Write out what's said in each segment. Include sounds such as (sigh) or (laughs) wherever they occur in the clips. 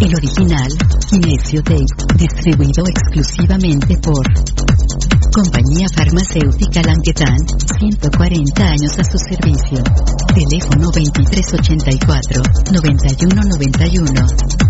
El original, Kinesio Tape, distribuido exclusivamente por Compañía Farmacéutica Languetan, 140 años a su servicio. Teléfono 2384-9191.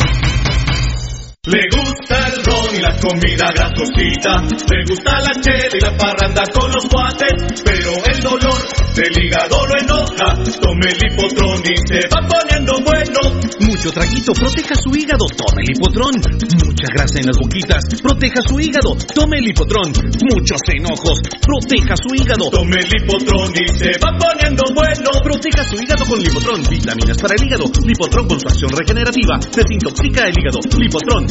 Le gusta el ron y la comida grasosita, le gusta la chela y la parranda con los guates, pero el dolor del hígado lo enoja, tome el hipotrón y se va poniendo bueno. Mucho traguito, proteja su hígado, tome el hipotrón. Mucha grasa en las boquitas, proteja su hígado, tome el hipotrón. Muchos enojos, proteja su hígado. Tome el hipotrón y se va poniendo bueno. Proteja su hígado con Lipotrón, vitaminas para el hígado. Lipotrón con su acción regenerativa, desintoxica el hígado. Lipotrón,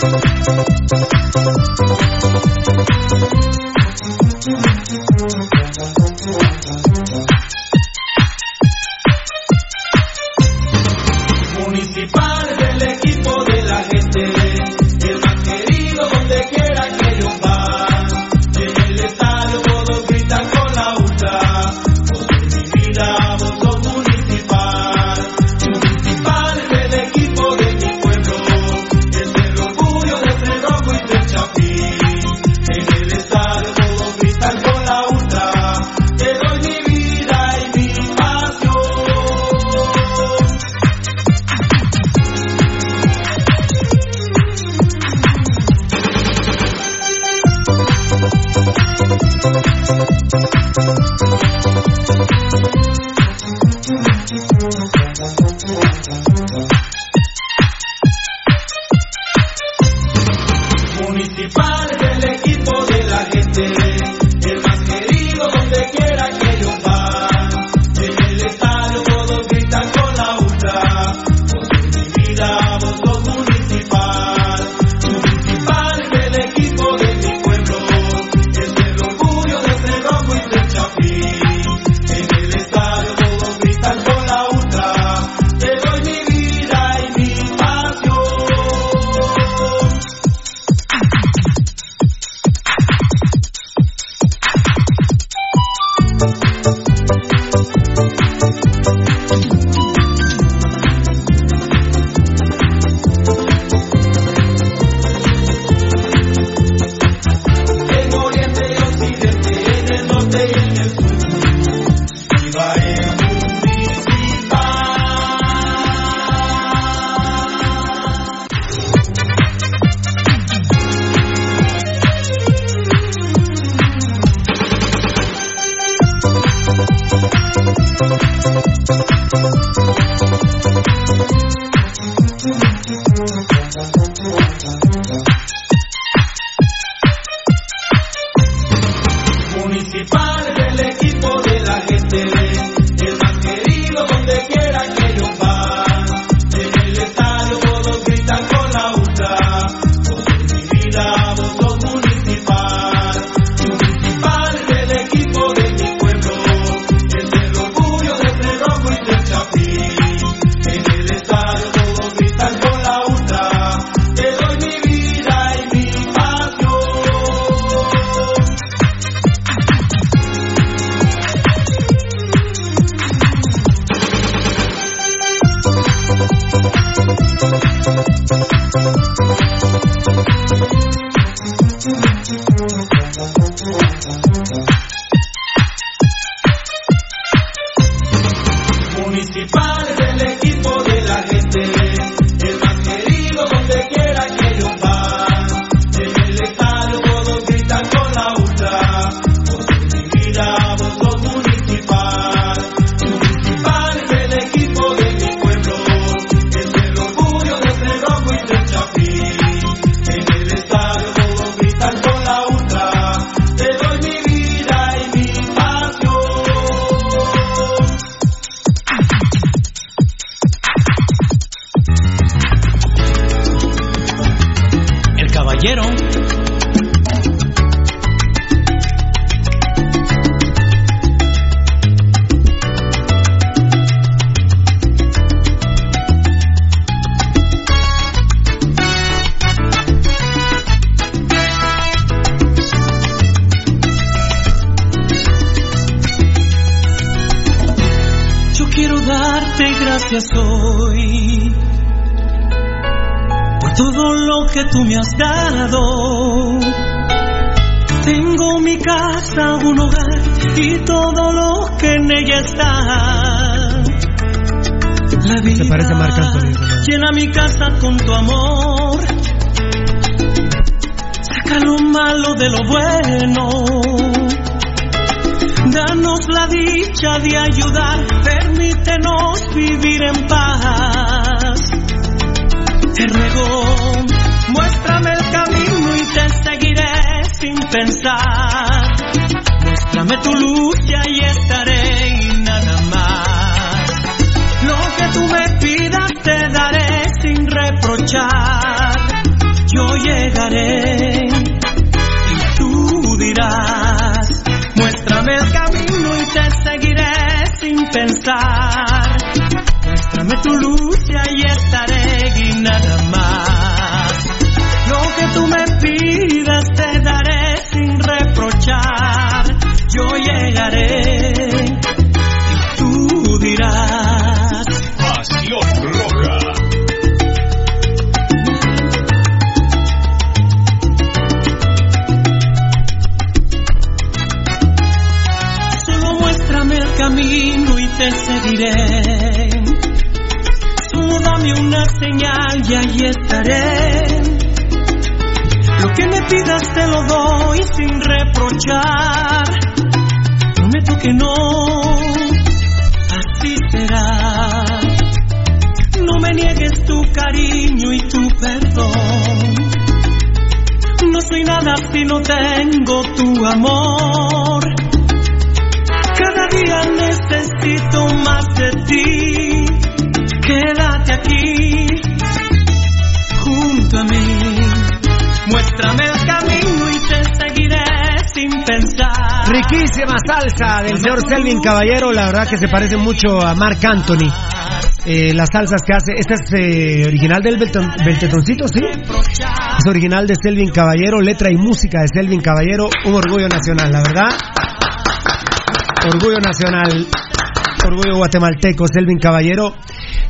Municipal vivir en paz. Te ruego, muéstrame el camino y te seguiré sin pensar. Muéstrame tu luz camino y te seguiré. Solo dame una señal y ahí estaré. Lo que me pidas te lo doy sin reprochar. Prometo que no, así será. No me niegues tu cariño y tu perdón. No soy nada si no tengo tu amor. Necesito más de ti. Quédate aquí, junto a mí. Muéstrame el camino y te seguiré sin pensar. Riquísima salsa del señor Selvin Caballero, la verdad que se parece mucho a Marc Anthony. Eh, las salsas que hace, esta es eh, original del Beltetoncito, ¿sí? Es original de Selvin Caballero, letra y música de Selvin Caballero, un orgullo nacional, la verdad. Orgullo nacional, orgullo guatemalteco, Selvin Caballero.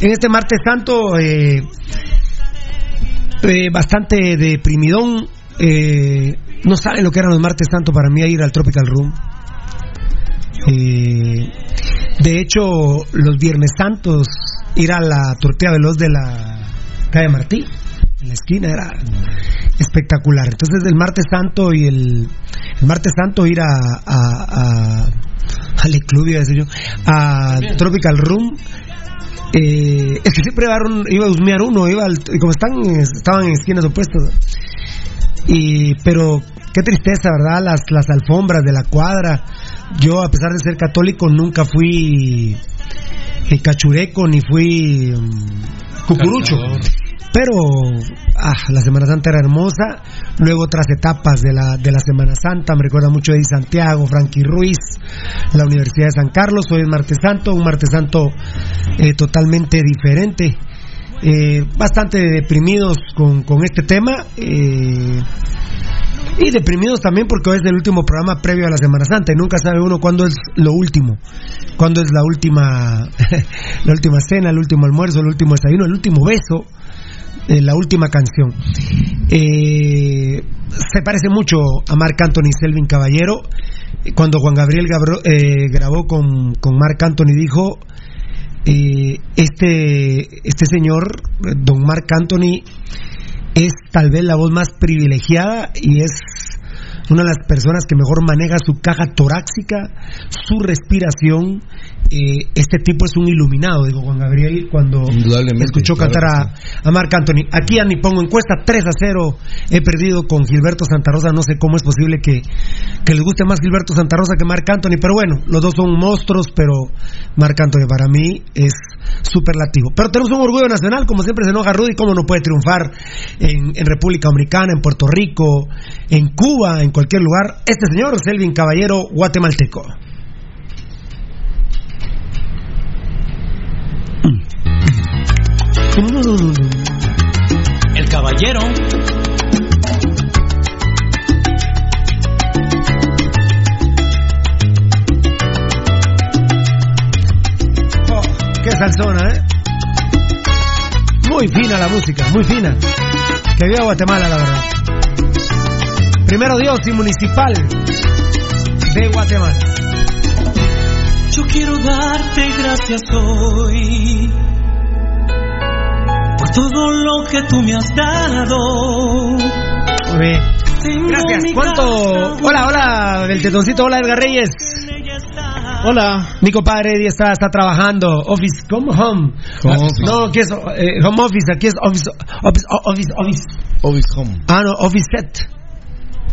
En este martes santo, eh, eh, bastante deprimidón. eh, no saben lo que eran los martes santo para mí ir al Tropical Room. Eh, de hecho, los viernes santos, ir a la tortilla veloz de la calle Martí, en la esquina, era espectacular. Entonces, el martes santo y el, el martes santo ir a, a, a al club, iba a decir yo, a Tropical Room. eh, es que siempre iba a, husmear uno, iba al- y como están, estaban en esquinas opuestas. Y, pero qué tristeza, ¿verdad? Las, las alfombras de la cuadra. Yo, a pesar de ser católico, nunca fui eh, cachureco ni fui mm, cucurucho. Pero ah, la Semana Santa era hermosa. Luego otras etapas de la, de la Semana Santa. Me recuerda mucho Eddie Santiago, Frankie Ruiz, la Universidad de San Carlos. Hoy es Martes Santo, un Martes Santo eh, totalmente diferente. Eh, bastante deprimidos con, con este tema. eh, y deprimidos también porque hoy es el último programa previo a la Semana Santa y nunca sabe uno cuándo es lo último, cuándo es la última, (laughs) la última cena, el último almuerzo, el último desayuno, el último beso, eh, la última canción. Eh, se parece mucho a Marc Anthony Selvin Caballero. Cuando Juan Gabriel eh, grabó con, con Marc Anthony dijo, eh, este, este señor, don Marc Anthony, es tal vez la voz más privilegiada y es una de las personas que mejor maneja su caja torácica, su respiración. Eh, este tipo es un iluminado, digo Juan Gabriel, cuando escuchó claro cantar a, a Marc Anthony. Aquí ni pongo encuesta, 3 a 0. He perdido con Gilberto Santa Rosa. No sé cómo es posible que, que les guste más Gilberto Santa Rosa que Marc Anthony, pero bueno, los dos son monstruos, pero Marc Anthony para mí es superlativo. Pero tenemos un orgullo nacional, como siempre se enoja Rudy, cómo no puede triunfar en, en República Dominicana, en Puerto Rico, en Cuba, en cualquier lugar. Este señor, Selvin Caballero, guatemalteco. El caballero. Oh, qué salsona, ¿eh? la música, muy fina. Que viva Guatemala, la verdad. Primero Dios y municipal de Guatemala. Yo quiero darte gracias hoy por todo lo que tú me has dado. Gracias. ¿Cuánto? Hola, hola, del tetoncito. Hola, Edgar Reyes. Hola. Mi compadre Eddie está, está trabajando. Office, come home. Home Ah, office. No, aquí es eh, home office. Aquí es office, office, office, office. Office home. Ah, no, office set.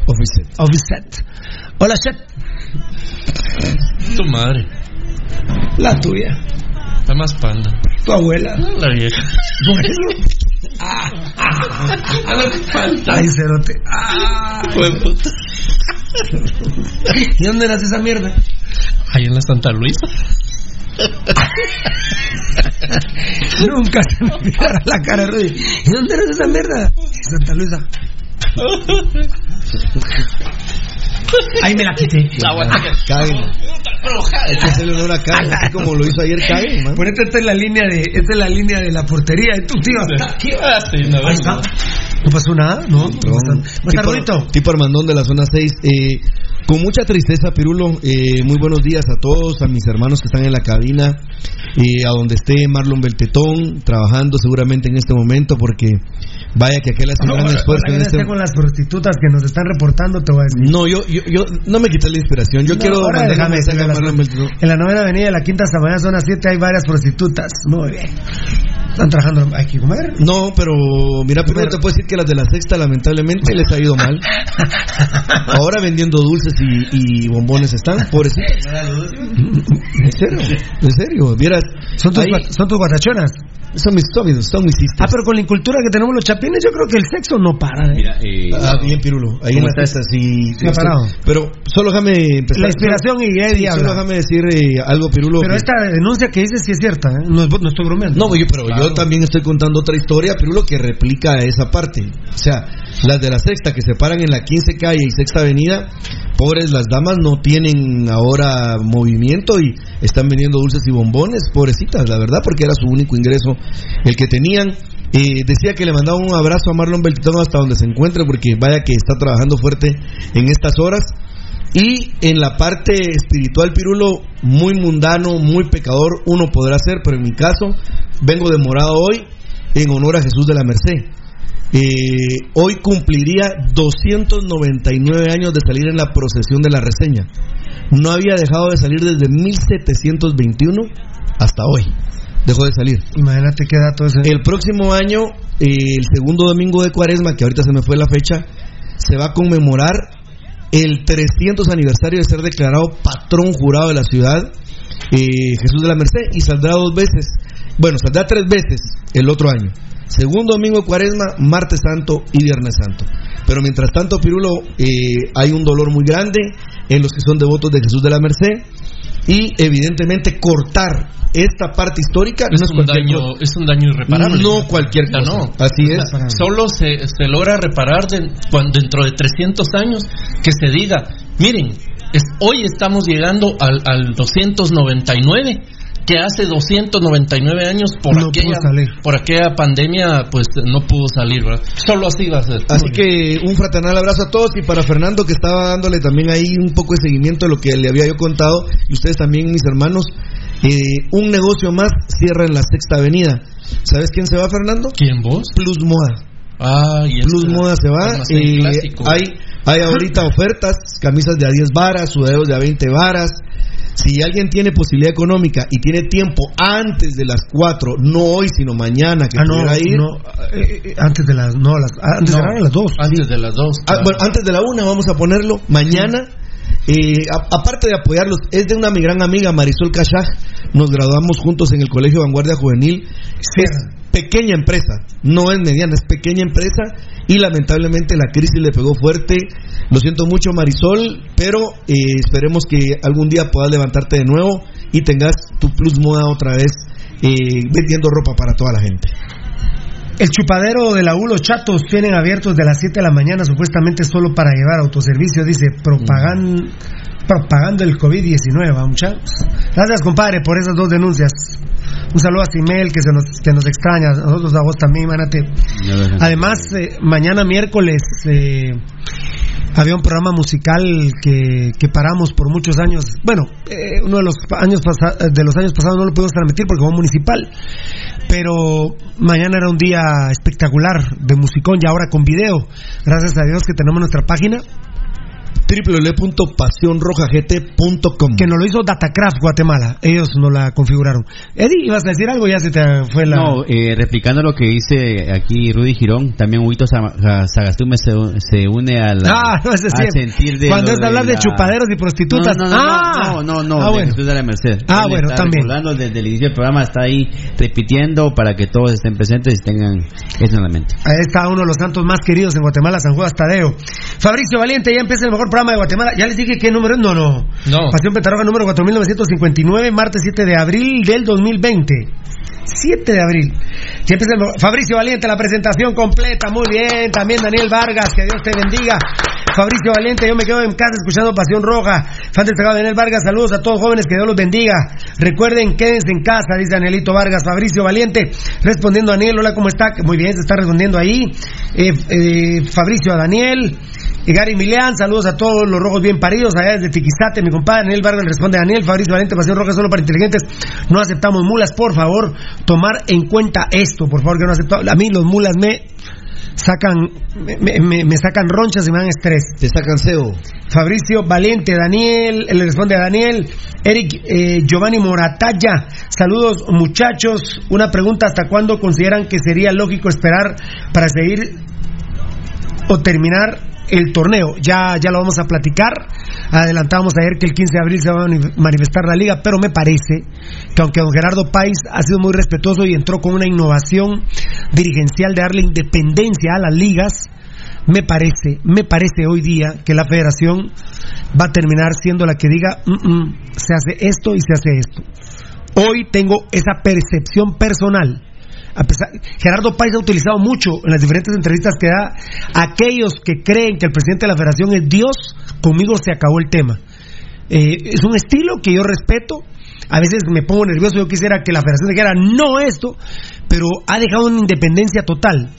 Office. Office set. Hola, set. Tu madre. La tuya. La más panda. Tu abuela. La vieja. Bueno. (laughs) Ah, Ay, cerote. Ah. Puta. ¿Y dónde nace esa mierda? Ahí en la Santa Luisa. Nunca se me olvidará la cara de Rudy. ¿Y dónde nace esa mierda? Santa Luisa. (laughs) Ahí me la quité. Caguen. Hay que hacerle honor a Caguen, así como lo hizo ayer (laughs) Caguen, man. Ponete esta es la línea de, esta es la línea de la portería de tu tío. Ah, sí, no, Ahí está. ¿No pasó nada? No. Tipo Armandón de la zona 6. Eh, con mucha tristeza, Pirulo, eh, muy buenos días a todos, a mis hermanos que están en la cabina, eh, a donde esté Marlon Beltetón, trabajando seguramente en este momento, porque vaya que aquel hace un gran esfuerzo en este con las prostitutas que nos están reportando, te voy a decir. No, yo, yo, yo no me quité la inspiración. Yo No, quiero un mensaje a las Marlon. Beltetón. En la novena avenida de la Quinta Samaná, zona 7, hay varias prostitutas. Muy bien. Están trabajando. ¿Hay que comer? No, pero mira, primero te puedo decir que las de la sexta lamentablemente les ha ido mal. (laughs) Ahora vendiendo dulces y, y bombones están, pobrecitos. (laughs) En serio, en serio, vieras. ¿Son tus, ahí- son tus guatachonas? son mis sobrinos, son mis sisters. Ah, pero con la incultura que tenemos los chapines, yo creo que el sexo no para. ¿eh? Mira, eh, Ah, bien, Pirulo. Ahí en ¿Cómo las fiestas sí. Sí ha parado. Pero solo déjame empezar. La inspiración y Sí, Eddie solo déjame decir eh, algo, Pirulo. Pero que- esta denuncia que dices sí es cierta, ¿eh? no, es- no estoy bromeando. No, yo, pero yo también estoy contando otra historia, Pirulo, que replica esa parte. O sea, las de la sexta que se paran en la 15 calle y sexta avenida, pobres las damas no tienen ahora movimiento y están vendiendo dulces y bombones, pobrecitas, la verdad, porque era su único ingreso el que tenían. Eh, decía que le mandaba un abrazo a Marlon Beltitón hasta donde se encuentre, porque vaya que está trabajando fuerte en estas horas. Y en la parte espiritual, Pirulo, muy mundano, muy pecador, uno podrá ser, pero en mi caso, vengo demorado hoy en honor a Jesús de la Merced. Eh, hoy cumpliría 299 años de salir en la procesión de la reseña. No había dejado de salir desde 1721 hasta hoy. Dejó de salir. Imagínate qué dato ese. El próximo año, eh, el segundo domingo de Cuaresma, que ahorita se me fue la fecha, se va a conmemorar el 300 aniversario de ser declarado patrón jurado de la ciudad, eh, Jesús de la Merced, y saldrá dos veces, bueno, saldrá tres veces el otro año. Segundo domingo de Cuaresma, martes santo y viernes santo. Pero mientras tanto, Pirulo, eh, hay un dolor muy grande en los que son devotos de Jesús de la Merced y evidentemente cortar esta parte histórica Es, no es un daño, cosa. es un daño irreparable. No cualquier cosa. no. Así es. Solo se, se logra reparar de- cuando dentro de 300 años que se diga, miren, es- hoy estamos llegando al, al 299 que hace 299 años por No aquella por aquella pandemia pues no pudo salir, ¿verdad? Solo así va a ser. Así que un fraternal abrazo a todos y para Fernando que estaba dándole también ahí un poco de seguimiento a lo que le había yo contado y ustedes también mis hermanos, eh, un negocio más cierra en la sexta avenida. ¿Sabes quién se va Fernando? ¿Quién vos? Plus Moda. Ah, y Plus este, Moda se va. eh, clásico. hay, hay ahorita ofertas, camisas de a 10 varas, sudaderos de a 20 varas. Si alguien tiene posibilidad económica y tiene tiempo antes de las 4, no hoy, sino mañana que Ah, no, ir. no, eh, eh, antes de las, no, las, antes No, eran las dos. Antes de las dos. Ah, claro. bueno, antes de la una vamos a ponerlo mañana. Eh, a- aparte de apoyarlos, es de una mi gran amiga Marisol Cachaj. Nos graduamos juntos en el Colegio Vanguardia Juvenil. Es pequeña empresa, no es mediana, es pequeña empresa y lamentablemente la crisis le pegó fuerte. Lo siento mucho Marisol, pero eh, esperemos que algún día puedas levantarte de nuevo y tengas tu plus moda otra vez eh, vendiendo ropa para toda la gente. El chupadero de la U, los chatos, tienen abiertos de las 7 de la mañana, supuestamente solo para llevar autoservicio, dice, propagan, propagando el COVID-19, ¿va, muchachos? Gracias, compadre, por esas dos denuncias. Un saludo a Simel que, se nos, que nos extraña, nosotros a vos también, imagínate. Además, eh, mañana miércoles eh, había un programa musical que, que paramos por muchos años. Bueno, eh, uno de los años pasa- de los años pasados no lo pudimos transmitir porque fue municipal. Pero mañana era un día espectacular de musicón y ahora con video. Gracias a Dios que tenemos nuestra página www.pasionrojagt.com que nos lo hizo Datacraft Guatemala. Ellos nos la configuraron. Eddie, ibas a decir algo, ya se te fue la. No, eh, replicando lo que dice aquí Rudy Girón, también Huito Sa- Sagastume se, se une a la, Ah, (laughs) no, sentir de cuando es de hablar de la- chupaderos y prostitutas. No, no, no, ah, no, no, no, Ah, de bueno. Jesús de la Merced. Ah, Él bueno, está también. recordando desde el inicio del programa, está ahí repitiendo para que todos estén presentes y tengan eso en la mente. Ahí está uno de los santos más queridos en Guatemala, San Juan Tadeo. Fabricio Valiente, ya empieza el mejor programa de Guatemala. Ya les dije qué número es. No, no. No. Pasión Petarroga número 4959, martes 7 de abril del 2020. 7 de abril. El mejor- Fabricio Valiente, la presentación completa. Muy bien. También Daniel Vargas, que Dios te bendiga. Fabricio Valiente, yo me quedo en casa escuchando Pasión Roja. Fan destacado Daniel Vargas, saludos a todos jóvenes, que Dios los bendiga. Recuerden, quédense en casa, dice Danielito Vargas. Fabricio Valiente, respondiendo a Daniel, hola, ¿cómo está? Muy bien, se está respondiendo ahí. Eh, eh, Fabricio a Daniel. Y Gary Milian, saludos a todos los rojos bien paridos, allá desde Tiquizate, mi compadre Daniel Vargas le responde a Daniel, Fabricio Valiente, Pasión Roja solo para inteligentes, no aceptamos mulas, por favor, tomar en cuenta esto, por favor, que no aceptamos, a mí los mulas me sacan, me, me- me sacan ronchas y me dan estrés. Te sacan CEO. Fabricio Valiente, Daniel, le responde a Daniel, Eric eh, Giovanni Moratalla, saludos muchachos, una pregunta, ¿hasta cuándo consideran que sería lógico esperar para seguir o terminar el torneo. Ya, ya lo vamos a platicar. Adelantábamos ayer que el 15 de abril se va a mani- manifestar la liga, pero me parece que aunque don Gerardo Páez ha sido muy respetuoso y entró con una innovación dirigencial de darle independencia a las ligas, me parece, me parece hoy día que la federación va a terminar siendo la que diga, "Mm, mm, se hace esto y se hace esto. Hoy tengo esa percepción personal. A pesar, Gerardo Páez ha utilizado mucho en las diferentes entrevistas que da aquellos que creen que el presidente de la federación es Dios, conmigo se acabó el tema. Eh, es un estilo que yo respeto. A veces me pongo nervioso, yo quisiera que la federación dijera no esto, pero ha dejado una independencia total.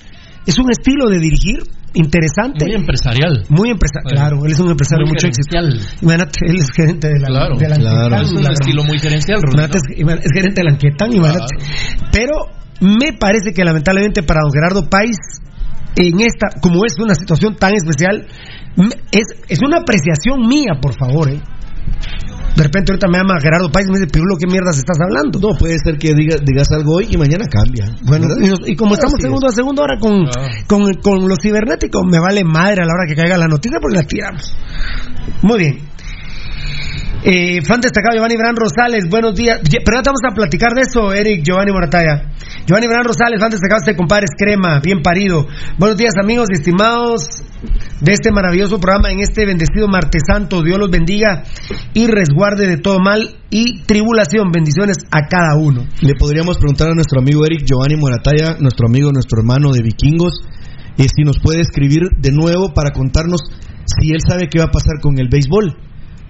Es un estilo de dirigir interesante. Muy empresarial. Muy empresarial, claro, él es un empresario Muy mucho éxito. gerencial. Imagínate, él es gerente de la, Claro, de la claro. Anquetán, Es un la- estilo muy gerencial. Imagínate, es, gerente de la Anquetán, imagínate. Pero me parece que lamentablemente para don Gerardo Páez, en esta, como es una situación tan especial, es, es una apreciación mía, por favor, ¿eh? De repente ahorita me llama Gerardo Páez y me dice, Pirulo, ¿qué mierdas estás hablando? No, puede ser que diga- digas algo hoy y mañana cambia. Bueno, y, nos- y como estamos segundo a segundo ahora con, con, con los cibernéticos, me vale madre a la hora que caiga la noticia porque la tiramos. Muy bien. Eh, fan destacado Giovanni Bran Rosales, buenos días. Pero te vamos a platicar de eso, Eric Giovanni Morataya. Giovanni Bran Rosales, fan destacado, este compadre es crema, bien parido. Buenos días, amigos y estimados de este maravilloso programa en este bendecido martes santo. Dios los bendiga y resguarde de todo mal y tribulación. Bendiciones a cada uno. Le podríamos preguntar a nuestro amigo Eric Giovanni Morataya, nuestro amigo, nuestro hermano de vikingos, si nos puede escribir de nuevo para contarnos si él sabe qué va a pasar con el béisbol.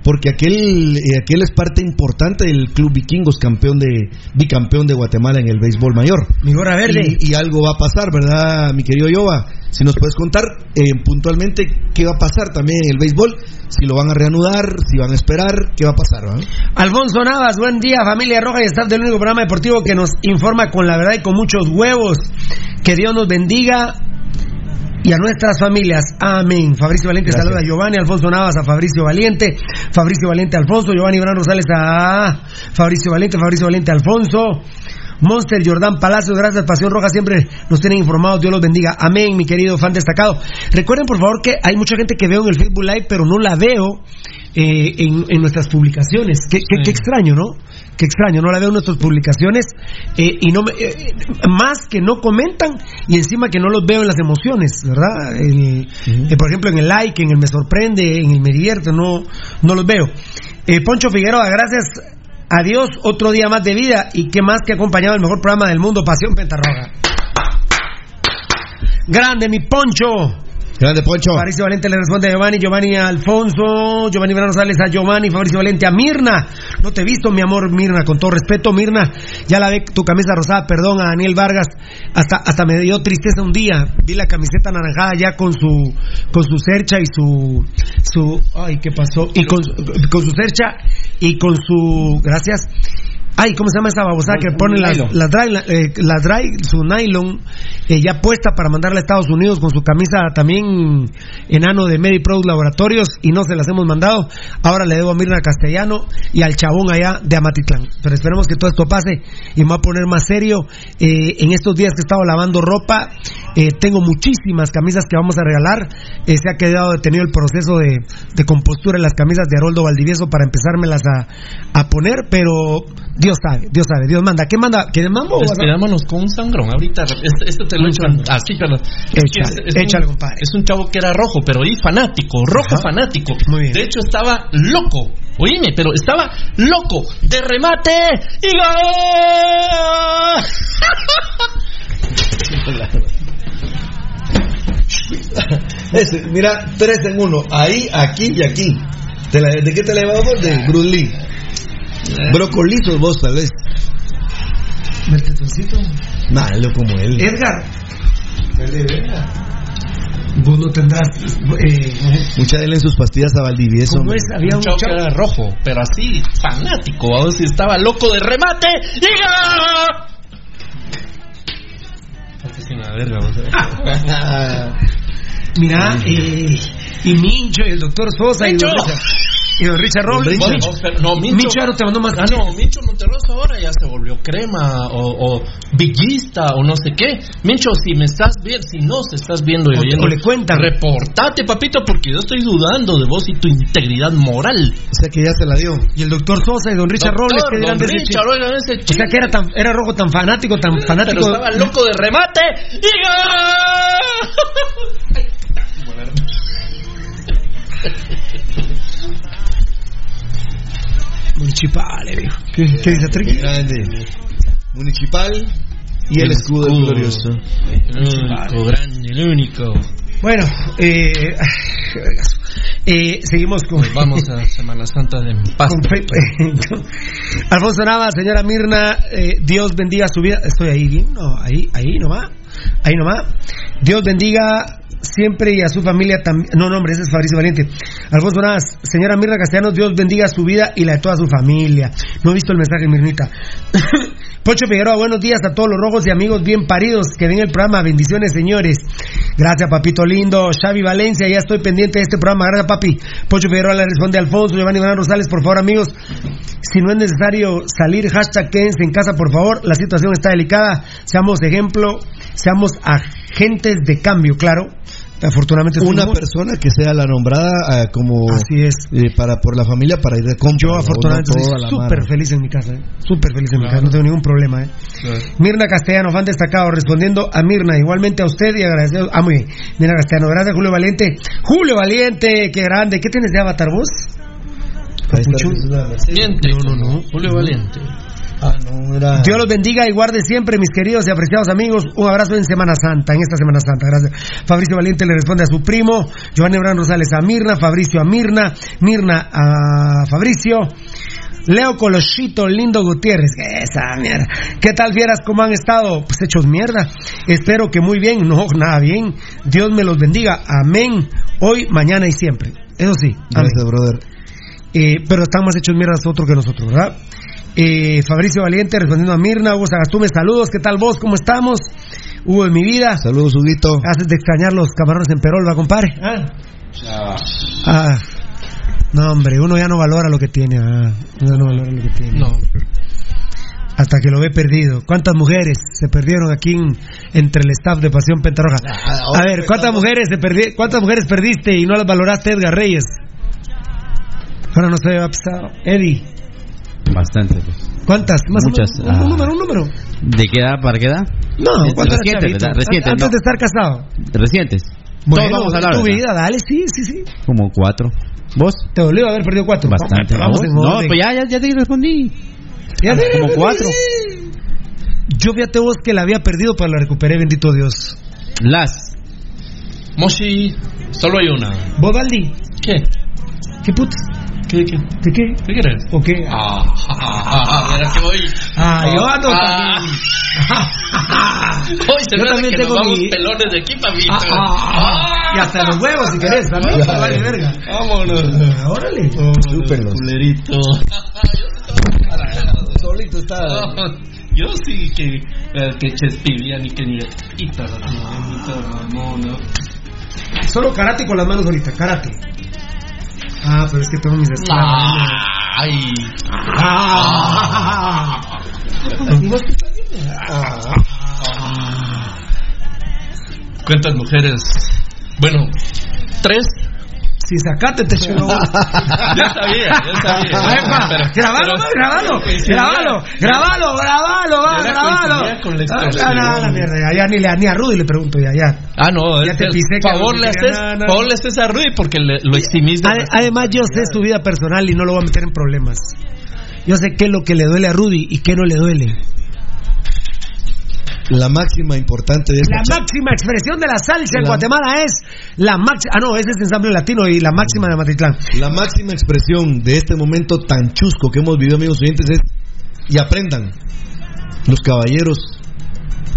Porque aquel, eh, aquel es parte importante del Club Vikingos, campeón de, bicampeón de Guatemala en el béisbol mayor. Mi gorra verde. Y, y algo va a pasar, ¿verdad, mi querido Yoba? Si nos puedes contar eh, puntualmente qué va a pasar también en el béisbol, si lo van a reanudar, si van a esperar, qué va a pasar, ¿verdad? Alfonso Navas, buen día, familia roja y staff del único programa deportivo que nos informa con la verdad y con muchos huevos. Que Dios nos bendiga y a nuestras familias. Amén. Fabricio Valiente Gracias. saluda a Giovanni, Alfonso Navas a Fabricio Valiente, Fabricio Valiente Alfonso, Giovanni Bran Rosales a Fabricio Valiente, Fabricio Valiente Alfonso. Monster Jordán Palacio, gracias Pasión Roja, siempre nos tienen informados, Dios los bendiga. Amén, mi querido fan destacado. Recuerden por favor que hay mucha gente que veo en el Facebook Live, pero no la veo eh, en, en nuestras publicaciones. Qué, qué- qué extraño, ¿no? Qué extraño, no la veo en nuestras publicaciones eh, y no me- eh, más que no comentan y encima que no los veo en las emociones, ¿verdad? El- eh, por ejemplo, en el like, en el me sorprende, en el me divierte, no, no los veo. Poncho Figueroa, gracias a Dios, otro día más de vida y qué más que acompañado el mejor programa del mundo, Pasión Pentarroja. Grande, mi Poncho. Grande Poncho. Fabricio Valente le responde a Giovanni, Giovanni a Alfonso, Giovanni Verano Sales a Giovanni, Fabricio Valente a Mirna. No te he visto, mi amor, Mirna, con todo respeto, Mirna. Ya la ve tu camisa rosada, perdón a Daniel Vargas. Hasta, hasta me dio tristeza un día. Vi la camiseta anaranjada ya con su, con su cercha y su, su, ay, ¿qué pasó? Y con, con su cercha y con su, gracias. Ay, ¿cómo se llama esa babosada que pone la, Nylon. la dry, la, eh, la dry, su nylon, eh, ya puesta para mandarla a Estados Unidos con su camisa también enano de Mary Pro Laboratorios y no se las hemos mandado. Ahora le debo a Mirna Castellano y al chabón allá de Amatitlán. Pero esperemos que todo esto pase y me va a poner más serio. Eh, en estos días que he estado lavando ropa, tengo muchísimas camisas que vamos a regalar. Se ha quedado detenido el proceso de, de compostura en las camisas de Haroldo Valdivieso para empezármelas a, a poner, pero Dios sabe, Dios sabe, Dios manda. ¿Qué manda? ¿Quieres mambo? o vas a- Despidámonos con un sangrón. Ahorita, este, este te lo echan así, pero. es que Échale, es, es échale, un, compadre. es un chavo que era rojo, pero ahí fanático, rojo Ajá. fanático. Muy bien. De hecho, estaba loco. Oíme, pero estaba loco de remate y gol. Ese, mira, tres en uno. Ahí, aquí y aquí. ¿Te la- ¿De qué te la llevamos? De Bruce Lee. Brocolizos vos, tal vez. Mertetoncito. Malo como él. Edgar. Vos no tendrás. Eh, Mucha de él en sus pastillas a Valdivieso. ¿Cómo es? Había un un chavo que chavo. era rojo, pero así, fanático. Vamos, si estaba loco de remate. Así una verga, vos. (laughs) Mira, eh, y Mincho y el doctor Sosa y Don Richard, y don Richard Robles. Bueno, pero no, Mincho, Mincho ya no te mandó más Ah, no, Mincho Monterroso ahora ya se volvió crema o, o villista o no sé qué. Mincho, si me estás viendo, si no se estás viendo y oyendo, o le cuentan. reportate, papito, porque yo estoy dudando de vos y tu integridad moral. O sea que ya se la dio. Y el doctor Sosa y don Richard Doctor, Robles, que dirán don de ese Richard, O sea que era, tan, era rojo tan fanático, tan Pero fanático. estaba loco de remate y gol. Municipal, eh, viejo. ¿Qué, qué dice Triqui? Grande. Municipal y el, escudo, glorioso. El único, grande, el único. Bueno, eh, eh, seguimos con. Pues vamos a (laughs) Semana Santa de paz. con Fe- con- Alfonso Nava, señora Mirna, eh, Dios bendiga su vida. Estoy ahí bien, no, ahí, ahí nomás, ahí nomás. Dios bendiga siempre y a su familia también. No, no, hombre, ese es Fabricio Valiente. Alfonso Navas, señora Mirna Castellanos, Dios bendiga su vida y la de toda su familia. No he visto el mensaje, Mirnita. (coughs) Pocho Figueroa, buenos días a todos los rojos y amigos bien paridos que ven el programa. Bendiciones, señores. Gracias, papito lindo. Xavi Valencia, ya estoy pendiente de este programa. Gracias, papi. Pocho Figueroa le responde a Alfonso. Giovanni Iván Rosales, por favor, amigos. Si no es necesario salir, hashtag quédense en casa, por favor. La situación está delicada. Seamos ejemplo, seamos agentes de cambio, claro. Afortunadamente Una somos- persona que sea la nombrada ah, como Así es. eh, para por la familia para ir de compra. Yo afortunadamente la súper feliz en mi casa, ¿eh? súper feliz en mi casa, no tengo ningún problema. ¿eh? Mirna Castellano, fan destacado, respondiendo a Mirna, igualmente a usted y agradecido. Ah, muy bien. Mirna Castellano, gracias Julio Valiente. Julio Valiente, qué grande. ¿Qué tienes de avatar vos? Ahí está, No, no, no. Julio Valiente. Ah, no, era. Dios los bendiga y guarde siempre, mis queridos y apreciados amigos. Un abrazo en Semana Santa, en esta Semana Santa. Gracias. Fabricio Valiente le responde a su primo. Giovanni Abraham Rosales a Mirna. Fabricio a Mirna. Mirna a Fabricio. Leo Colochito, lindo Gutiérrez. Esa mierda. ¿Qué tal, vieras cómo han estado? Pues hechos mierda. Espero que muy bien. No, (laughs) nada bien. Dios me los bendiga. Amén. Hoy, mañana y siempre. Eso sí. Amén. Gracias, brother. Eh, pero están más hechos mierdas otros que nosotros, ¿verdad? Eh, Fabricio Valiente respondiendo a Mirna, Hugo Sagastume, saludos, ¿qué tal vos? ¿Cómo estamos? Hugo de mi vida, Saludos, Huguito. haces de extrañar los camarones en Perol, ¿va, compadre? Ah, no, hombre, uno ya no valora lo que tiene, ah, uno ya no valora lo que tiene. No. Hasta que lo ve perdido. ¿Cuántas mujeres se perdieron aquí en- entre el staff de Pasión Pentarroja? A ver, ¿cuántas mujeres, se perdi- ¿cuántas mujeres perdiste y no las valoraste, Edgar Reyes? Ahora no se ha pisado. Eddie. Bastante, pues. ¿Cuántas? Más o Muchas, menos. Un, ah. un número, un número. ¿De qué edad para qué edad? No, ¿cuántas recientes. Recientes, Antes no. de estar casado. Recientes. Bueno, Todos vamos a hablar. tu ¿verdad? vida, dale, sí, sí, sí. Como cuatro. ¿Vos? ¿Te dolió haber perdido cuatro? Bastante. No, vamos No, pues ya, ya, ya te respondí. Ya te- como cuatro. Yo fíjate vos que la había perdido, pero la recuperé, bendito Dios. Las. Moshi, solo hay una. ¿Vos, Valdi? ¿Qué? ¿Qué putas? ¿Qué, qué? ¿De qué? ¿Qué quieres? ¿O qué? Ah, ah, ah, ah, que voy. Ah, yo ando Ah. Hoy se Yo también que tengo nos vamos mi- pelones de aquí, papito. Ah, ah, ah. Y hasta los huevos, si querés, también. Ah, Vale, verga. Vámonos. Ah, Órale. Chúpenlos. Culerito. (laughs) Solito está. Yo sí que, eh, que Chespivía ni que ni quita la mamona. Solo karate con las manos ahorita, karate. Ah, pero es que tengo mis esclavas. Ay. Ah. ¿Cuántas mujeres? Bueno, tres. Si sacate te (laughs) chulo. Ya sabía, ya sabía. Pero- grabalo, grabalo, grabalo, grabalo, grabalo, va, grabalo. con la Ah, no, mierda, ya, ni, le, ni a Rudy le pregunto, ya, ya. Ah, no, Ya te pisé, favor le haces, favor le haces a Rudy porque le- lo Ade- Además, yo sé su vida personal y no lo voy a meter en problemas. Yo sé qué es lo que le duele a Rudy y qué no le duele. La máxima importante de esta La máxima expresión de la salsa en La- Guatemala es la máxima. Ah, no, ese es ensamble latino y la máxima de Matitlán. La máxima expresión de este momento tan chusco que hemos vivido, amigos oyentes, es y aprendan. Los caballeros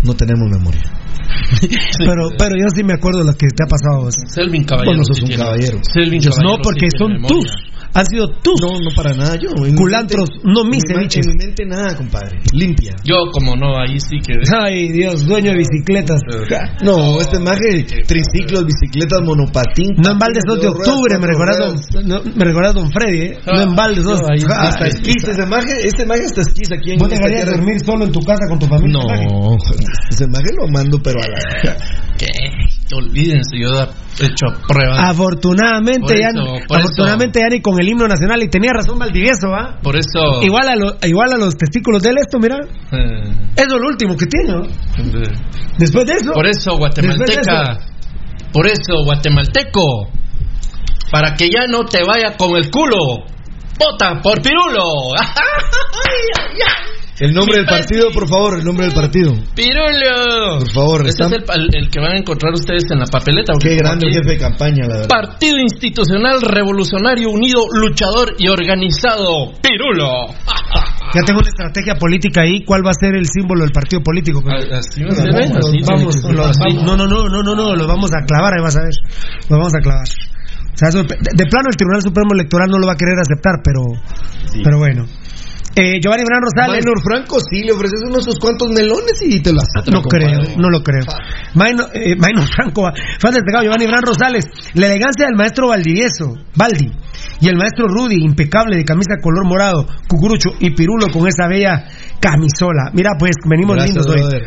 no tenemos memoria. (laughs) Pero, pero yo sí me acuerdo de lo que te ha pasado. Selvin Caballero. Vos no sos sí un caballero. Selvin Yo- Caballero no, porque sí son tus. Han sido tus. No, no para nada. Yo, Culantros, mente- no mis en ceviches. En mi mente nada, compadre. Limpia. Yo, como no, ahí sí que. Ay, Dios, dueño de bicicletas. (laughs) No, este maje, triciclos, bicicletas, monopatín. No en balde sos de octubre, me cuatro don, no, me recuerdas don Freddy, ¿eh? No en balde sos. Ah, Hasta esquís, ese maje, ese maje hasta esquís aquí en ¿Vos dejarías dormir solo en tu casa con tu familia? No, ese maje lo mando, pero a la. (laughs) ¿Qué? Olvídense, yo he hecho pruebas. Afortunadamente, ya, eso, afortunadamente ya ni con el himno nacional. Y tenía razón Valdivieso, ¿ah? Por eso. Igual, a lo- igual a los testículos de él esto, mira. eh, Eso es lo último que tiene, ¿no? eh, Después de eso. Por eso, guatemalteca. Por eso, guatemalteco. Para que ya no te vaya con el culo. Vota por Pirulo. (laughs) El nombre del partido, por favor, el nombre del partido. Pirulo. Por favor, Ese es el, el- el que van a encontrar ustedes en la papeleta. Qué grande jefe de campaña, la verdad. Partido Institucional Revolucionario Unido, Luchador y Organizado. Pirulo. (laughs) Ya tengo una estrategia política ahí. ¿Cuál va a ser el símbolo del partido político? Ah, no, no, no, no, no, no, los vamos a clavar, ahí vas a ver. Los vamos a clavar. O sea, de plano el Tribunal Supremo Electoral no lo va a querer aceptar, pero, pero bueno. Eh, Giovanni Bran Rosales. Minor Franco, sí, le ofreces unos sus cuantos melones y te lo acepta. No creo, compadre. no lo creo. Maino, eh, Franco, fan destacado Giovanni Bran Rosales, la elegancia del maestro Valdivieso, Baldi, y el maestro Rudy, impecable de camisa color morado, cucurucho y pirulo con esa bella camisola. Mira, pues venimos Gracias, lindos hoy.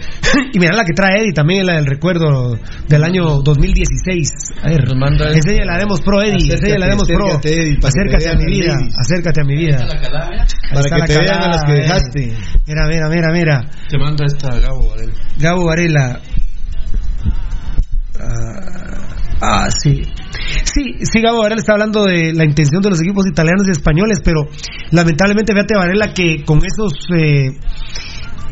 (laughs) y mira la que trae Eddie, también la del recuerdo del año 2016. A ver, Nos manda esta. enséñale la demos pro, Eddie, Acércate, enséñale la demos pro. acércate, Eddie, Acércate a mi vida, ladies. acércate a mi vida. Ahí Para que la te vean a las que dejaste. Mira, mira, mira, mira. Te manda esta Gabo, Varela. Gabo Varela. Ah, ah, sí. Sí, sí, Gabo Varela está hablando de la intención de los equipos italianos y españoles, pero lamentablemente fíjate Varela que con esos eh,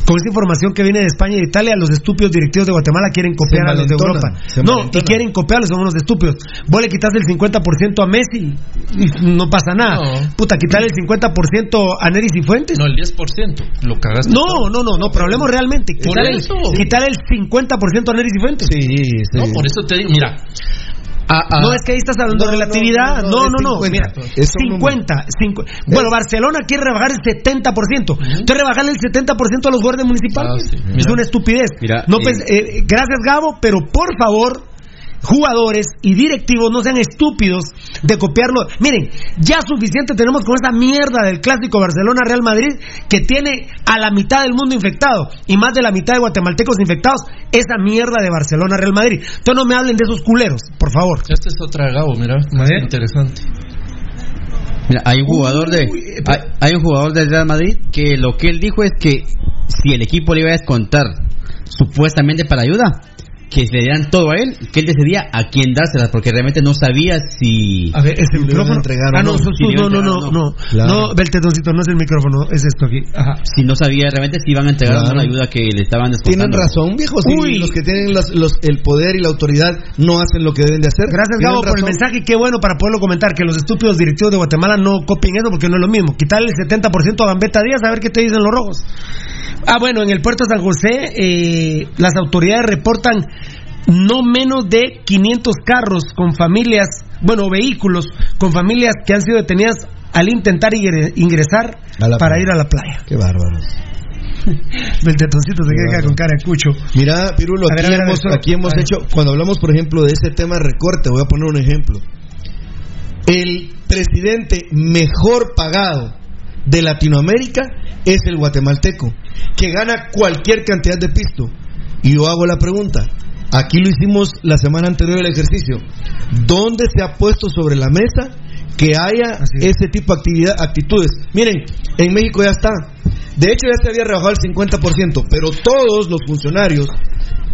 con esa información que viene de España y de Italia, los estúpidos directivos de Guatemala quieren copiar a los de Europa. No, y quieren copiarlos, son unos estúpidos. Vos le quitas el 50% a Messi y no pasa nada. No. Puta, quitarle el 50% a Neris y Fuentes. No, el 10%. Lo cagaste. No, no, no, no, pero hablemos realmente. Por Quitarle, eso. el, quitarle el 50% a Neris y Fuentes. Sí, sí. No, por eso te digo, mira. A- a- No, es que ahí estás hablando No, de relatividad. no, No, no, no, no. es 50. Mira, Es un 50. cincu- Bueno, Barcelona quiere rebajar el 70%. Entonces, rebajarle el 70% a los guardias municipales Ah, sí, es una estupidez. Mira, no, eh, pues, eh, gracias, Gabo, pero por favor. Jugadores y directivos no sean estúpidos de copiarlo. Miren, ya suficiente tenemos con esa mierda del clásico Barcelona-Real Madrid que tiene a la mitad del mundo infectado y más de la mitad de guatemaltecos infectados. Esa mierda de Barcelona-Real Madrid. Entonces no me hablen de esos culeros, por favor. Esta es otra Gabo, mira. Más ver. interesante. Mira, hay un jugador de eh, hay, hay un jugador del Real Madrid que lo que él dijo es que si el equipo le iba a descontar supuestamente para ayuda, que le dieran todo a él, que él decidía a quién dárselas, porque realmente no sabía si... A ver, le micrófono. iban a entregar o Ah, no, no. Si no, no, no, no. no. Claro. No, Beltedoncito, no es el micrófono, es esto aquí. Ajá. Si no sabía realmente si iban a entregar o no Claro. la ayuda que le estaban Tienen razón, viejo. Si Uy. los que tienen las- los- el poder y la autoridad no hacen lo que deben de hacer. Gracias, Gabo, por el mensaje. Qué bueno para poderlo comentar. Que los estúpidos directivos de Guatemala no copien eso porque no es lo mismo. Quitarle el 70% a Gambetta Díaz a ver qué te dicen los rojos. Ah, bueno, en el puerto de San José, eh, las autoridades reportan no menos de 500 carros con familias, bueno, vehículos con familias que han sido detenidas al intentar ingre- ingresar para playa. ir a la playa. Qué bárbaro. (laughs) El tetoncito se queda con cara de cucho. Mira, Pirulo, aquí ver, hemos, aquí hemos hecho, cuando hablamos, por ejemplo, de ese tema recorte, voy a poner un ejemplo. El presidente mejor pagado de Latinoamérica es el guatemalteco, que gana cualquier cantidad de pisto. Y yo hago la pregunta, aquí lo hicimos la semana anterior del ejercicio, ¿dónde se ha puesto sobre la mesa que haya ese tipo de actividad, actitudes? Miren, en México ya está. De hecho ya se había rebajado el 50%, pero todos los funcionarios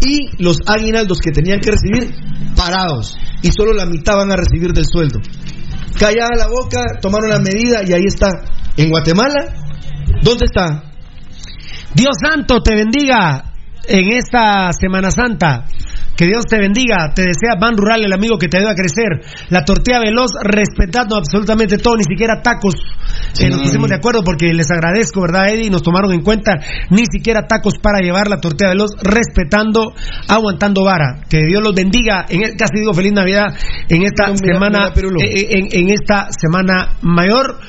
y los aguinaldos que tenían que recibir parados y solo la mitad van a recibir del sueldo. Callada la boca, tomaron la medida y ahí está. En Guatemala, ¿dónde está? Dios santo te bendiga en esta Semana Santa. Que Dios te bendiga. Te desea Ban Rural, el amigo que te ayuda a crecer. La tortilla veloz, respetando absolutamente todo, ni siquiera tacos. Eh, nos pusimos de acuerdo porque les agradezco, ¿verdad, Eddie? Nos tomaron en cuenta ni siquiera tacos para llevar la tortilla veloz, respetando, aguantando vara. Que Dios los bendiga. En, el- casi digo feliz Navidad en esta mira, semana, mira, Pirulo. eh, en, en esta semana mayor.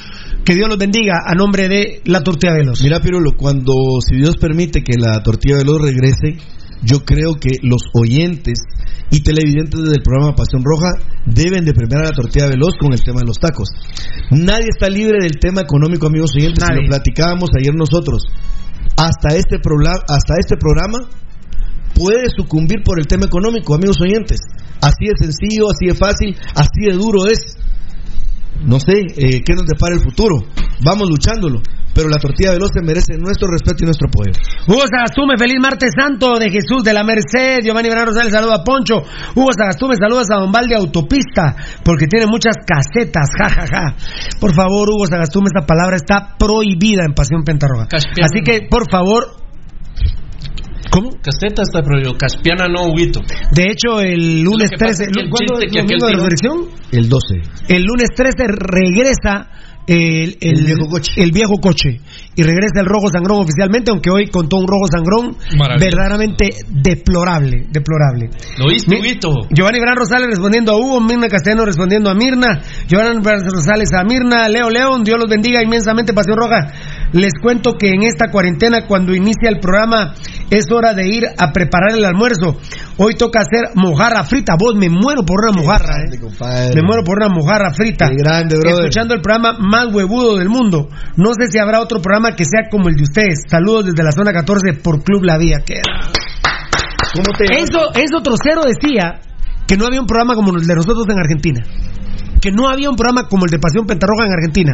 Que Dios los bendiga a nombre de la tortilla veloz. Mira, Pirulo, cuando, si Dios permite que la tortilla veloz regrese, yo creo que los oyentes y televidentes del programa Pasión Roja deben de premiar a la tortilla veloz con el tema de los tacos. Nadie está libre del tema económico, amigos oyentes, Nadie. lo platicábamos ayer nosotros. Hasta este, hasta este programa puede sucumbir por el tema económico, amigos oyentes. Así de sencillo, así de fácil, así de duro es. No sé eh, qué nos depara el futuro. Vamos luchándolo. Pero la tortilla veloz se merece nuestro respeto y nuestro apoyo. Hugo Sagastume, feliz martes santo de Jesús de la Merced. Giovanni Bernardo Rosales, saluda a Poncho. Hugo Sagastume, saludos a Don Valde Autopista, porque tiene muchas casetas, jajaja. Por favor, Hugo Sagastume, esta palabra está prohibida en Pasión Pentarroja. Así que, por favor, ¿Cómo? Caseta está prohibido, Caspiana no, Huguito. de hecho, el lunes Lo que pasa 13, es que el ¿cuándo es el domingo de resurrección? El 12. El lunes 13 regresa el, El viejo coche. el viejo coche. Y regresa el rojo sangrón oficialmente, aunque hoy contó un rojo sangrón verdaderamente deplorable, deplorable. ¿Lo Mi- Huguito? Giovanni Bran Rosales respondiendo a Hugo, Mirna Castellano respondiendo a Mirna, Giovanni Bran Rosales a Mirna, Leo León, Dios los bendiga inmensamente, Pasión Roja. Les cuento que en esta cuarentena, cuando inicia el programa, es hora de ir a preparar el almuerzo. Hoy toca hacer mojarra frita. Vos me muero por una mojarra, grande, eh. compadre. Me muero por una mojarra frita. Qué grande, brother. Escuchando el programa más huevudo del mundo. No sé si habrá otro programa que sea como el de ustedes. Saludos desde la zona 14 por Club La Vía. Que... ¿Cómo te Enzo, Enzo Trocero decía que no había un programa como el de nosotros en Argentina. Que no había un programa como el de Pasión Pentarroja en Argentina.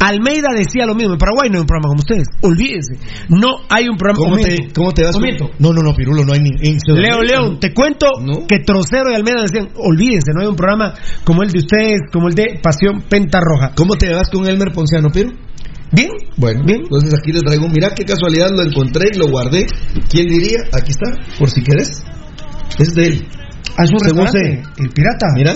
Almeida decía lo mismo. En Paraguay no hay un programa como ustedes. Olvídense. No hay un programa ¿Cómo como te, ¿Cómo te vas? Comiento. No, no, no, Pirulo, no hay ni. en Leo León, te cuento ¿No? que Trocero y Almeida decían, olvídense, no hay un programa como el de ustedes, como el de Pasión Pentarroja. ¿Cómo te vas con Elmer Ponciano, Piru? ¿Bien? Bueno, Bien. entonces aquí te traigo. Mira qué casualidad lo encontré y lo guardé. ¿Quién diría? Aquí está, por si querés. Es de él. Ah, es un restaurante, el pirata. Mira,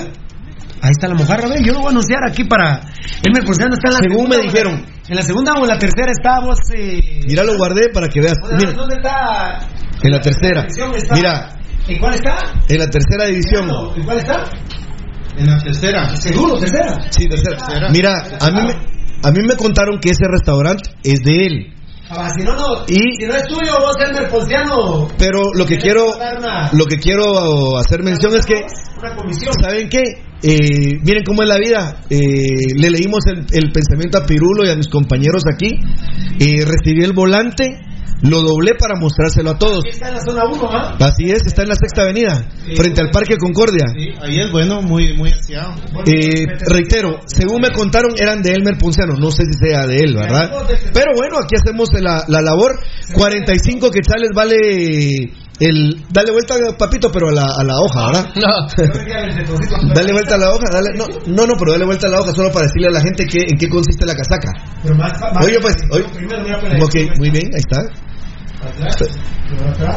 Ahí está la mojarra, ve, yo lo voy a anunciar aquí para... Elmer Ponciano está en la Según segunda me dijeron. En la segunda o en la tercera estábamos... Eh... mira, lo guardé para que veas. ¿Dónde, Mira, dónde está? en la tercera. está? Mira, ¿En cuál está? en la tercera división. ¿En cuál está? En la tercera. Seguro, tercera. Sí, tercera. Mira, a mí, me, a mí me contaron que ese restaurante es de él. Ah, si no, no. Y- Si no es tuyo, vos, Elmer Ponciano... Pero lo que quiero, lo que quiero hacer mención es que Una comisión. ¿Saben qué? Eh, miren cómo es la vida. Eh, le leímos el, el pensamiento a Pirulo y a mis compañeros aquí. Eh, recibí el volante, lo doblé para mostrárselo a todos. Está en la zona 1, ¿ah? Así es, está en la sexta avenida, frente al Parque Concordia. Sí, ahí es bueno, muy, muy aseado. Eh, reitero, según me contaron, eran de Elmer Ponciano. No sé si sea de él, ¿verdad? Pero bueno, aquí hacemos la, la labor. 45 quetzales vale El, dale vuelta, papito, pero a la, a la hoja, ¿verdad? (laughs) dale vuelta a la hoja, dale, no, no, no, pero dale vuelta a la hoja solo para decirle a la gente que, en qué consiste la casaca. Oye, pues, oye, ok, muy bien, ahí está.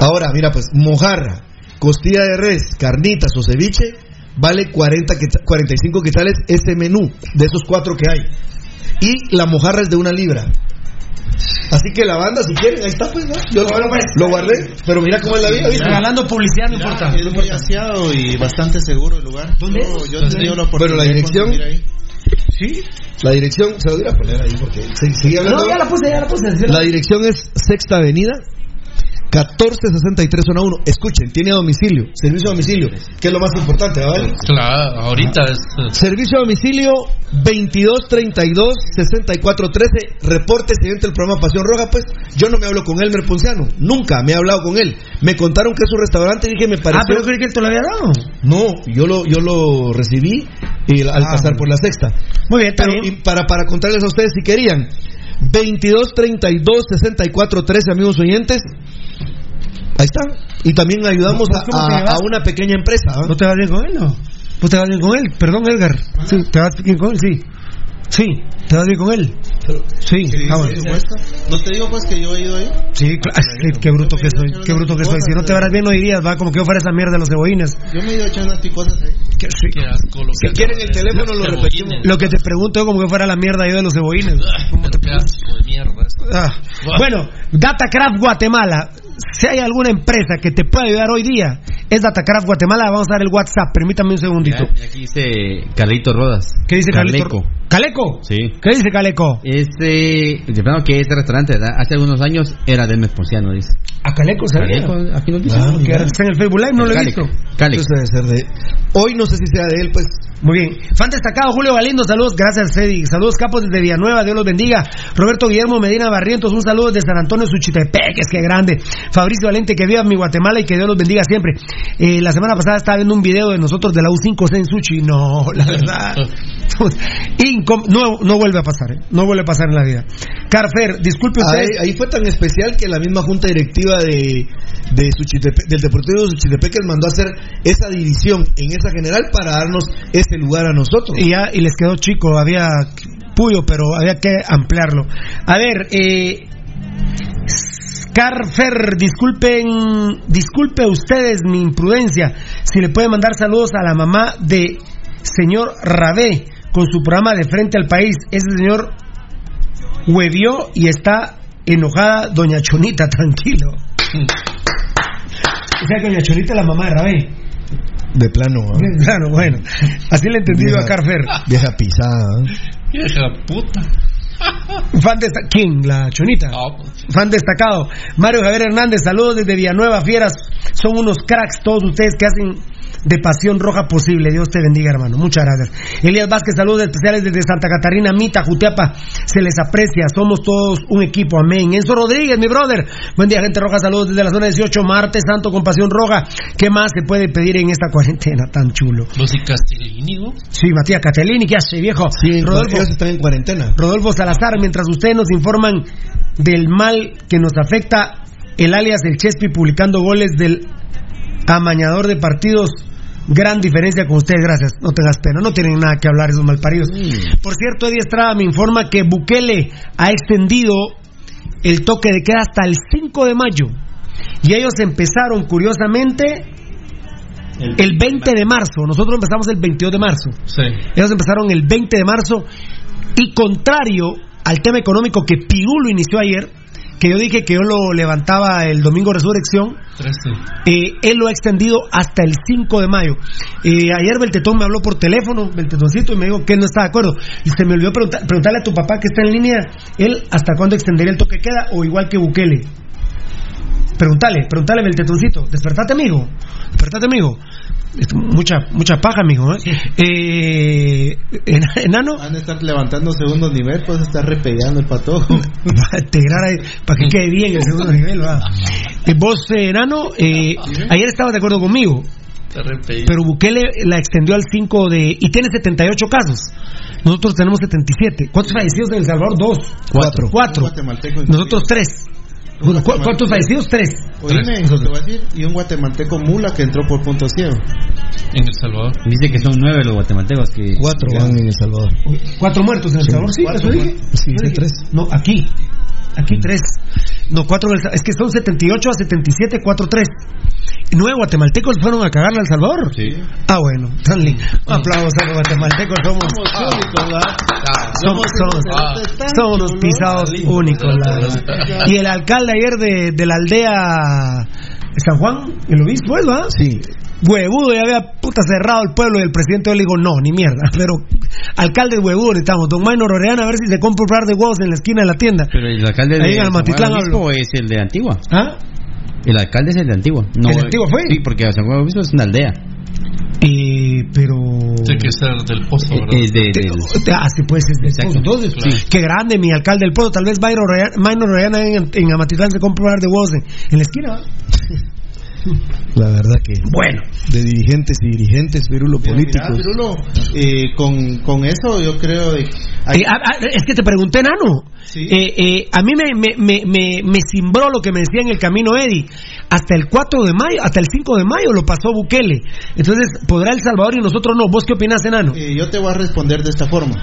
Ahora, mira, pues, mojarra, costilla de res, carnitas o ceviche, vale 40 queta- 45 quetzales ese menú, de esos cuatro que hay. Y la mojarra es de una libra. Así que la banda, si quieren, ahí está, pues, ¿no? Yo lo guardé, pero mira cómo es la vida, ¿viste? Regalando publicidad no importa. Es muy aseado y bastante seguro el lugar. ¿Dónde? Yo, yo he tenido la Pero oportunidad la de dirección. Sí. la dirección, se lo voy a poner ahí porque se- sigue hablando. No, ya la puse, ya la puse. La dirección es Sexta Avenida, 1463 zona 1. Escuchen, tiene domicilio, servicio a domicilio, que es lo más importante, ¿vale? Claro, ahorita es. eh, Servicio a domicilio 2232 6413. Reporte siguiente el programa Pasión Roja, pues yo no me hablo con Elmer Ponciano, nunca me he hablado con él. Me contaron que es un restaurante y dije, me pareció. Ah, pero creí que él te lo había dado. No, yo lo, yo lo recibí y al Ah, pasar por la sexta. Muy bien, Pero y para, para contarles a ustedes si querían, 22 32 64 13, amigos oyentes. Ahí está. Y también ayudamos a, ¿Cómo te a- una pequeña empresa. ¿ah? ¿No te vas bien con él, no? ¿No te vas bien con él? Perdón, Edgar. Sí, ¿te vas bien con él? Sí. Sí, ¿te vas bien con él? Sí, supuesto. No te digo pues que yo he ido ahí. Sí, cla- sí, qué bruto que soy, qué bruto que soy. Si no te verás bien no dirías, va, como que yo fuera esa mierda de los cebollines. Yo me he ido a echar unas picosas ahí. Qué rico. Qué asco lo Si que quieren el teléfono, lo repetimos. Lo que te pregunto es como que fuera la mierda yo de los cebollines. ¿Cómo te Qué asco de mierda. esto. Ah, Bueno, Datacraft Guatemala. Si hay alguna empresa que te pueda ayudar hoy día, es Datacraft Guatemala. Vamos a dar el WhatsApp. Permítame un segundito. Mira, Aquí dice Carlito Rodas. ¿Qué dice Carlito? Caleco. ¿Caleco? Sí. ¿Qué dice Caleco? Este, plano que este restaurante, ¿verdad? hace algunos años era de Ponciano, dice. ¿A Caleco sabía? Caleco, aquí no dice. Ah, Que está en el Facebook Live, no lo he Caleco. visto. Caleco. Debe ser de. Hoy no sé si sea de él, pues. Muy bien. Fan destacado, Julio Galindo, saludos, gracias Freddy. Saludos capos desde Villanueva, Dios los bendiga. Roberto Guillermo Medina Barrientos, un saludo desde San Antonio Suchitepec, es que grande. Fabricio Valente, que viva mi Guatemala y que Dios los bendiga siempre. Eh, la semana pasada estaba viendo un video de nosotros de la U5C en Suchi. No, la verdad. (laughs) Incom- no, no vuelve a pasar, ¿eh? no vuelve a pasar en la vida. Carfer, disculpe usted. Ahí, ahí fue tan especial que la misma junta directiva de, de Suchitepe- del Deportivo de Suchitepeques mandó a hacer esa división en esa general para darnos ese lugar a nosotros. Y ya, y les quedó chico, había puyo, pero había que ampliarlo. A ver, eh, Carfer, disculpen, disculpe ustedes mi imprudencia. Si le puede mandar saludos a la mamá de señor Rabé con su programa de frente al país. Ese señor huevió y está enojada doña Chonita, (laughs) tranquilo. O sea que doña Chonita es la mamá de Rabé. De plano. ¿ah? Claro, bueno. Así le he entendido a Carfer. Vieja pisada. ¿ah? Vieja puta. Fan destacado. ¿Quién? La chonita. Pues, Fan destacado. Mario Javier Hernández, saludos desde Villanueva, Fieras. Son unos cracks todos ustedes que hacen de pasión roja posible. Dios te bendiga, hermano. Muchas gracias. Elías Vázquez, saludos especiales desde Santa Catarina, Mita, Jutiapa. Se les aprecia. Somos todos un equipo. Amén. Enzo Rodríguez, mi brother. Buen día, gente roja. Saludos desde la zona 18. Martes Santo con pasión roja. ¿Qué más se puede pedir en esta cuarentena tan chulo? Los y Castellini, ¿no? Sí, Matías Catelini, ¿qué hace, viejo? Sí, Rodolfo, ellos están en cuarentena. Rodolfo Salazar, mientras ustedes nos informan del mal que nos afecta, el alias El Chespi publicando goles del amañador de partidos. Gran diferencia con ustedes, gracias. No tengas pena, no tienen nada que hablar esos malparidos. Por cierto, Eddie Estrada me informa que Bukele ha extendido el toque de queda hasta el 5 de mayo. Y ellos empezaron, curiosamente, el 20 de marzo. Nosotros empezamos el 22 de marzo. Sí. Ellos empezaron el 20 de marzo y contrario al tema económico que Pirulo inició ayer, que yo dije que yo lo levantaba el domingo de resurrección, eh, él lo ha extendido hasta el 5 de mayo. Eh, ayer Beltetón me habló por teléfono, Beltetoncito, y me dijo que él no está de acuerdo. Y se me olvidó preguntar- preguntarle a tu papá que está en línea, él hasta cuándo extendería el toque queda o igual que Bukele. Pregúntale, pregúntale, Beltetoncito. Despertate, amigo. Despertate, amigo. Mucha, mucha paja, amigo. ¿eh? Eh, en- enano, Van a estar levantando segundo nivel, pues estar repellando el patojo. (laughs) Para que quede bien el segundo nivel. va. Eh, vos, eh, enano, eh, ayer estabas de acuerdo conmigo, pero Bukele la extendió al 5 de. y tiene 78 casos. Nosotros tenemos 77. ¿Cuántos fallecidos El Salvador? Dos. Cuatro. Cuatro. Nosotros tres. ¿Cu- cu- ¿Cuántos fallecidos? Tres. Oíme, te voy a decir, y un guatemalteco mula que entró por punto ciego. En El Salvador. Dice que son nueve los guatemaltecos que... Cuatro van en El Salvador. Cuatro muertos en El Salvador, sí, cuatro eso dije. Sí, dije, tres. No, aquí. Aquí tres. No, cuatro. en El Sa- Es que son 78 a 77, 4, 3. Nueve guatemaltecos fueron a cagarle a El Salvador. Sí. Ah, bueno. Tan lindo. Un aplauso a los guatemaltecos. Somos. Somos, somos, somos unos pisados únicos, la verdad. Y el alcalde ayer de, de la aldea San Juan, el obispo, ¿es, va? Sí. Huevudo, ya había puta cerrado el pueblo y el presidente le dijo, no, ni mierda. (laughs) Pero alcalde huevudo necesitamos. Don Maynor Orellana, a ver si se compra un par de huevos en la esquina de la tienda. Pero el alcalde Ahí de Obispo hablo. es el de Antigua. ¿Ah? El alcalde es el de Antigua. No, ¿El de Antigua fue? Sí, porque San Juan Obispo es una aldea. Eh, pero... Tiene que ser del pozo, ¿verdad? Es de, de- Ah, sí, pues es del Exacto. Pozo. Entonces, Claro. qué grande mi alcalde del pueblo. Tal vez Maynor Orellana en, en Amatitlán se compra un par de huevos en, en la esquina. La verdad que. Bueno. De dirigentes y dirigentes, Pirulo, Pero políticos. Pirulo, eh, con, con eso yo creo de Eh, ah, ah, es que te pregunté, Nano. Sí. Eh, eh, a mí me, me, me, me, me cimbró lo que me decía en el camino Eddie. Hasta el 4 de mayo, hasta el 5 de mayo lo pasó Bukele. Entonces, ¿podrá El Salvador y nosotros no? ¿Vos qué opinás, Enano? Eh, yo te voy a responder de esta forma.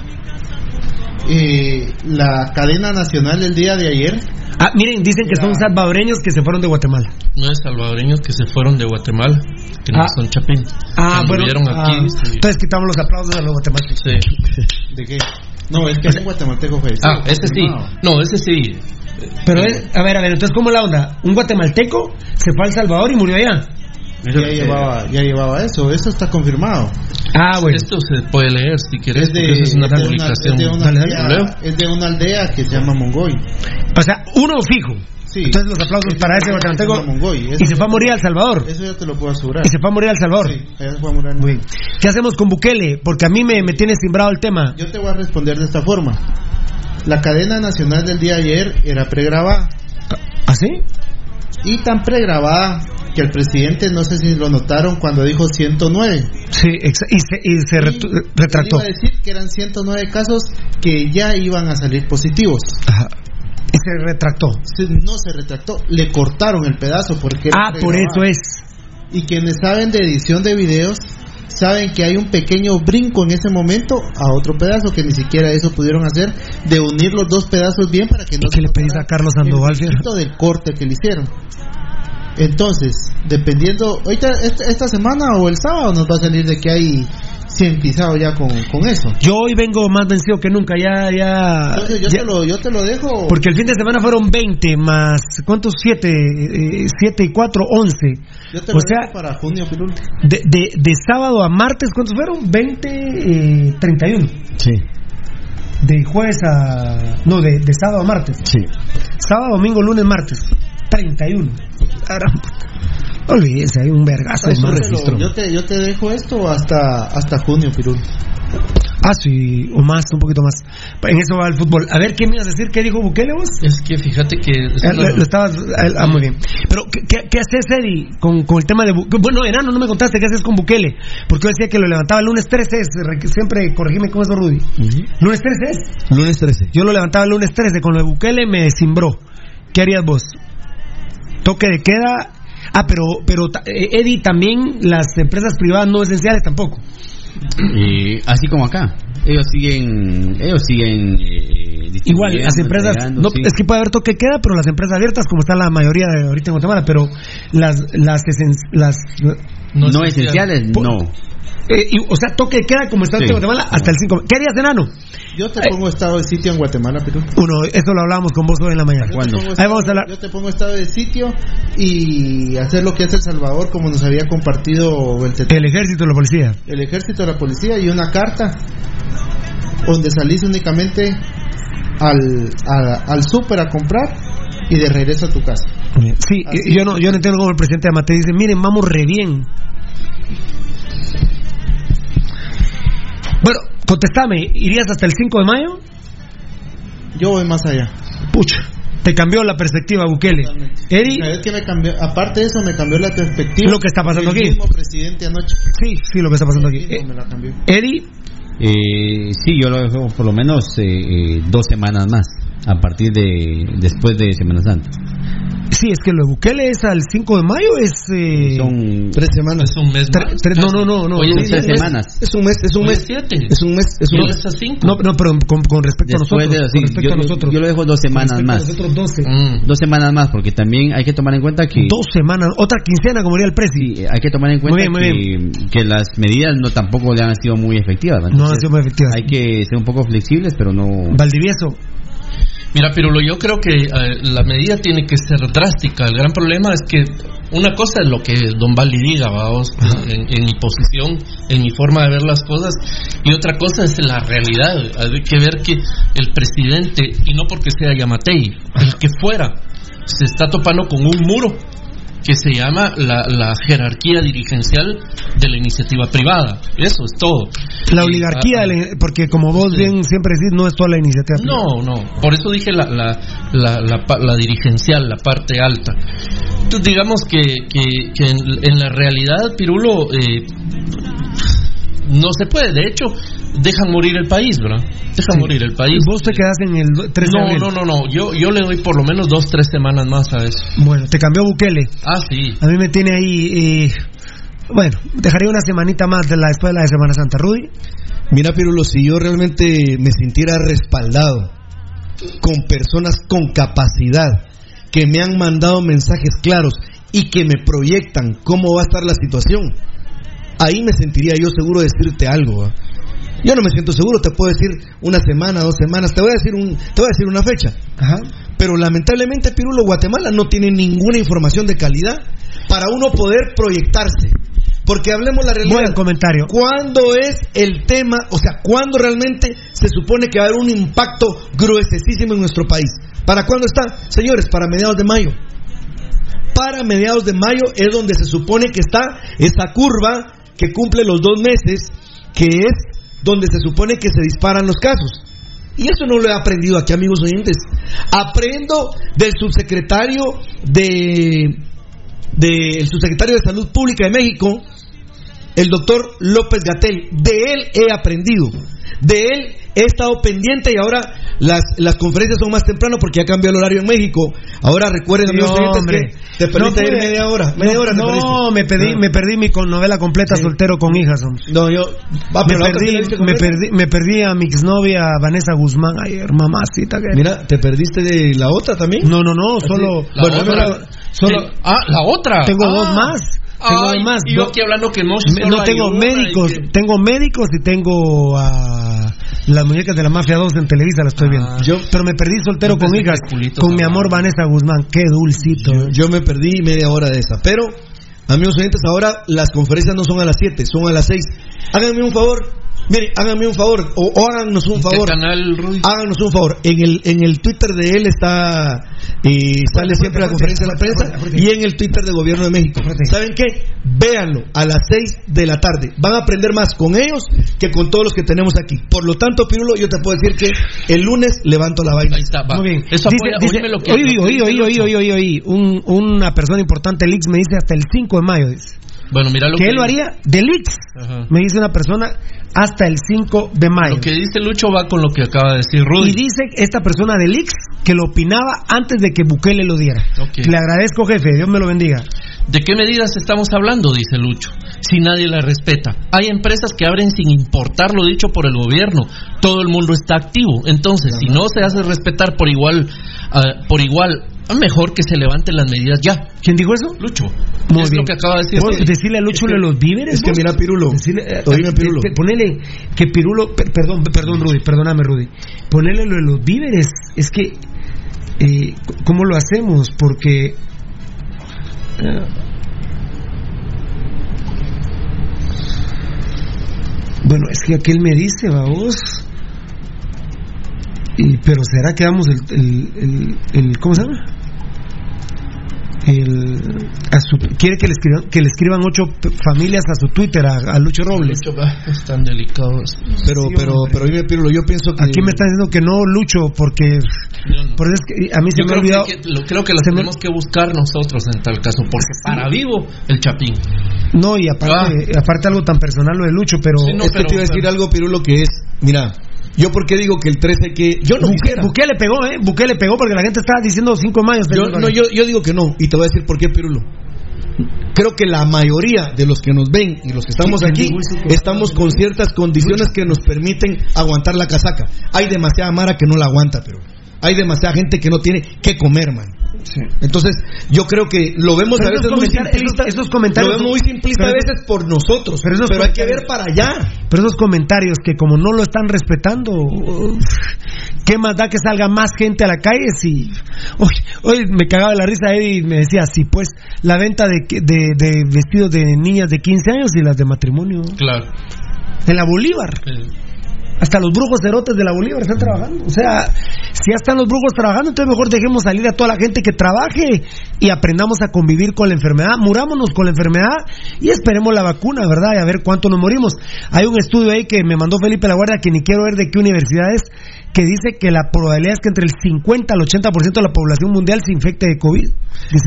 Eh, la cadena nacional del día de ayer, Ah, miren, dicen que son salvadoreños que se fueron de Guatemala. No es salvadoreños que se fueron de Guatemala, que no Ah. son chapín. Ah, bueno. aquí. ah, sí. Entonces quitamos los aplausos a los guatemaltecos. Sí. (laughs) ¿de qué? No, es que es un guatemalteco. Ah, ese sí. No, ese sí. Pero, es, a ver, a ver, entonces, ¿cómo la onda? Un guatemalteco se fue a El Salvador y murió allá. Ya llevaba, ya llevaba eso, eso está confirmado. Ah, bueno. Esto se puede leer si querés, Es de, porque esa es una es de publicación. es de una Dale, dale. aldea, ¿Leo? es de una aldea que se llama Mongoy. O sea, uno fijo. Sí. Entonces, los aplausos para ese es guatemalteco. Y se fue a morir a El Salvador. Eso ya te lo puedo asegurar. Y se fue a morir a El Salvador. Sí, allá se fue a morir. Muy bien. ¿Qué hacemos con Bukele? Porque a mí me, me tiene cimbrado el tema. Yo te voy a responder de esta forma. La cadena nacional del día de ayer era pregrabada. ¿Ah, sí? Y tan pregrabada que el presidente, no sé si lo notaron cuando dijo 109. Sí, y se, y se retractó. iba a decir que eran 109 casos que ya iban a salir positivos. Ajá. Y se retractó. Se- No se retractó, le cortaron el pedazo porque Ah, por eso es. Y quienes saben de edición de videos saben que hay un pequeño brinco en ese momento a otro pedazo que ni siquiera eso pudieron hacer de unir los dos pedazos bien para que no ¿Y qué le pedís a Carlos Sandoval, el del corte que le hicieron. Entonces, dependiendo, ahorita esta, esta semana o el sábado nos va a salir de que hay 100 pisados ya con, con eso. Yo hoy vengo más vencido que nunca, ya, ya. Entonces yo, ya- te lo, yo te lo dejo. Porque el fin de semana fueron 20 más. ¿Cuántos? 7? 7 y 4, 11. yo te o lo sea, dejo para junio, de, de, de sábado a martes, ¿cuántos fueron? 20, eh, 31. Sí, De jueves a. No, de, de sábado a martes. sí. Sábado, domingo, lunes, martes. 31. Caramba. Olvídense, hay un vergazo de Yo más. yo, te, yo te dejo esto hasta, hasta junio, Pirul. Ah, sí, o más, un poquito más. En eso va el fútbol. A ver, ¿qué me ibas a decir? ¿Qué dijo Bukele vos? Es que fíjate que. es Eh, lo, lo estabas. eh, Ah, muy bien. Pero, ¿qué, qué, qué haces, Eddie, con, con el tema de. Bu- Bueno, Enano, no me contaste qué haces con Bukele. Porque yo decía que lo levantaba el lunes 13. es, re- Siempre, corregime cómo es, Rudy. ¿Lunes 13 es? Lunes 13. Yo lo levantaba el lunes 13. Con lo de Bukele me cimbró. ¿Qué harías vos? Toque de queda. Ah, pero, pero eh, Eddie, también las empresas privadas no esenciales tampoco. Y así como acá. Ellos siguen. Ellos siguen. eh, Igual, las empresas, no, sí. es que puede haber toque de queda, pero las empresas abiertas, como está la mayoría de ahorita en Guatemala, pero las las, esen- las No, esenciales, no. Eh, y- o sea, toque queda como está Sí. en Guatemala hasta el 5. ¿Qué harías, enano? Yo te pongo estado de sitio en Guatemala, Pirul. Uno, eso lo hablábamos con vos hoy en la mañana. Yo te, pongo Ahí estado, vamos a hablar. yo te pongo estado de sitio y hacer lo que hace El Salvador, como nos había compartido el, TT, El ejército la policía. el ejército, la policía y una carta donde salís únicamente al, a- al súper a comprar y de regreso a tu casa. Sí, Así yo no, yo no entiendo cómo el presidente de Amate dice, miren, vamos re bien. Bueno, contestame, ¿irías hasta el 5 de mayo? Yo voy más allá. Pucha, te cambió la perspectiva, Bukele. Eri, ¿Sabes qué me cambió? Aparte de eso, me cambió la perspectiva. Lo que está pasando aquí. mismo presidente anoche. sí, sí, lo que está pasando aquí. El mismo Eh, me la cambió. Eri, Eh, sí, yo lo dejo por lo menos eh, eh, dos semanas más. A partir de. Después de Semana Santa. Sí, es que lo de Bukele es al 5 de mayo, es... Eh, Son Tres semanas. Es un mes tre- más. tre- no, no, no, no. Es tres un mes. semanas. Es un mes, es un Hoy mes. es siete. Es un mes, es un mes. es a cinco. No, no, pero con, con respecto Después a nosotros. de sí, con respecto yo, a nosotros. yo lo dejo dos Con semanas más. Nosotros 12. Mm. Dos semanas más, porque también hay que tomar en cuenta que Dos semanas, otra quincena, como diría el presi. sí, hay que tomar en cuenta Muy bien, muy que, que las medidas no tampoco le han sido muy efectivas. ¿no? No han sido muy efectivas. Hay que ser un poco flexibles, pero no. Valdivieso. Mira, Pirulo, yo creo que eh, la medida tiene que ser drástica. El gran problema es que una cosa es lo que Don Valdi diga, vamos, en, en mi posición, en mi forma de ver las cosas, y otra cosa es la realidad. Hay que ver que el presidente, y no porque sea Yamatei, el que fuera, se está topando con un muro que se llama la, la jerarquía dirigencial de la iniciativa privada. Eso es todo. La Y, oligarquía, ah, porque como vos bien siempre decís, no es toda la iniciativa. no, no, por eso dije la, la, la, la pa- la dirigencial, la parte alta. Entonces, digamos que, que, que en, en la realidad, Pirulo, eh, no se puede. De hecho, dejan morir el país, ¿verdad? Dejan morir el país. Vos te quedás en el 13 de No, abril. no, no, no. Yo, yo le doy por lo menos dos, tres semanas más a eso. Bueno, te cambió Bukele. Ah, sí. A mí me tiene ahí. eh, bueno, dejaría una semanita más de la, después de la de Semana Santa. Rudy. Mira, Pirulo, si yo realmente me sintiera respaldado con personas con capacidad que me han mandado mensajes claros y que me proyectan cómo va a estar la situación, ahí me sentiría yo seguro de decirte algo. ¿va? Yo no me siento seguro, te puedo decir una semana, dos semanas, te voy a decir un, te voy a decir una fecha. Pero lamentablemente, Pirulo, Guatemala no tiene ninguna información de calidad para uno poder proyectarse. Porque hablemos la realidad. Buen comentario. ¿Cuándo es el tema? O sea, ¿cuándo realmente se supone que va a haber un impacto gruesísimo en nuestro país? ¿Para cuándo está? Señores, para mediados de mayo. Para mediados de mayo es donde se supone que está esa curva que cumple los dos meses, que es donde se supone que se disparan los casos. Y eso no lo he aprendido aquí, amigos oyentes. Aprendo del subsecretario de del subsecretario de Salud Pública de México, el doctor López Gatel. De él he aprendido. De él he estado pendiente y ahora las, las conferencias son más temprano porque ya cambió el horario en México. Ahora recuerden, Sí, amigos oyentes, hombre. que te perdiste No ir media hora. Media no, hora no, me perdí, Ah. me perdí mi con novela completa soltero con hijas. hombre. No, yo. Va, me, otra sí perdí, me, perdí, me perdí a mi exnovia Vanessa Guzmán ayer, mamacita. Que... Mira, ¿te perdiste de la otra también? No, no, no, solo. La Bueno, otra. no, no, solo- Sí. Ah, la otra. Tengo Ah. dos más. Tengo Ay, dos más. y yo aquí hablando que no, no tengo médicos, que- tengo médicos y tengo a las muñecas de la mafia 2 en Televisa, la estoy viendo. Ah. Yo, pero me perdí soltero con hijas, con mi amor. Vanessa Guzmán, qué dulcito. Yo, yo me perdí media hora de esa. Pero, amigos oyentes, ahora las conferencias no son a las 7, son a las 6. Háganme un favor. Miren, háganme un favor. O, o háganos un ¿En qué favor. canal? Háganos un favor. En el, en el Twitter de él está. Y sale siempre la conferencia de la prensa. Y en el Twitter del Gobierno de México. ¿Saben qué? Véanlo a las 6 de la tarde. Van a aprender más con ellos que con todos los que tenemos aquí. Por lo tanto, Pirulo, yo te puedo decir que el lunes levanto la vaina. Ahí está, va. Muy bien. Eso Dice, apoya, dice- oíme lo que oí, oí, oí, oí, Lucho. oí, oí, oí. Un- una persona importante, Lix, me dice hasta el 5 de mayo. Dice. Bueno, mira lo que que él lo haría de Ajá. me dice una persona, hasta el 5 de mayo. Lo que dice Lucho va con lo que acaba de decir Rudy. Y dice esta persona de Lix que lo opinaba antes de que Bukele lo diera. Le agradezco, jefe, Dios me lo bendiga. ¿De qué medidas estamos hablando? Dice Lucho. Si nadie la respeta. Hay empresas que abren sin importar lo dicho por el gobierno. Todo el mundo está activo. Entonces, si no se hace respetar por igual, ah, por igual, mejor que se levanten las medidas ya. ¿Quién dijo eso? Lucho. Muy es bien. lo que acaba de decir. ¿Vos Rudy. decirle a Lucho Es que- de los víveres. es que vos? mira, Pirulo. Decirle, eh, Oíme, eh, Pirulo. eh, ponele que Pirulo, per- perdón, perdón, Rudy, perdóname, Rudy. Ponele lo de los víveres. Es que, eh, ¿cómo lo hacemos? Porque. eh, bueno, es que aquel me dice, vamos. Y, pero será que damos el, el, el, el- ¿cómo se llama? El, a su- quiere que le escriban que le escriban ocho familias a su Twitter a, a Lucho Robles. Lucho, ah, están delicados. Pero, Sí, pero, hombre. pero, oíme, Pirulo, yo pienso que. Aquí me están diciendo que no Lucho porque Yo no. por eso es que a mí se Yo me ha creo olvidado. que, que- lo- creo que lo se me- tenemos que buscar nosotros en tal caso, porque para vivo el Chapín. No, y aparte, aparte algo tan personal lo de Lucho, pero Sí, no, es que pero- te iba a decir pero- algo, Pirulo, que es. Mira, Yo porque digo que el 13 hay que... Yo no Buque- quisiera. Bukele pegó, ¿eh? Bukele pegó porque la gente estaba diciendo 5 de mayo. Yo, no, yo, yo digo que no, y te voy a decir por qué, Pirulo. Creo que la mayoría de los que nos ven y los que estamos Sí, aquí estamos con ciertas condiciones que nos permiten aguantar la casaca. Hay demasiada mara que no la aguanta, pero hay demasiada gente que no tiene que comer, man. Entonces, yo creo que lo vemos Pero a veces esos muy comentarios- simplista. esos- esos comentarios lo vemos muy simplista a pero- veces por nosotros, pero pero, esos hay que ver para allá. Pero esos comentarios que como no lo están respetando, uf, ¿qué más da que salga más gente a la calle si... Hoy, hoy me cagaba la risa Eddie y me decía, sí, pues la venta de, de, de vestidos de niñas de 15 años y las de matrimonio Claro. en la Bolívar. Hasta los brujos cerotes de la Bolívar están trabajando. O sea, si ya están los brujos trabajando, entonces mejor dejemos salir a toda la gente que trabaje y aprendamos a convivir con la enfermedad. Murámonos con la enfermedad y esperemos la vacuna, ¿verdad? Y a ver cuánto nos morimos. Hay un estudio ahí que me mandó Felipe La Guardia que ni quiero ver de qué universidad es, que dice que la probabilidad es que entre el 50 al 80% de la población mundial se infecte de COVID-19.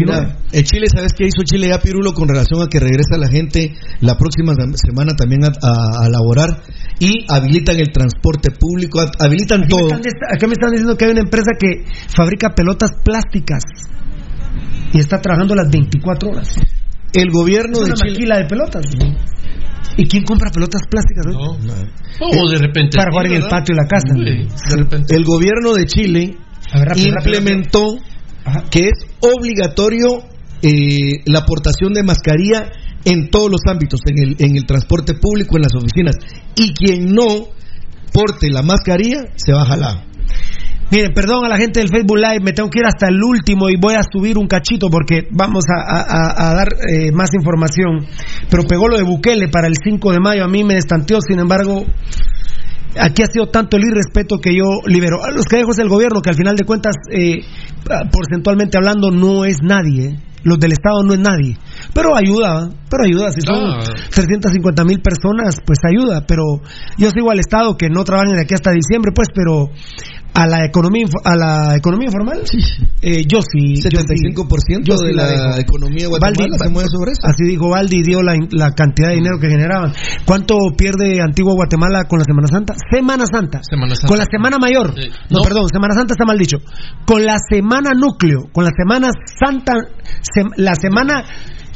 Mira, el Chile, ¿sabes qué hizo Chile ya, Pirulo, con relación a que regresa la gente la próxima semana también a, a- a laborar y habilitan el transporte público, habilitan Aquí me, todo? están, aquí me están diciendo que hay una empresa que fabrica pelotas plásticas y está trabajando las 24 horas. El gobierno Es de una Chile. maquila de pelotas. ¿Y quién compra pelotas plásticas? hoy? O de repente. Para jugar en el patio de la casa. Sí, de repente. El gobierno de Chile A ver, rápido, implementó que es obligatorio eh, la aportación de mascarilla en todos los ámbitos, en el, en el transporte público, en las oficinas. Y quien no porte la mascarilla se va a jalar. Miren, perdón a la gente del Facebook Live, me tengo que ir hasta el último y voy a subir un cachito porque vamos a, a- dar eh, más información. Pero pegó lo de Bukele para el 5 de mayo, a mí me destanteó, sin embargo, aquí ha sido tanto el irrespeto que yo libero. A los cadejos del gobierno, que al final de cuentas, eh, porcentualmente hablando, no es nadie. ¿eh? Los del Estado no es nadie. Pero ayuda, pero ayuda. Si son Ah. 350 mil personas, pues ayuda. Pero yo sigo al Estado que no trabajan de aquí hasta diciembre, pues, pero a la economía a la economía informal, eh, yo sí. yo sí- 75% yo sí de la dejo. economía de Guatemala Valdi- se mueve sobre eso. Así dijo Valdi, dio la, la cantidad de dinero que generaban. ¿Cuánto pierde Antigua Guatemala con la Semana Santa? Semana Santa. Semana Santa. Con la Semana Mayor. Sí. No, No. perdón, Semana Santa está mal dicho. Con la Semana Núcleo, con la Semana Santa, sem- la semana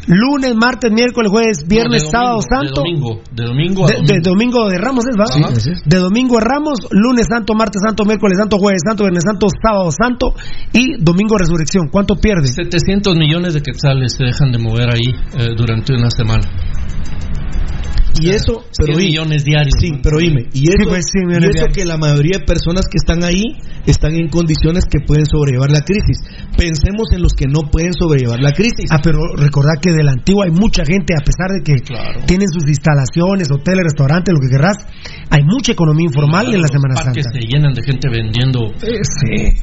lunes, martes, miércoles, jueves, viernes, No, sábado, domingo, santo. De domingo, de domingo a De, domingo. de domingo de Ramos es, ¿va? Sí, De domingo a Ramos, lunes santo, martes santo, miércoles santo, jueves santo, viernes santo, sábado santo y domingo resurrección. ¿Cuánto pierde? 700 millones de quetzales se dejan de mover ahí eh, durante una semana. Y eso, pero 100 oí- millones diarios. Sí, pero oíme, y eso, Sí, pues, 100 y eso que la mayoría de personas que están ahí están en condiciones que pueden sobrellevar la crisis. Pensemos en los que no pueden sobrellevar la crisis. Ah, pero recordad que de la antigua hay mucha gente, a pesar de que Claro. tienen sus instalaciones, hoteles, restaurantes, lo que querrás, hay mucha economía informal en la Los Semana parques Santa. se llenan de gente vendiendo. Eh, sí.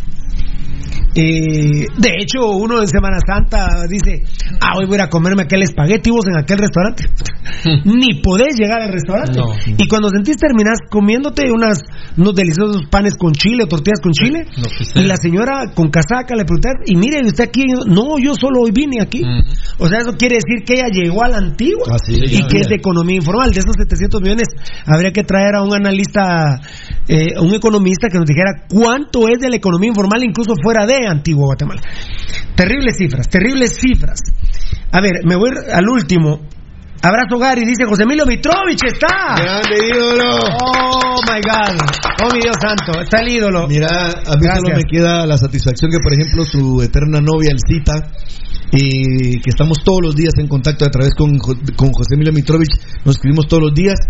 Eh, de hecho, uno en Semana Santa dice, ah, hoy voy a comerme aquel espagueti, vos en aquel restaurante. (laughs) Ni podés llegar al restaurante. No. Y cuando sentís terminás comiéndote unas, unos deliciosos panes con chile o tortillas con chile. Y la señora con casaca le pregunté, y mire, ¿y usted aquí? No, yo solo hoy vine aquí. O sea, eso quiere decir que ella llegó a la antigua y que es de economía informal. De esos 700 millones, habría que traer a un analista, eh, un economista que nos dijera cuánto es de la economía informal, incluso fuera de Antigua Guatemala. Terribles cifras, terribles cifras. A ver, me voy al último. Abrazo Gary, dice José Emilio Mitrovich, está. ¡Grande ídolo! Oh my God, oh mi Dios santo, está el ídolo. Mira, a mí Gracias. solo me queda la satisfacción que, por ejemplo, su eterna novia, Elcita, y que estamos todos los días en contacto a través con, con José Emilio Mitrovich, nos escribimos todos los días.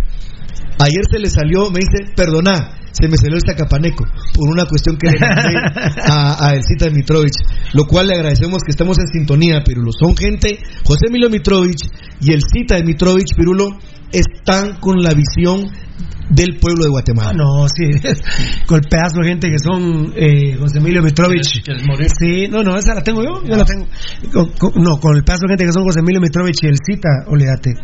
Ayer se le salió, me dice, perdona, se me salió el sacapaneco por una cuestión que le mandé (laughs) a, a Elcita Mitrovich, lo cual le agradecemos que estemos en sintonía, Pirulo. Son gente, José Emilio Mitrovich y Elcita de Mitrovich, Pirulo, están con la visión del pueblo de Guatemala. Ah, no, sí, con el pedazo de gente que son eh, José Emilio Mitrovich. Sí, no, no, esa la tengo yo, yo la tengo. Con- con- no, con el pedazo de gente que son José Emilio Mitrovich y el Cita, olvídate.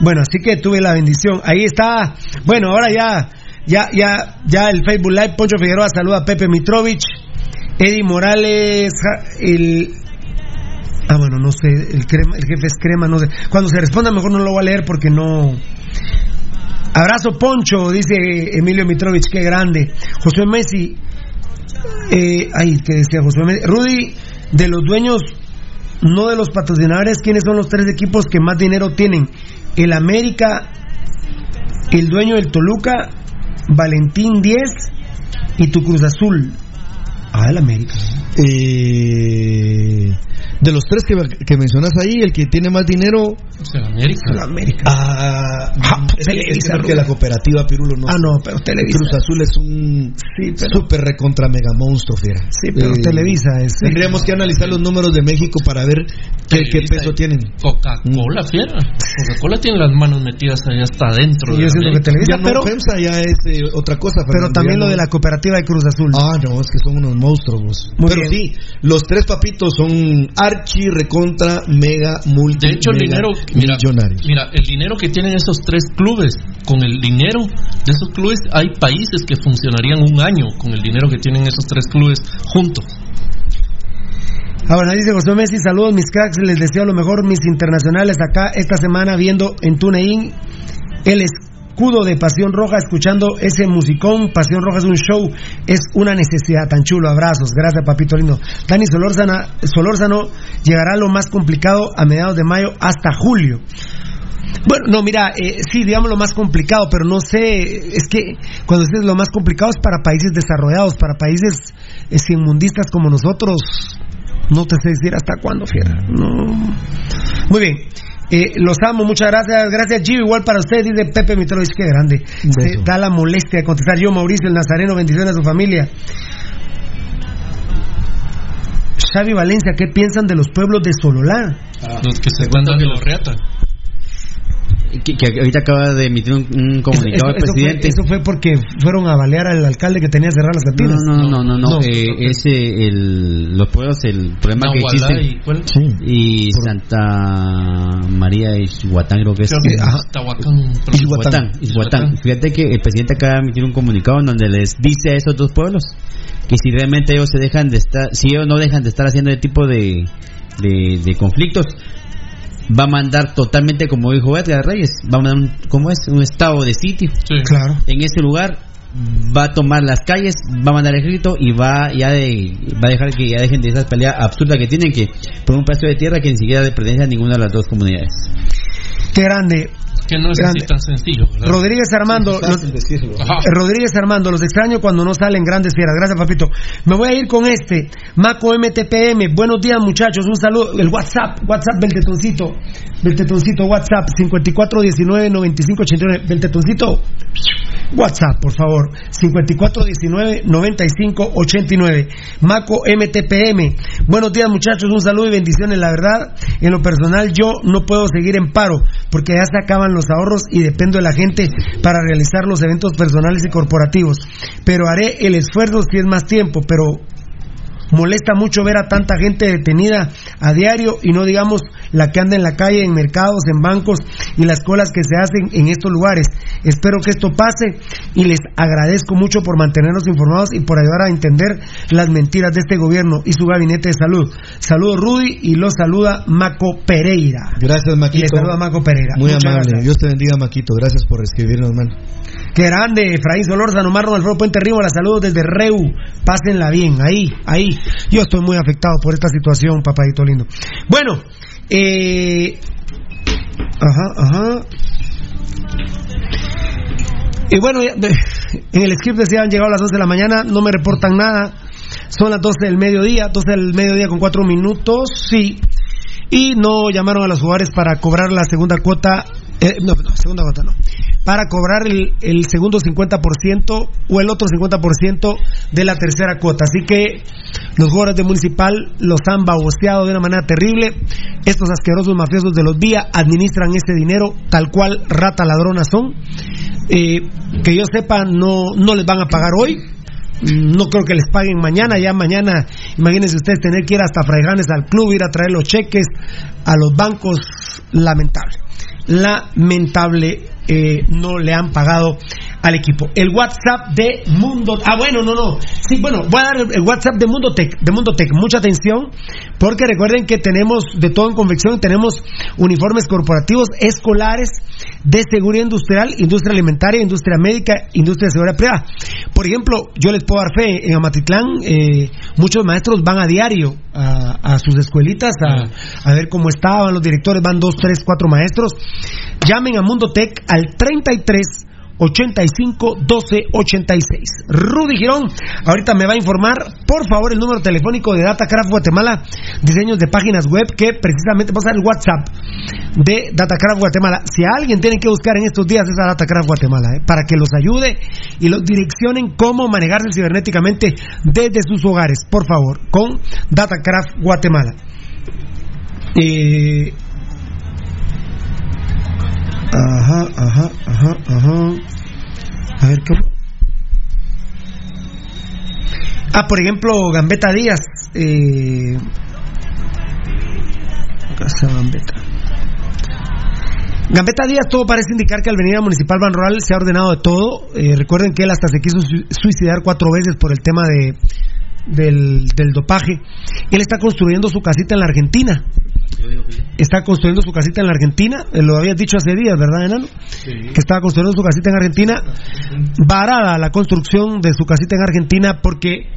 Bueno, así que tuve la bendición. Ahí está. Bueno, ahora ya, ya, ya, ya el Facebook Live, Poncho Figueroa saluda a Pepe Mitrovich, Eddie Morales, el Ah, bueno, no sé, el, crema, el jefe es crema, no sé. Cuando se responda mejor no lo voy a leer porque no... Abrazo Poncho, dice Emilio Mitrovich, qué grande. José Messi, eh, ay, ¿qué decía José Messi? Rudy, de los dueños, no de los patrocinadores, ¿quiénes son los tres equipos que más dinero tienen? El América, el dueño del Toluca, Valentín 10 y tu Cruz Azul. Ah, el América. Eh, de los tres que, que mencionas ahí, el que tiene más dinero. Es el América. El América. Ah, Ah, es, que- es que Televisa, porque la cooperativa Pirulo no. Ah, no, pero Televisa. Cruz Azul es un Sí, pero- super recontra mega monstruo, fiera. Sí, pero Eh, Televisa es. Tendríamos que analizar los números de México para ver qué, qué peso tienen. Coca-Cola, fiera. Coca-Cola tiene las manos metidas allá hasta adentro. Sí, yo de siento que. Televisa, Ya no, pero, FEMSA ya es eh, otra cosa. pero Fernando, también ya lo no- de la cooperativa de Cruz Azul. Ah, no, es que son unos monstruos. Muy Pero bien. sí, los tres papitos son archi, recontra, mega, multi, De hecho, el dinero, mira, mira, el dinero que tienen esos tres clubes, con el dinero de esos clubes, hay países que funcionarían un año con el dinero que tienen esos tres clubes juntos. Ah, bueno, dice José Messi, saludos mis cracks, les deseo lo mejor, mis internacionales acá esta semana viendo en TuneIn el escudo de Pasión Roja, escuchando ese musicón, Pasión Roja es un show, es una necesidad, tan chulo, abrazos, gracias papito lindo. Dani Solórzana, Solórzano llegará lo más complicado a mediados de mayo hasta julio. Bueno, no, mira, eh, sí, digamos lo más complicado, pero no sé, es que cuando dices lo más complicado es para países desarrollados, para países eh, sinmundistas como nosotros, no te sé decir hasta cuándo, fiera. No. Muy bien. Eh, los amo, muchas gracias. Gracias, Gio. Igual para usted, dice Pepe Mitrovich, qué grande. Se da la molestia de contestar. Yo, Mauricio, el Nazareno, bendiciones a su familia. Xavi Valencia, ¿qué piensan de los pueblos de Sololá? Los que se están dando reata. Que, que ahorita acaba de emitir un, un comunicado Eso- el eso fue- presidente. Eso fue, porque fueron a balear al alcalde que tenía cerradas las No, cantinas. no, no, no, no, eh, es el, los pueblos, el problema que Nahualá existe. y ¿cuál? Y Santa María y Ixhuatán, creo que es. Creo que Ixhuatán, Ixhuatán. Fíjate que el presidente acaba de emitir un comunicado en donde les dice a esos dos pueblos que si realmente ellos se dejan de estar, si ellos no dejan de estar haciendo ese tipo de, de, de conflictos, va a mandar totalmente, como dijo Edgar Reyes, va a mandar un, ¿cómo es? Un estado de sitio. Claro. En ese lugar va a tomar las calles, va a mandar el ejército y va ya de, va a dejar que ya dejen de esa pelea absurda que tienen que por un pedazo de tierra que ni siquiera le pertenece a ninguna de las dos comunidades. Qué grande. Que no es Grande. así tan sencillo, ¿verdad? Rodríguez Armando, los- (laughs) Rodríguez Armando, los extraño cuando no salen grandes fieras. Gracias, papito. Me voy a ir con este. Maco MTPM. Buenos días, muchachos. Un saludo. El WhatsApp, WhatsApp del tetoncito. Del tetoncito, WhatsApp 5419-9589. Del tetoncito. WhatsApp, por favor. 5419-9589. Maco MTPM. Buenos días, muchachos. Un saludo y bendiciones. La verdad, en lo personal, yo no puedo seguir en paro porque ya se acaban los ahorros y dependo de la gente para realizar los eventos personales y corporativos. Pero haré el esfuerzo si es más tiempo, pero molesta mucho ver a tanta gente detenida a diario y no digamos la que anda en la calle, en mercados, en bancos y las colas que se hacen en estos lugares. Espero que esto pase y les agradezco mucho por mantenernos informados y por ayudar a entender las mentiras de este gobierno y su gabinete de salud. Saludos Rudy y los saluda Maco Pereira. Gracias, Y Maquito. les saluda Maco Pereira. Muy Muchas amable. gracias. Dios te bendiga, Maquito. Gracias por escribirnos, hermano. Qué grande, Efraín Solórzano, Marlon Alfredo Puente Río, saludos desde Reu. Pásenla bien, ahí, ahí. Yo estoy muy afectado por esta situación, papadito lindo. Bueno, eh. Ajá, ajá. Y bueno, en el script decía han llegado las 12 de la mañana, no me reportan nada. Son las 12 del mediodía, 12 del mediodía con 4 minutos, sí. Y no llamaron a los jugadores para cobrar la segunda cuota, eh, no, no, segunda cuota no, para cobrar el, el segundo 50% o el otro 50% de la tercera cuota. Así que los jugadores de Municipal los han baboseado de una manera terrible. Estos asquerosos mafiosos de los Vía administran ese dinero tal cual rata ladrona son. Eh, que yo sepa, no, no les van a pagar hoy. No creo que les paguen mañana, ya mañana, imagínense ustedes tener que ir hasta Fraijanes al club, ir a traer los cheques a los bancos, lamentable. Lamentable, eh, no le han pagado al equipo. El WhatsApp de Mundo. Ah, bueno, no, no. Sí, bueno, voy a dar el WhatsApp de Mundo Tech. De Mundo Tech. Mucha atención, porque recuerden que tenemos de todo en confección. Tenemos uniformes corporativos, escolares, de seguridad industrial, industria alimentaria, industria médica, industria de seguridad privada. Por ejemplo, yo les puedo dar fe, en Amatitlán, eh, muchos maestros van a diario a, sus escuelitas a, a ver cómo estaban los directores, van dos, tres, cuatro maestros. Llamen a Mundo Tech al 33 85 12 86. Rudy Girón, ahorita me va a informar, por favor, el número telefónico de Datacraft Guatemala, diseños de páginas web, que precisamente va a ser el WhatsApp de Datacraft Guatemala. Si alguien tiene que buscar en estos días es a Datacraft Guatemala, ¿eh? para que los ayude y los direccionen cómo manejarse cibernéticamente desde sus hogares, por favor, con Datacraft Guatemala. Eh, Ajá, ajá, ajá, ajá. A ver, ¿cómo? Ah, por ejemplo, Gambetta Díaz. Eh... Casa Gambetta. Gambetta Díaz, todo parece indicar que al venir a Municipal Ban Rural se ha ordenado de todo. Eh, recuerden que él hasta se quiso su- suicidar cuatro veces por el tema de, del dopaje. Él está construyendo su casita en la Argentina. Está construyendo su casita en la Argentina. Eh, Lo habías dicho hace días, ¿verdad, Enano? Que estaba construyendo su casita en Argentina. Varada la construcción de su casita en Argentina porque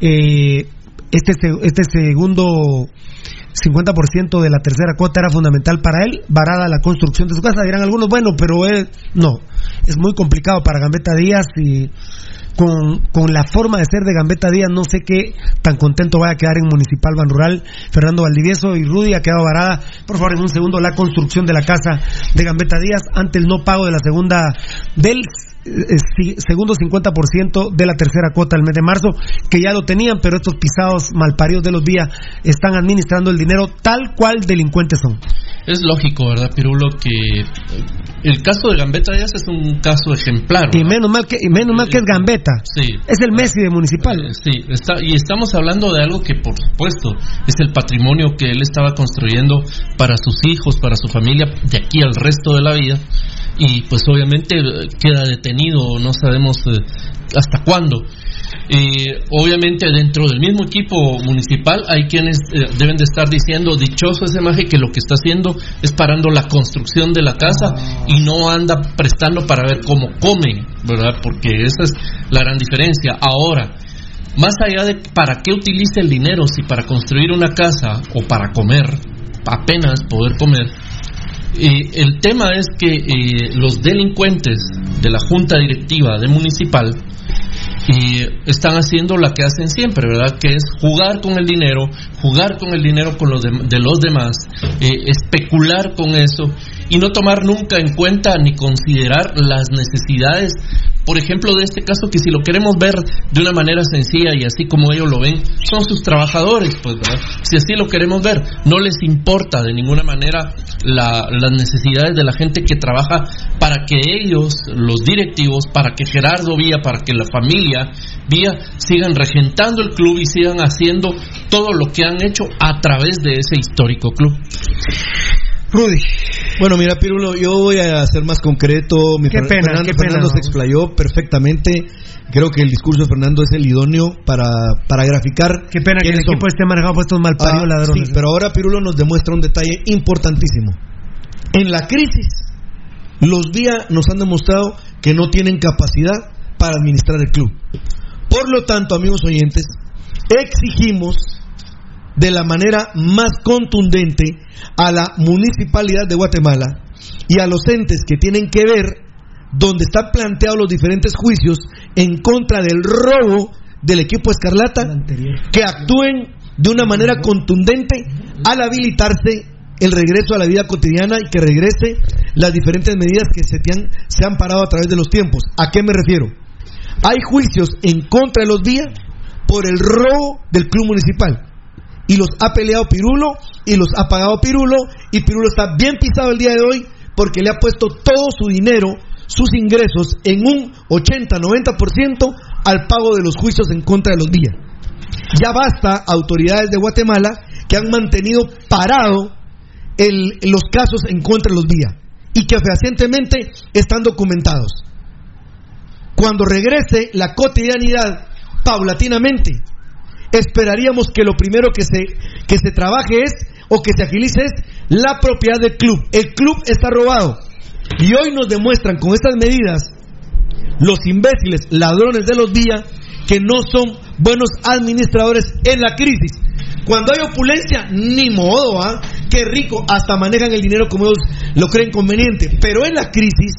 eh, este, este segundo 50% de la tercera cuota era fundamental para él. Varada la construcción de su casa. Dirán algunos, bueno, pero él no. Es muy complicado para Gambetta Díaz y con, con la forma de ser de Gambetta Díaz, no sé qué tan contento vaya a quedar en Municipal Ban Rural. Fernando Valdivieso y Rudy ha quedado varada. Por favor, en un segundo, la construcción de la casa de Gambetta Díaz ante el no pago de la segunda del segundo 50% de la tercera cuota del mes de marzo, que ya lo tenían, pero estos pisados malparidos de los días están administrando el dinero tal cual delincuentes son. Es lógico, ¿verdad, Pirulo? Que eh, el caso de Gambetta Díaz es un caso ejemplar. Y menos mal que, y menos mal que es Gambetta. Sí. Es el Messi de Municipal. Eh, Sí, está, y estamos hablando de algo que, por supuesto, es el patrimonio que él estaba construyendo para sus hijos, para su familia, de aquí al resto de la vida. Y pues obviamente eh, queda detenido, no sabemos eh, hasta cuándo. Eh, obviamente dentro del mismo equipo municipal hay quienes eh, deben de estar diciendo dichoso ese maje que lo que está haciendo es parando la construcción de la casa y no anda prestando para ver cómo comen, ¿verdad? Porque esa es la gran diferencia. Ahora, más allá de para qué utilice el dinero, si para construir una casa o para comer, apenas poder comer, eh, el tema es que eh, los delincuentes de la junta directiva de municipal eh, están haciendo la que hacen siempre, ¿verdad? Que es jugar con el dinero, jugar con el dinero con los de, de los demás, eh, especular con eso y no tomar nunca en cuenta ni considerar las necesidades, por ejemplo, de este caso, que si lo queremos ver de una manera sencilla y así como ellos lo ven, son sus trabajadores, pues, ¿verdad? Si así lo queremos ver, no les importa de ninguna manera la- las necesidades de la gente que trabaja para que ellos, los directivos, para que Gerardo Vía, para que la familia Vía sigan regentando el club y sigan haciendo todo lo que han hecho a través de ese histórico club. Rudy. Bueno, mira, Pirulo, yo voy a ser más concreto. Mi Qué pena, Fernando, qué pena, Fernando ¿no? se explayó perfectamente. Creo que el discurso de Fernando es el idóneo para, para graficar. Qué pena que el son. equipo esté manejado por estos malparidos Ah, ladrones. Sí, pero ahora Pirulo nos demuestra un detalle importantísimo. En la crisis, los Vía nos han demostrado que no tienen capacidad para administrar el club. Por lo tanto, amigos oyentes, exigimos de la manera más contundente a la municipalidad de Guatemala y a los entes que tienen que ver donde están planteados los diferentes juicios en contra del robo del equipo Escarlata, que actúen de una manera contundente al habilitarse el regreso a la vida cotidiana y que regrese las diferentes medidas que se, han, se han parado a través de los tiempos. ¿A qué me refiero? Hay juicios en contra de los días por el robo del club municipal. Y los ha peleado Pirulo y los ha pagado Pirulo y Pirulo está bien pisado el día de hoy porque le ha puesto todo su dinero, sus ingresos en un 80-90% al pago de los juicios en contra de los días. Ya basta autoridades de Guatemala que han mantenido parado los casos en contra de los días y que fehacientemente están documentados. cuando regrese la cotidianidad paulatinamente, esperaríamos que lo primero que se, que se trabaje es, o que se agilice es, la propiedad del club. El club está robado. Y hoy nos demuestran con estas medidas los imbéciles, ladrones de los días, que no son buenos administradores en la crisis. Cuando hay opulencia, ni modo, ¿ah? Qué rico, hasta manejan el dinero como ellos lo creen conveniente. Pero en la crisis,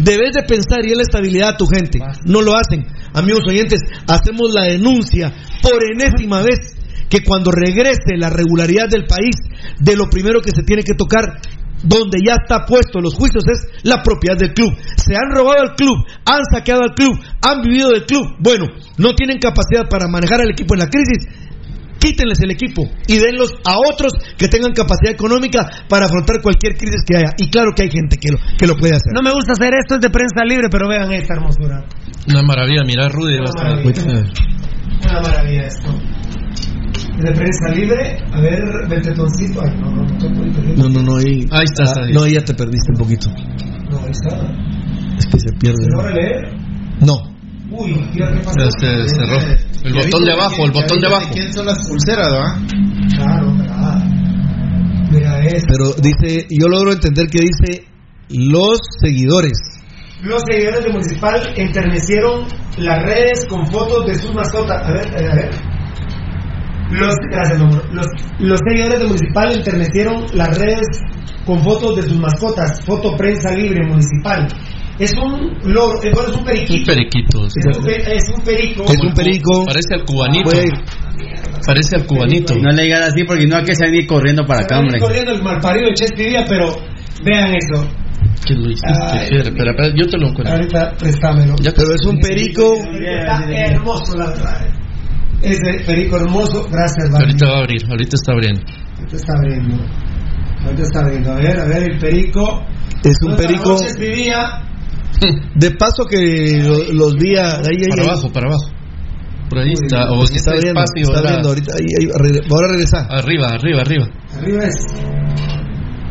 debes de pensar y en la estabilidad a tu gente. No lo hacen. Amigos oyentes, hacemos la denuncia por enésima vez que cuando regrese la regularidad del país, de lo primero que se tiene que tocar donde ya está puesto los juicios es la propiedad del club. Se han robado al club, han saqueado al club, han vivido del club. Bueno, no tienen capacidad para manejar al equipo en la crisis. Quítenles el equipo y denlos a otros que tengan capacidad económica para afrontar cualquier crisis que haya. Y claro que hay gente que lo, que lo puede hacer. No me gusta hacer esto, es de prensa libre, pero vean esta hermosura. Una maravilla, mirar Rudy. va a estar- Una maravilla esto. Es de prensa libre. A ver, ventetoncito. Ay, no, no, no, no, no, no, No, no, no. Ahí, Ahí estás, ah, ahí. No, ahí ya te perdiste un poquito. no, ahí está. Es que se pierde. ¿Se ¿no? logra leer? No. Uy, mira qué pasó. Se, se cerró. El botón de abajo, el botón de abajo. ¿Quién son las pulseras, va? Claro, claro. Mira esto. Pero dice, yo logro entender que dice los seguidores. Los seguidores de Municipal enternecieron las redes con fotos de sus mascotas. A ver, a ver, a ver. Los, gracias, mi amor. los, los seguidores de Municipal enternecieron las redes con fotos de sus mascotas. Foto prensa libre municipal. Es un loro, eh, bueno, es un periquito. Periquitos. Es un, es un perico. Es un perico. Parece al cubanito. Ir. Parece al cubanito. No le digas así porque no hay que salir corriendo para acá, hombre. corriendo el malparido de Chespi Díaz, pero vean eso. ¿Quién lo hiciste? Ay. Espera, yo te lo encuentro. Ahorita préstamelo. Ya Pero es un perico. Está hermoso la verdad. Ese perico hermoso, gracias, Vali. Ahorita va a abrir, ahorita está abriendo. Ahorita está abriendo. Ahorita está abriendo. A ver, a ver, el perico. Es un perico. vivía. (laughs) De paso que lo- los días. Ahí, ahí, Para ahí. abajo, para abajo. Por ahí está. O está este abriendo, espacio. está abriendo ahorita. Ahí, ahí, regre- ahora regresa. Arriba, arriba, arriba. Arriba es.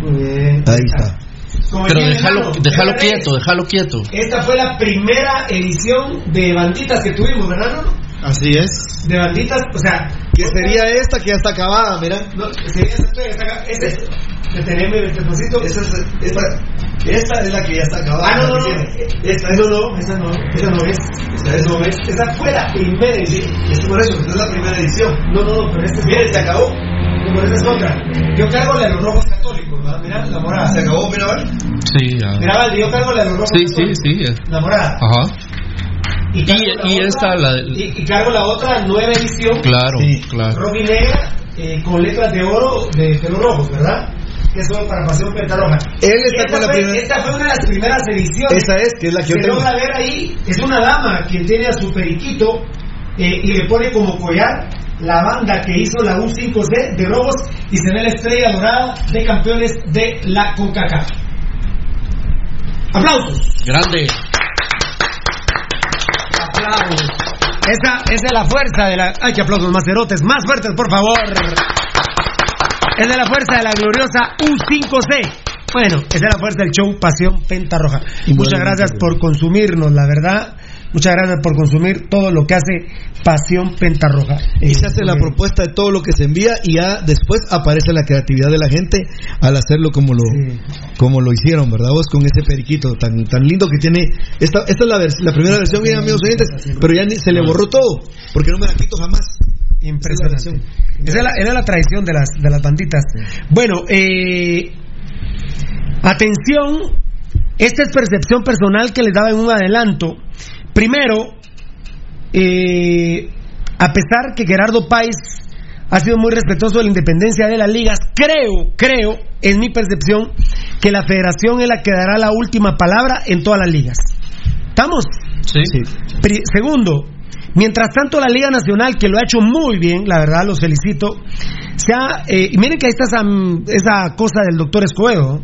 Muy bien. Ahí está. Pero déjalo, déjalo esta quieto, déjalo quieto. Esta fue la primera edición de banditas que tuvimos, ¿verdad? Así es. De banditas, o sea. Que sería esta que ya está acabada, mira. No, sería esta, esta, esta, esta, detenerme el telefoncito. Esta es, esta, esta es la que ya está acabada. Ah, no, no, no. Esta, no, no, esa no, esa no es. Esa es, no es. Esa fue la primera edición. Es por eso, esta es la primera edición. No, no, no, pero esta es Miren, se acabó. No, pero esa es otra. Yo cargo la de los rojos católicos, ¿verdad? Mira, la morada. Se acabó, mira, ¿vale? Sí, ya. Mira, Valdi, yo cargo la de los rojos Sí, sí, católicos. sí. eh. La morada. Ajá. Y, cargo Y- la y otra- esta, la del- y, y cargo la otra nueva edición. Claro, Sí. claro. y negra eh, con letras de oro de pelo rojos, ¿verdad? Que es para Pasión Pentarroja. Él está esta con la fue- primera. Esta fue una de las primeras ediciones. Esa es, que es la que yo Se tengo. logra ver ahí, es una dama quien tiene a su periquito eh, y le pone como collar la banda que hizo la U5C de Robos y se ve la estrella dorada de campeones de la CONCACAF. ¡Aplausos! Grande. ¡Aplausos! Esa, esa es la fuerza de la... ¡Ay, que aplausos más cerotes! ¡Más fuertes, por favor! Es de la fuerza de la gloriosa U5C. Bueno, esa es la fuerza del show Pasión Penta Roja. Y Muchas gracias por consumirnos, la verdad. Muchas gracias por consumir todo lo que hace Pasión Penta Roja. Y se hace la porque- propuesta de todo lo que se envía y ya después aparece la creatividad de la gente al hacerlo como lo Sí. como lo hicieron, ¿verdad? Vos con ese periquito tan tan lindo que tiene. Esta, esta es la, la primera versión, bien amigos oyentes, pero ya ni- se le borró todo, porque no me la quito jamás. Impresionante. Esa es la, es tradición de las, de las banditas. Bueno, eh, atención, esta es percepción personal que les daba en un adelanto. Primero, eh, a pesar que Gerardo Páez ha sido muy respetuoso de la independencia de las ligas, creo, creo, en mi percepción, que la federación es la que dará la última palabra en todas las ligas. ¿Estamos? Sí. Segundo, mientras tanto la Liga Nacional, que lo ha hecho muy bien, la verdad, los felicito, se ha, eh, y miren que ahí está esa, esa cosa del doctor Escobedo,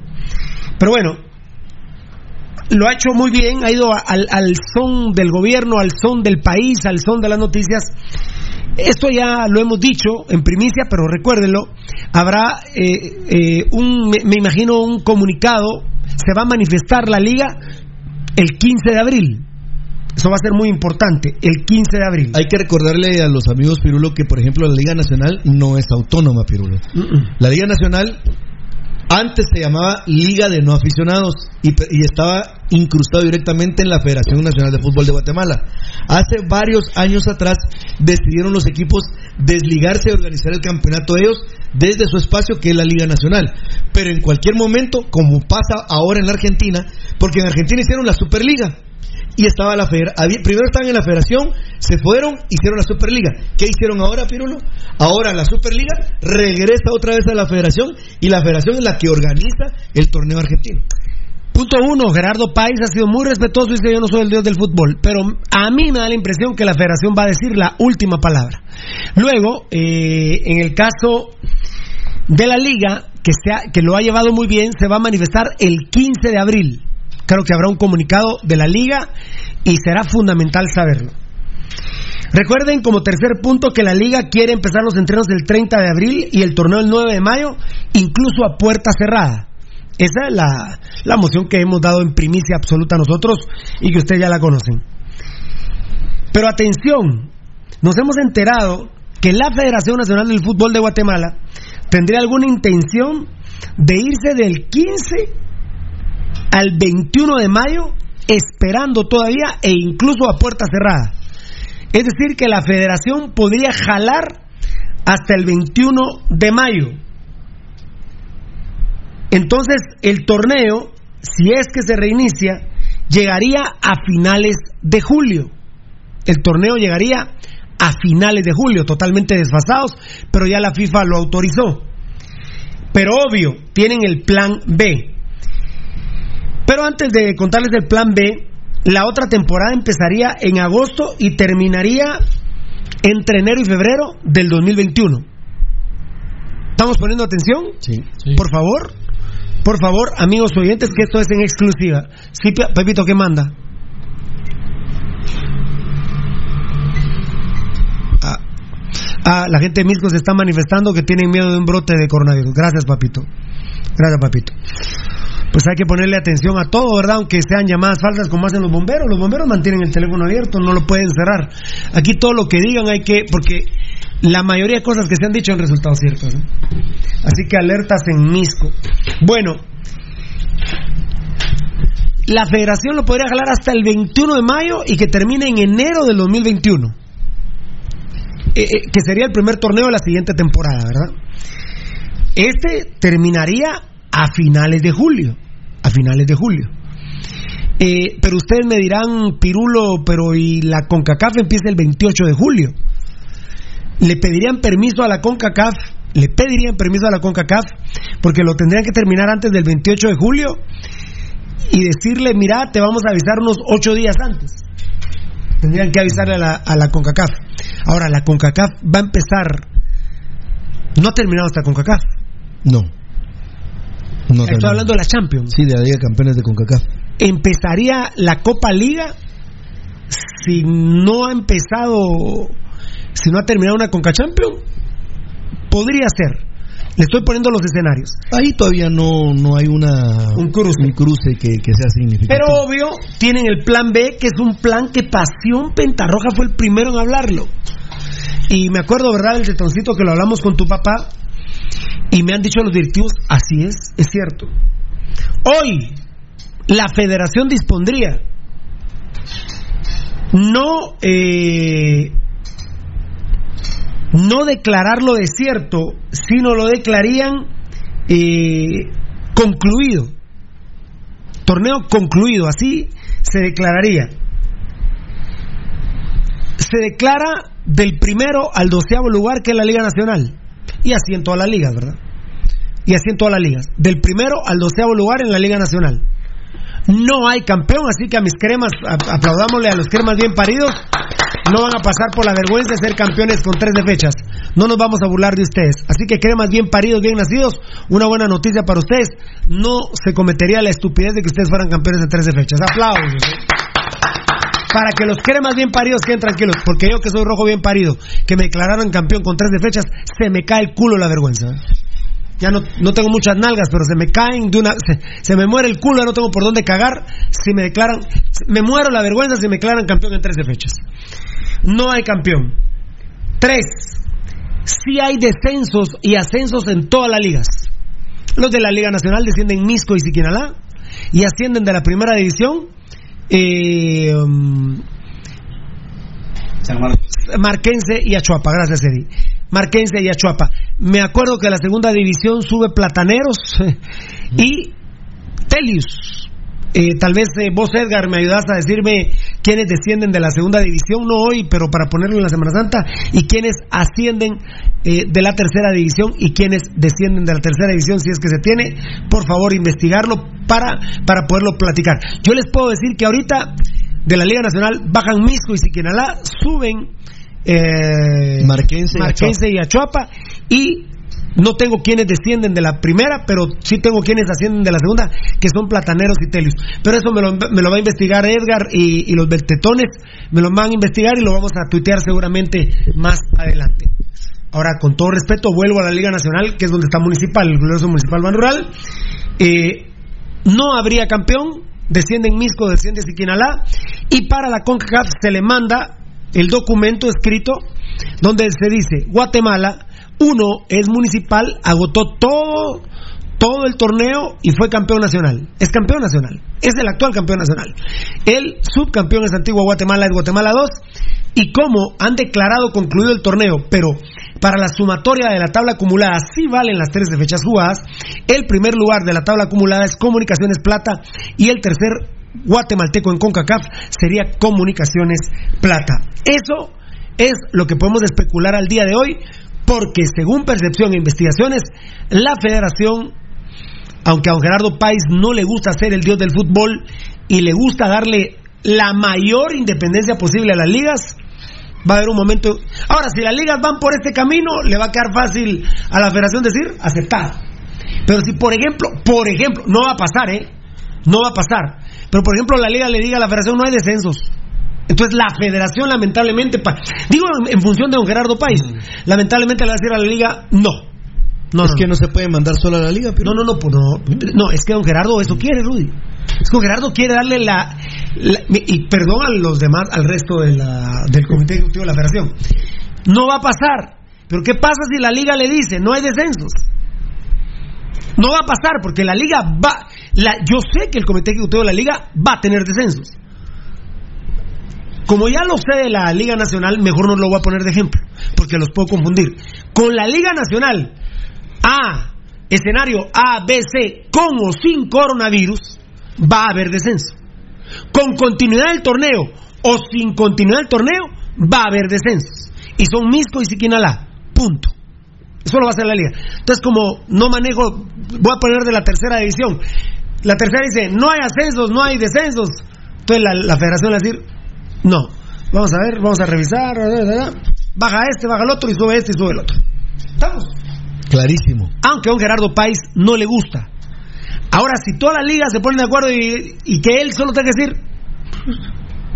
pero bueno, lo ha hecho muy bien, ha ido al, al son del gobierno, al son del país, al son de las noticias. Esto ya lo hemos dicho en primicia, pero recuérdenlo, habrá eh, eh, un, me imagino, un comunicado, se va a manifestar la liga el 15 de abril. Eso va a ser muy importante, el 15 de abril. Hay que recordarle a los amigos Pirulo que, por ejemplo, la Liga Nacional no es autónoma, Pirulo. La Liga Nacional antes se llamaba Liga de No Aficionados y, y estaba incrustado directamente en la Federación Nacional de Fútbol de Guatemala. Hace varios años atrás decidieron los equipos desligarse de organizar el campeonato ellos desde su espacio que es la Liga Nacional. Pero en cualquier momento, como pasa ahora en la Argentina, porque en Argentina hicieron la Superliga y estaba la federación. Primero estaban en la federación, se fueron, hicieron la Superliga. ¿Qué hicieron ahora, Pirulo? Ahora la Superliga regresa otra vez a la federación y la federación es la que organiza el torneo argentino. Punto uno, Gerardo Páez ha sido muy respetuoso y dice yo no soy el dios del fútbol, pero a mí me da la impresión que la federación va a decir la última palabra. Luego, eh, en el caso de la liga, que, se ha- que lo ha llevado muy bien, se va a manifestar el 15 de abril. Creo que habrá un comunicado de la liga y será fundamental saberlo. Recuerden como tercer punto que la liga quiere empezar los entrenos el 30 de abril y el torneo el 9 de mayo, incluso a puerta cerrada. Esa es la, la moción que hemos dado en primicia absoluta nosotros y que ustedes ya la conocen. Pero atención, nos hemos enterado que la Federación Nacional del Fútbol de Guatemala tendría alguna intención de irse del 15 al 21 de mayo esperando todavía e incluso a puerta cerrada. Es decir, que la federación podría jalar hasta el 21 de mayo. Entonces, el torneo, si es que se reinicia, llegaría a finales de julio. El torneo llegaría a finales de julio, totalmente desfasados, pero ya la FIFA lo autorizó. Pero obvio, tienen el plan B. Pero antes de contarles el plan B, la otra temporada empezaría en agosto y terminaría entre enero y febrero del 2021. ¿Estamos poniendo atención? Sí. Por favor, por favor, amigos oyentes, que esto es en exclusiva. Sí, Pe- Pepito, ¿qué manda? Ah, ah, la gente de Misco se está manifestando que tienen miedo de un brote de coronavirus. Gracias, papito. Gracias, papito. Pues hay que ponerle atención a todo, ¿verdad? Aunque sean llamadas falsas como hacen los bomberos. Los bomberos mantienen el teléfono abierto, no lo pueden cerrar. Aquí todo lo que digan hay que... Porque la mayoría de cosas que se han dicho han resultado ciertas. ¿no? Así que alertas en Misco. Bueno, la federación lo podría jalar hasta el 21 de mayo y que termine en enero del 2021. Eh, eh, que sería el primer torneo de la siguiente temporada, ¿verdad? Este terminaría a finales de julio. A finales de julio. Eh, pero ustedes me dirán, Pirulo, pero y la CONCACAF empieza el 28 de julio. Le pedirían permiso a la CONCACAF, le pedirían permiso a la CONCACAF, porque lo tendrían que terminar antes del 28 de julio y decirle, mira, te vamos a avisar unos ocho días antes. Tendrían que avisarle a la, a la CONCACAF. Ahora, la CONCACAF va a empezar. No ha terminado hasta CONCACAF. No. No Estoy termina. hablando de la Champions. Sí, de la Liga de Campeones de CONCACAF. Empezaría la Copa Liga si no ha empezado, si no ha terminado una Conca Champions. Podría ser. Le estoy poniendo los escenarios. Ahí todavía no, no hay una, un cruce, un cruce que, que sea significativo. Pero obvio, tienen el plan B, que es un plan que Pasión Pentarroja fue el primero en hablarlo. Y me acuerdo, ¿verdad?, el tetoncito que lo hablamos con tu papá. Y me han dicho los directivos, así es, es cierto. Hoy, la federación dispondría no eh, no declararlo desierto, sino lo declarían eh, concluido. Torneo concluido, así se declararía. Se declara del primero al doceavo lugar, que es la Liga Nacional. Y así en todas las ligas, ¿verdad? Y así en todas las ligas. Del primero al doceavo lugar en la Liga Nacional. No hay campeón, así que a mis cremas, aplaudámosle a los cremas bien paridos. No van a pasar por la vergüenza de ser campeones con tres de fechas. No nos vamos a burlar de ustedes. Así que cremas bien paridos, bien nacidos, una buena noticia para ustedes. No se cometería la estupidez de que ustedes fueran campeones de tres de fechas. Aplausos. Para que los cremas bien paridos queden tranquilos, porque yo que soy rojo bien parido, que me declararon campeón con tres de fechas, se me cae el culo la vergüenza. Ya no, no tengo muchas nalgas, pero se me caen de una. Se, se me muere el culo, ya no tengo por dónde cagar. Si me declaran, Me muero la vergüenza si me declaran campeón en 13 fechas. No hay campeón. Tres, sí hay descensos y ascensos en todas las ligas. Los de la Liga Nacional descienden Misco y Siquinalá y ascienden de la primera división. Eh, um, Marquense y Achuapa, gracias Eddie. Marquense y Achuapa. Me acuerdo que la segunda división sube Plataneros (laughs) y Telius. Eh, tal vez eh, vos, Edgar, me ayudas a decirme quiénes descienden de la segunda división, no hoy, pero para ponerlo en la Semana Santa, y quiénes ascienden eh, de la tercera división y quiénes descienden de la tercera división, si es que se tiene, por favor, investigarlo para, para poderlo platicar. Yo les puedo decir que ahorita de la Liga Nacional bajan Misco y Siquinalá, suben Marquense Marquense y Achuapa y no tengo quienes descienden de la primera, pero sí tengo quienes ascienden de la segunda, que son Plataneros y Telius. Pero eso me lo, me lo va a investigar Edgar y, y los Beltetones, me lo van a investigar y lo vamos a tuitear seguramente más adelante. Ahora, con todo respeto, vuelvo a la Liga Nacional, que es donde está Municipal, el glorioso Municipal Ban Rural. Eh, no habría campeón, descienden Misco, desciende Siquinalá, y para la CONCACAF se le manda el documento escrito donde se dice, Guatemala, uno es municipal, agotó todo, todo el torneo y fue campeón nacional. Es campeón nacional, es el actual campeón nacional. El subcampeón es Antigua Guatemala, es Guatemala 2, y como han declarado concluido el torneo, pero para la sumatoria de la tabla acumulada sí valen las 13 fechas jugadas, el primer lugar de la tabla acumulada es Comunicaciones Plata y el tercer guatemalteco en CONCACAF sería Comunicaciones Plata. Eso es lo que podemos especular al día de hoy, porque según percepción e investigaciones, la federación, aunque a don Gerardo Páez no le gusta ser el dios del fútbol y le gusta darle la mayor independencia posible a las ligas, va a haber un momento. Ahora, si las ligas van por este camino, le va a quedar fácil a la federación decir aceptar. Pero si, por ejemplo, por ejemplo, no va a pasar, ¿eh? No va a pasar. Pero, por ejemplo, la liga le diga a la federación no hay descensos. Entonces la federación lamentablemente, pa- digo en, función de don Gerardo Páez, lamentablemente le va a decir a la liga no. No, es no, que no. no se puede mandar solo a la liga, pero No, no, no, pues no, no, es que don Gerardo eso quiere, Rudy. Es que don Gerardo quiere darle la, la- y perdón a los demás, al resto de la- del comité ejecutivo de la federación. No va a pasar. Pero ¿qué pasa si la liga le dice no hay descensos? No va a pasar porque la liga va, la, yo sé que el comité ejecutivo de la liga va a tener descensos. Como ya lo sé de la Liga Nacional, mejor no lo voy a poner de ejemplo, porque los puedo confundir. Con la Liga Nacional, A, escenario A, B, C, con o sin coronavirus, va a haber descenso. Con continuidad del torneo o sin continuidad del torneo, va a haber descensos. Y son Misco y Siquinalá. Punto. Eso lo va a hacer la liga. Entonces, como no manejo, voy a poner de la tercera división. La tercera dice, no hay ascensos, no hay descensos. Entonces la, la federación va a decir, no. Vamos a ver, vamos a revisar. Baja este, baja el otro y sube este y sube el otro. ¿Estamos? clarísimo. Aunque a un Gerardo Páez no le gusta. Ahora, si todas las ligas se ponen de acuerdo y, y que él solo tenga que decir,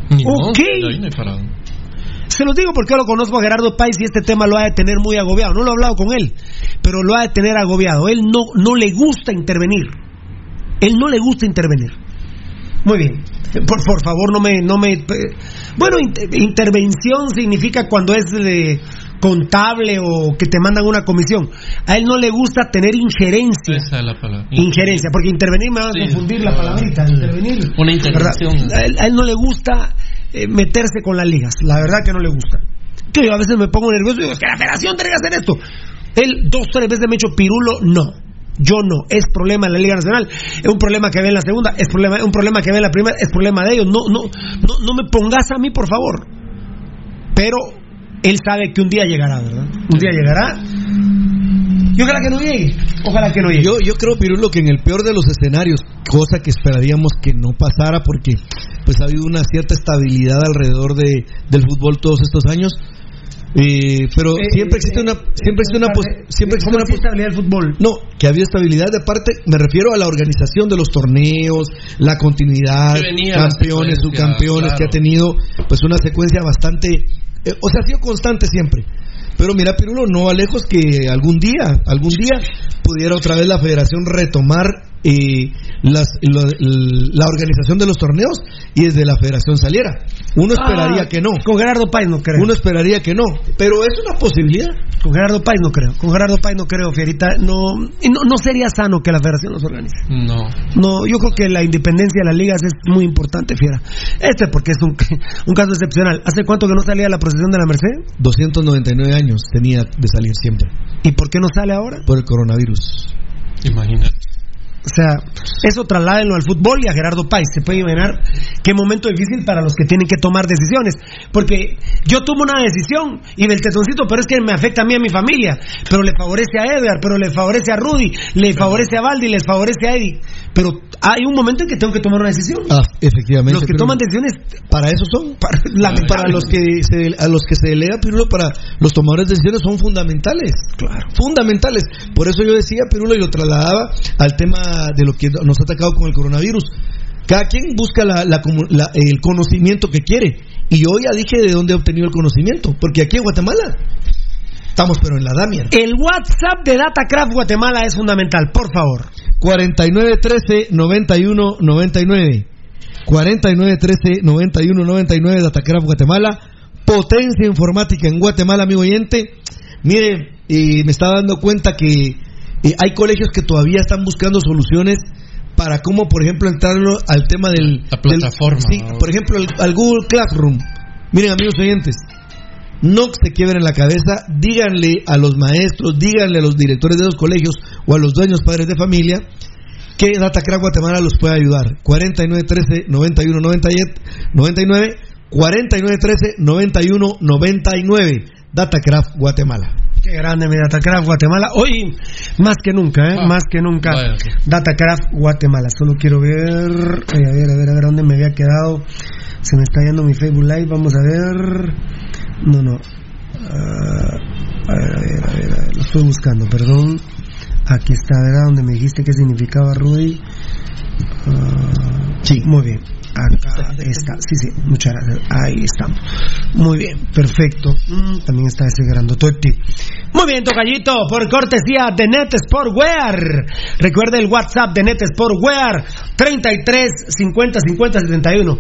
Ni Ok. no. Se los digo porque yo lo conozco a Gerardo Páez y este tema lo ha de tener muy agobiado. No lo he hablado con él, pero lo ha de tener agobiado. Él no, no le gusta intervenir. Él no le gusta intervenir. Muy bien. Por, por favor, no me, no me. eh, Bueno, inter- intervención significa cuando es de contable o que te mandan una comisión. A él no le gusta tener injerencia. Esa es la palabra. Injerencia, porque intervenir me va a Sí, confundir la palabrita. Intervenir. Una intervención. ¿Verdad? A él, a él no le gusta eh, meterse con las ligas. La verdad que no le gusta. Que yo a veces me pongo nervioso y digo, es que la federación tiene que hacer esto. Él dos, tres veces me ha hecho pirulo, no. Yo no, es problema en la Liga Nacional, es un problema que ve en la segunda, es problema, un problema que ve en la primera, es problema de ellos. No, no, no, no me pongas a mí, por favor. Pero él sabe que un día llegará, ¿verdad? Un día llegará. Y ojalá que no llegue. Ojalá que no llegue. Yo, yo creo, Pirulo, que en el peor de los escenarios, cosa que esperaríamos que no pasara porque pues ha habido una cierta estabilidad alrededor de, del fútbol todos estos años, eh, pero Eh, siempre eh, existe eh, una siempre existe una pos- eh, siempre existe ¿cómo una estabilidad del fútbol? no que ha habido estabilidad de parte me refiero a la organización de los torneos la continuidad la campeones subcampeones que ha tenido pues una secuencia bastante eh, o sea ha sido constante siempre pero mira Pirulo no va lejos que algún día algún día pudiera otra vez la federación retomar eh, las- lo- la organización de los torneos y desde la federación saliera. Uno esperaría Ah, que no. Con Gerardo Páez no creo. Uno esperaría que no, pero es una posibilidad. Con Gerardo Páez no creo. Con Gerardo Páez no creo, Fierita. No, y no, no sería sano que la federación los organice. No. No, yo creo que la independencia de las ligas es muy importante, Fiera. Este porque es un, (laughs) un caso excepcional. ¿Hace cuánto que no salía la procesión de la Merced? 299 años tenía de salir siempre ¿Y por qué no sale ahora? por el coronavirus. Imagínate. O sea, eso trasládenlo al fútbol y a Gerardo Páez. Se puede imaginar qué momento difícil para los que tienen que tomar decisiones. Porque yo tomo una decisión y del tetoncito, pero es que me afecta a mí y a mi familia. Pero le favorece a Edgar, pero le favorece a Rudy, le favorece a Valdi, les favorece a Eddie. Pero hay un momento en que tengo que tomar una decisión. Ah, efectivamente. Los que toman decisiones para eso son. Para, Para los que se, a los que se delega Pirulo para los tomadores de decisiones son fundamentales. Claro. Fundamentales. Por eso yo decía Pirulo y lo trasladaba al tema de lo que nos ha atacado con el coronavirus. Cada quien busca la- la la- el conocimiento que quiere. Y yo ya dije de dónde he obtenido el conocimiento. Porque aquí en Guatemala estamos pero en la Damia. El WhatsApp de Datacraft Guatemala es fundamental, por favor. 4913 91 99 4913 91 99 Datacraft Guatemala. Potencia informática en Guatemala amigo oyente. Mire y me estaba dando cuenta que eh, hay colegios que todavía están buscando soluciones para cómo por ejemplo entrarlo al tema del La plataforma, del- sí, por ejemplo al Google Classroom. Miren amigos oyentes no se quiebren la cabeza, díganle a los maestros, díganle a los directores de los colegios o a los dueños padres de familia que Datacraft Guatemala los puede ayudar. 4913 91 99 4913 91 99 Datacraft Guatemala. Qué grande mi Datacraft Guatemala. Hoy, más que nunca, ¿eh? Ah, más que nunca. vaya. Datacraft Guatemala. Solo quiero ver, eh, a ver, a ver, a ver dónde me había quedado. Se me está yendo mi Facebook Live. Vamos a ver. No, no. Ah, a ver, a ver, a ver, a ver. Lo estoy buscando, perdón. Aquí está, ¿verdad? Donde me dijiste qué significaba Rudy. Ah, Sí. Muy bien. Acá está. Sí, sí. Muchas gracias. Ahí estamos. Muy bien. Perfecto. Mm, también está ese grandotote. Muy bien, tocallito. Por cortesía de Net Sportwear. Recuerde el WhatsApp de Net Sportwear. 33 50 50 71.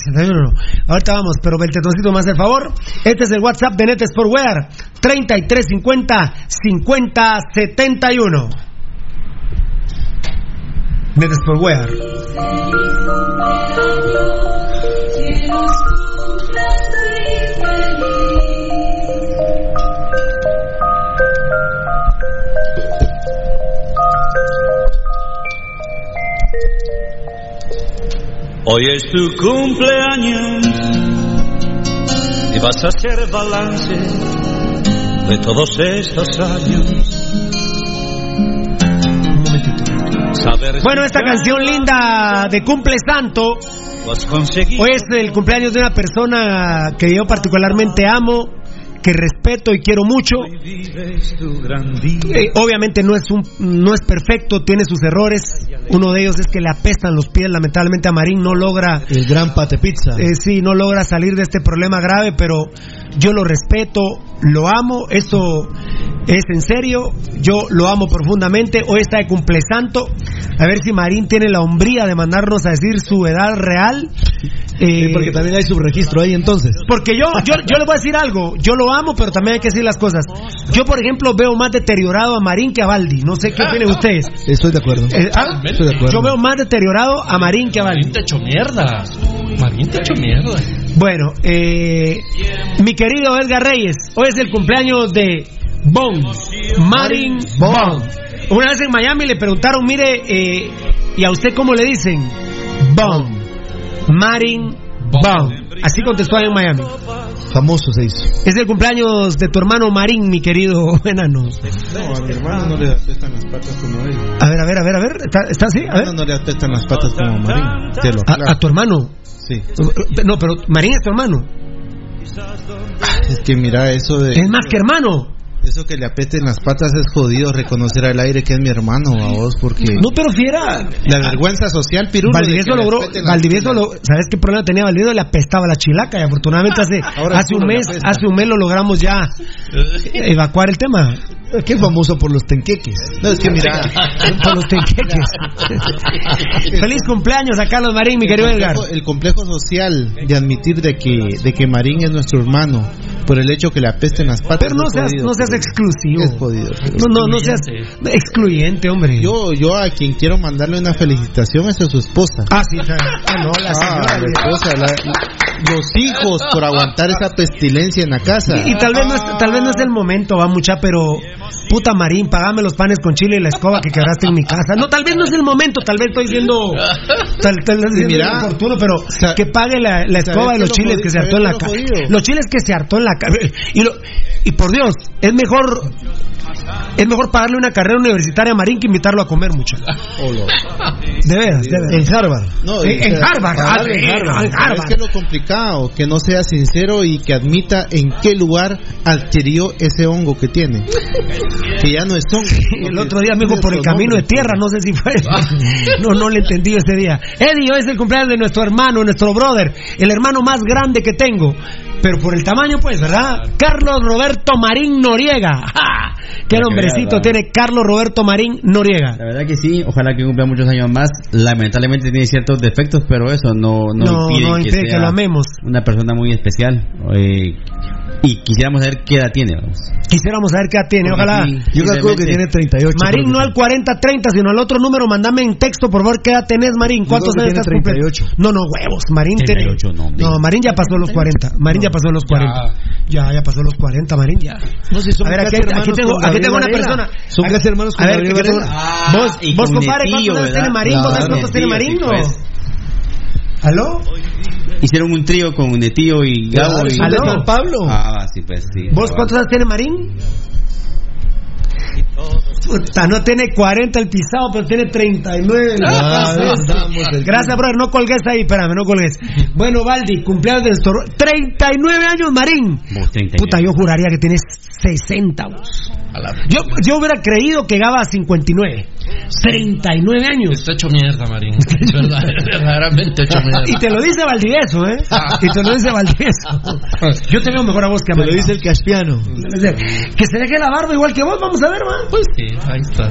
61 no. Ahorita vamos, pero el tetoncito más el favor. Este es el WhatsApp de Net Sportwear. 33 50 50 71. Net Sportwear. Hoy es tu cumpleaños y vas a hacer balance de todos estos años. Bueno, esta canción linda de Cumple Santo. Hoy es el cumpleaños de una persona que yo particularmente amo, que respeto y quiero mucho. Eh, obviamente no es un no es perfecto, tiene sus errores. Uno de ellos es que le apestan los pies. Lamentablemente a Marín no logra, El gran Pate Pizza. eh, sí, no logra salir de este problema grave, pero yo lo respeto, lo amo. Esto es en serio. Yo lo amo profundamente. Hoy está de cumplesanto. A ver si Marín tiene la hombría de mandarnos a decir su edad real. Eh, Sí, porque también hay subregistro ahí entonces. porque yo, yo, yo le voy a decir algo, yo lo amo, pero también hay que decir las cosas. Yo, por ejemplo, veo más deteriorado a Marín que a Baldi. No sé qué opinan ustedes. Estoy de acuerdo. Eh, ah, Estoy de acuerdo. yo veo más deteriorado a Marín que a Marín Baldi. te echó mierda. Marín te echó mierda. Bueno, eh, mi querido Edgar Reyes, hoy es el cumpleaños de Bon, Marín Bon. Una vez en Miami le preguntaron, mire, eh, ¿y a usted cómo le dicen? Bon, Marín Bon. Así contestó ahí en Miami. Famoso se hizo. Es el cumpleaños de tu hermano Marín, mi querido (laughs) enano. No, a mi hermano no le apestan las patas como él. A ver, a ver, a ver, a ver. ¿Está, está así? A ver. No, no le apestan las patas como Marín. Te lo A, aclaro. a tu hermano. Sí. No, pero Marín es tu hermano. Es que mira, eso de. Es más que hermano. Eso que le apesten las patas es jodido reconocer al aire que es mi hermano a vos, porque. No, pero fiera. La vergüenza social, Pirulo. Valdivieso logró, apeten Valdivieso lo, ¿sabes qué problema tenía Valdivieso? Le apestaba la chilaca y afortunadamente (laughs) hace, Ahora hace un mes, hace un mes lo logramos ya (laughs) evacuar el tema. Qué famoso por los tenqueques. No, es que mira, Por los tenqueques. Feliz cumpleaños a Carlos Marín, mi querido Edgar. el complejo social de admitir de que, de que Marín es nuestro hermano por el hecho que le apesten las patas. Pero no seas, no seas exclusivo. Es jodido. pero- No, no, no seas excluyente, hombre. Yo, yo a quien quiero mandarle una felicitación es a su esposa. Ah, sí. Ah, no, la Ah, señora. la esposa, la- los hijos por aguantar esa pestilencia en la casa. Y, y tal vez no es, tal vez no es el momento, va mucha, pero puta Marín, pagame los panes con chile y la escoba que quebraste en mi casa. No, tal vez no es el momento, tal vez estoy siendo tal, tal vez Sí, siendo mira, oportuno, pero que pague la, la escoba ¿sabes de qué los lo chiles que se hartó en la casa. Los chiles que se hartó en la casa. Y, lo- y por Dios, es mejor es mejor pagarle una carrera universitaria a Marín que invitarlo a comer mucho. De veras, de veras. En Harvard. No, En- y- Harvard, ah, en en Harvard. Harvard. Es que lo complicado, que no sea sincero y que admita en qué lugar adquirió ese hongo que tiene. Que ya no es hongo. (laughs) El otro día me dijo por el camino de tierra, no sé si fue. (laughs) No, no le entendí ese día. Eddie, hoy es el cumpleaños de nuestro hermano, nuestro brother, el hermano más grande que tengo. Pero por el tamaño, pues, ¿verdad? Carlos Roberto Marín Noriega. (laughs) ¡Ja! ¿Qué que nombrecito tiene Carlos Roberto Marín Noriega? La verdad que sí, ojalá que cumpla muchos años más. Lamentablemente tiene ciertos defectos, pero eso no, no, No, impide, no que, impide que sea lo amemos. Una persona muy especial. eh, y quisiéramos saber qué edad tiene. vamos. Quisiéramos saber qué edad tiene, Porque ojalá. sí, Yo calculo que tiene 38. Marín, no al 4030, sino al otro número, mandame en texto, por favor, qué edad tenés, Marín. ¿Cuántos años tiene estás cumpliendo? 38. No, no, huevos. Marín tiene. 38, no, hombre. No, Marín ya pasó los 40. Marín ya pasó los 40. Ya, ya pasó los 40, Marín, ya. No, si son A ver, aquí, aquí tengo, aquí tengo una persona. Son A- casi hermanos con a ver, Gabriel ¿qué tengo? Varela. Ah, vos, vos compadre, ¿cuántos años tiene Marín? ¿Vos sabés cuántos tiene Marín? ¿Aló? Hicieron un trío con Netillo y Gabo. Claro, y... ¿Aló? Pablo. Ah, sí, pues sí. ¿Vos cuántos años tiene Marín? Puta, no tiene 40 el pisado, pero tiene 39. Ah, el- Gracias, brother. No colgues ahí, espérame, no colgues. Bueno, Valdi, cumpleaños de nuestro. 39 años, Marín. Vos, 39. Puta, yo juraría que tienes 60. vos. Yo, yo hubiera creído que Gaba 59. 39 años. Está hecho mierda, Marín. Verdad- Verdaderamente hecho mierda. Y te lo dice Valdivieso, ¿eh? Y te lo dice Valdivieso. Yo te veo mejor a vos que a Te lo dice el caspiano. Que se deje la barba igual que vos, vamos a ver, man. Pues sí, ahí está.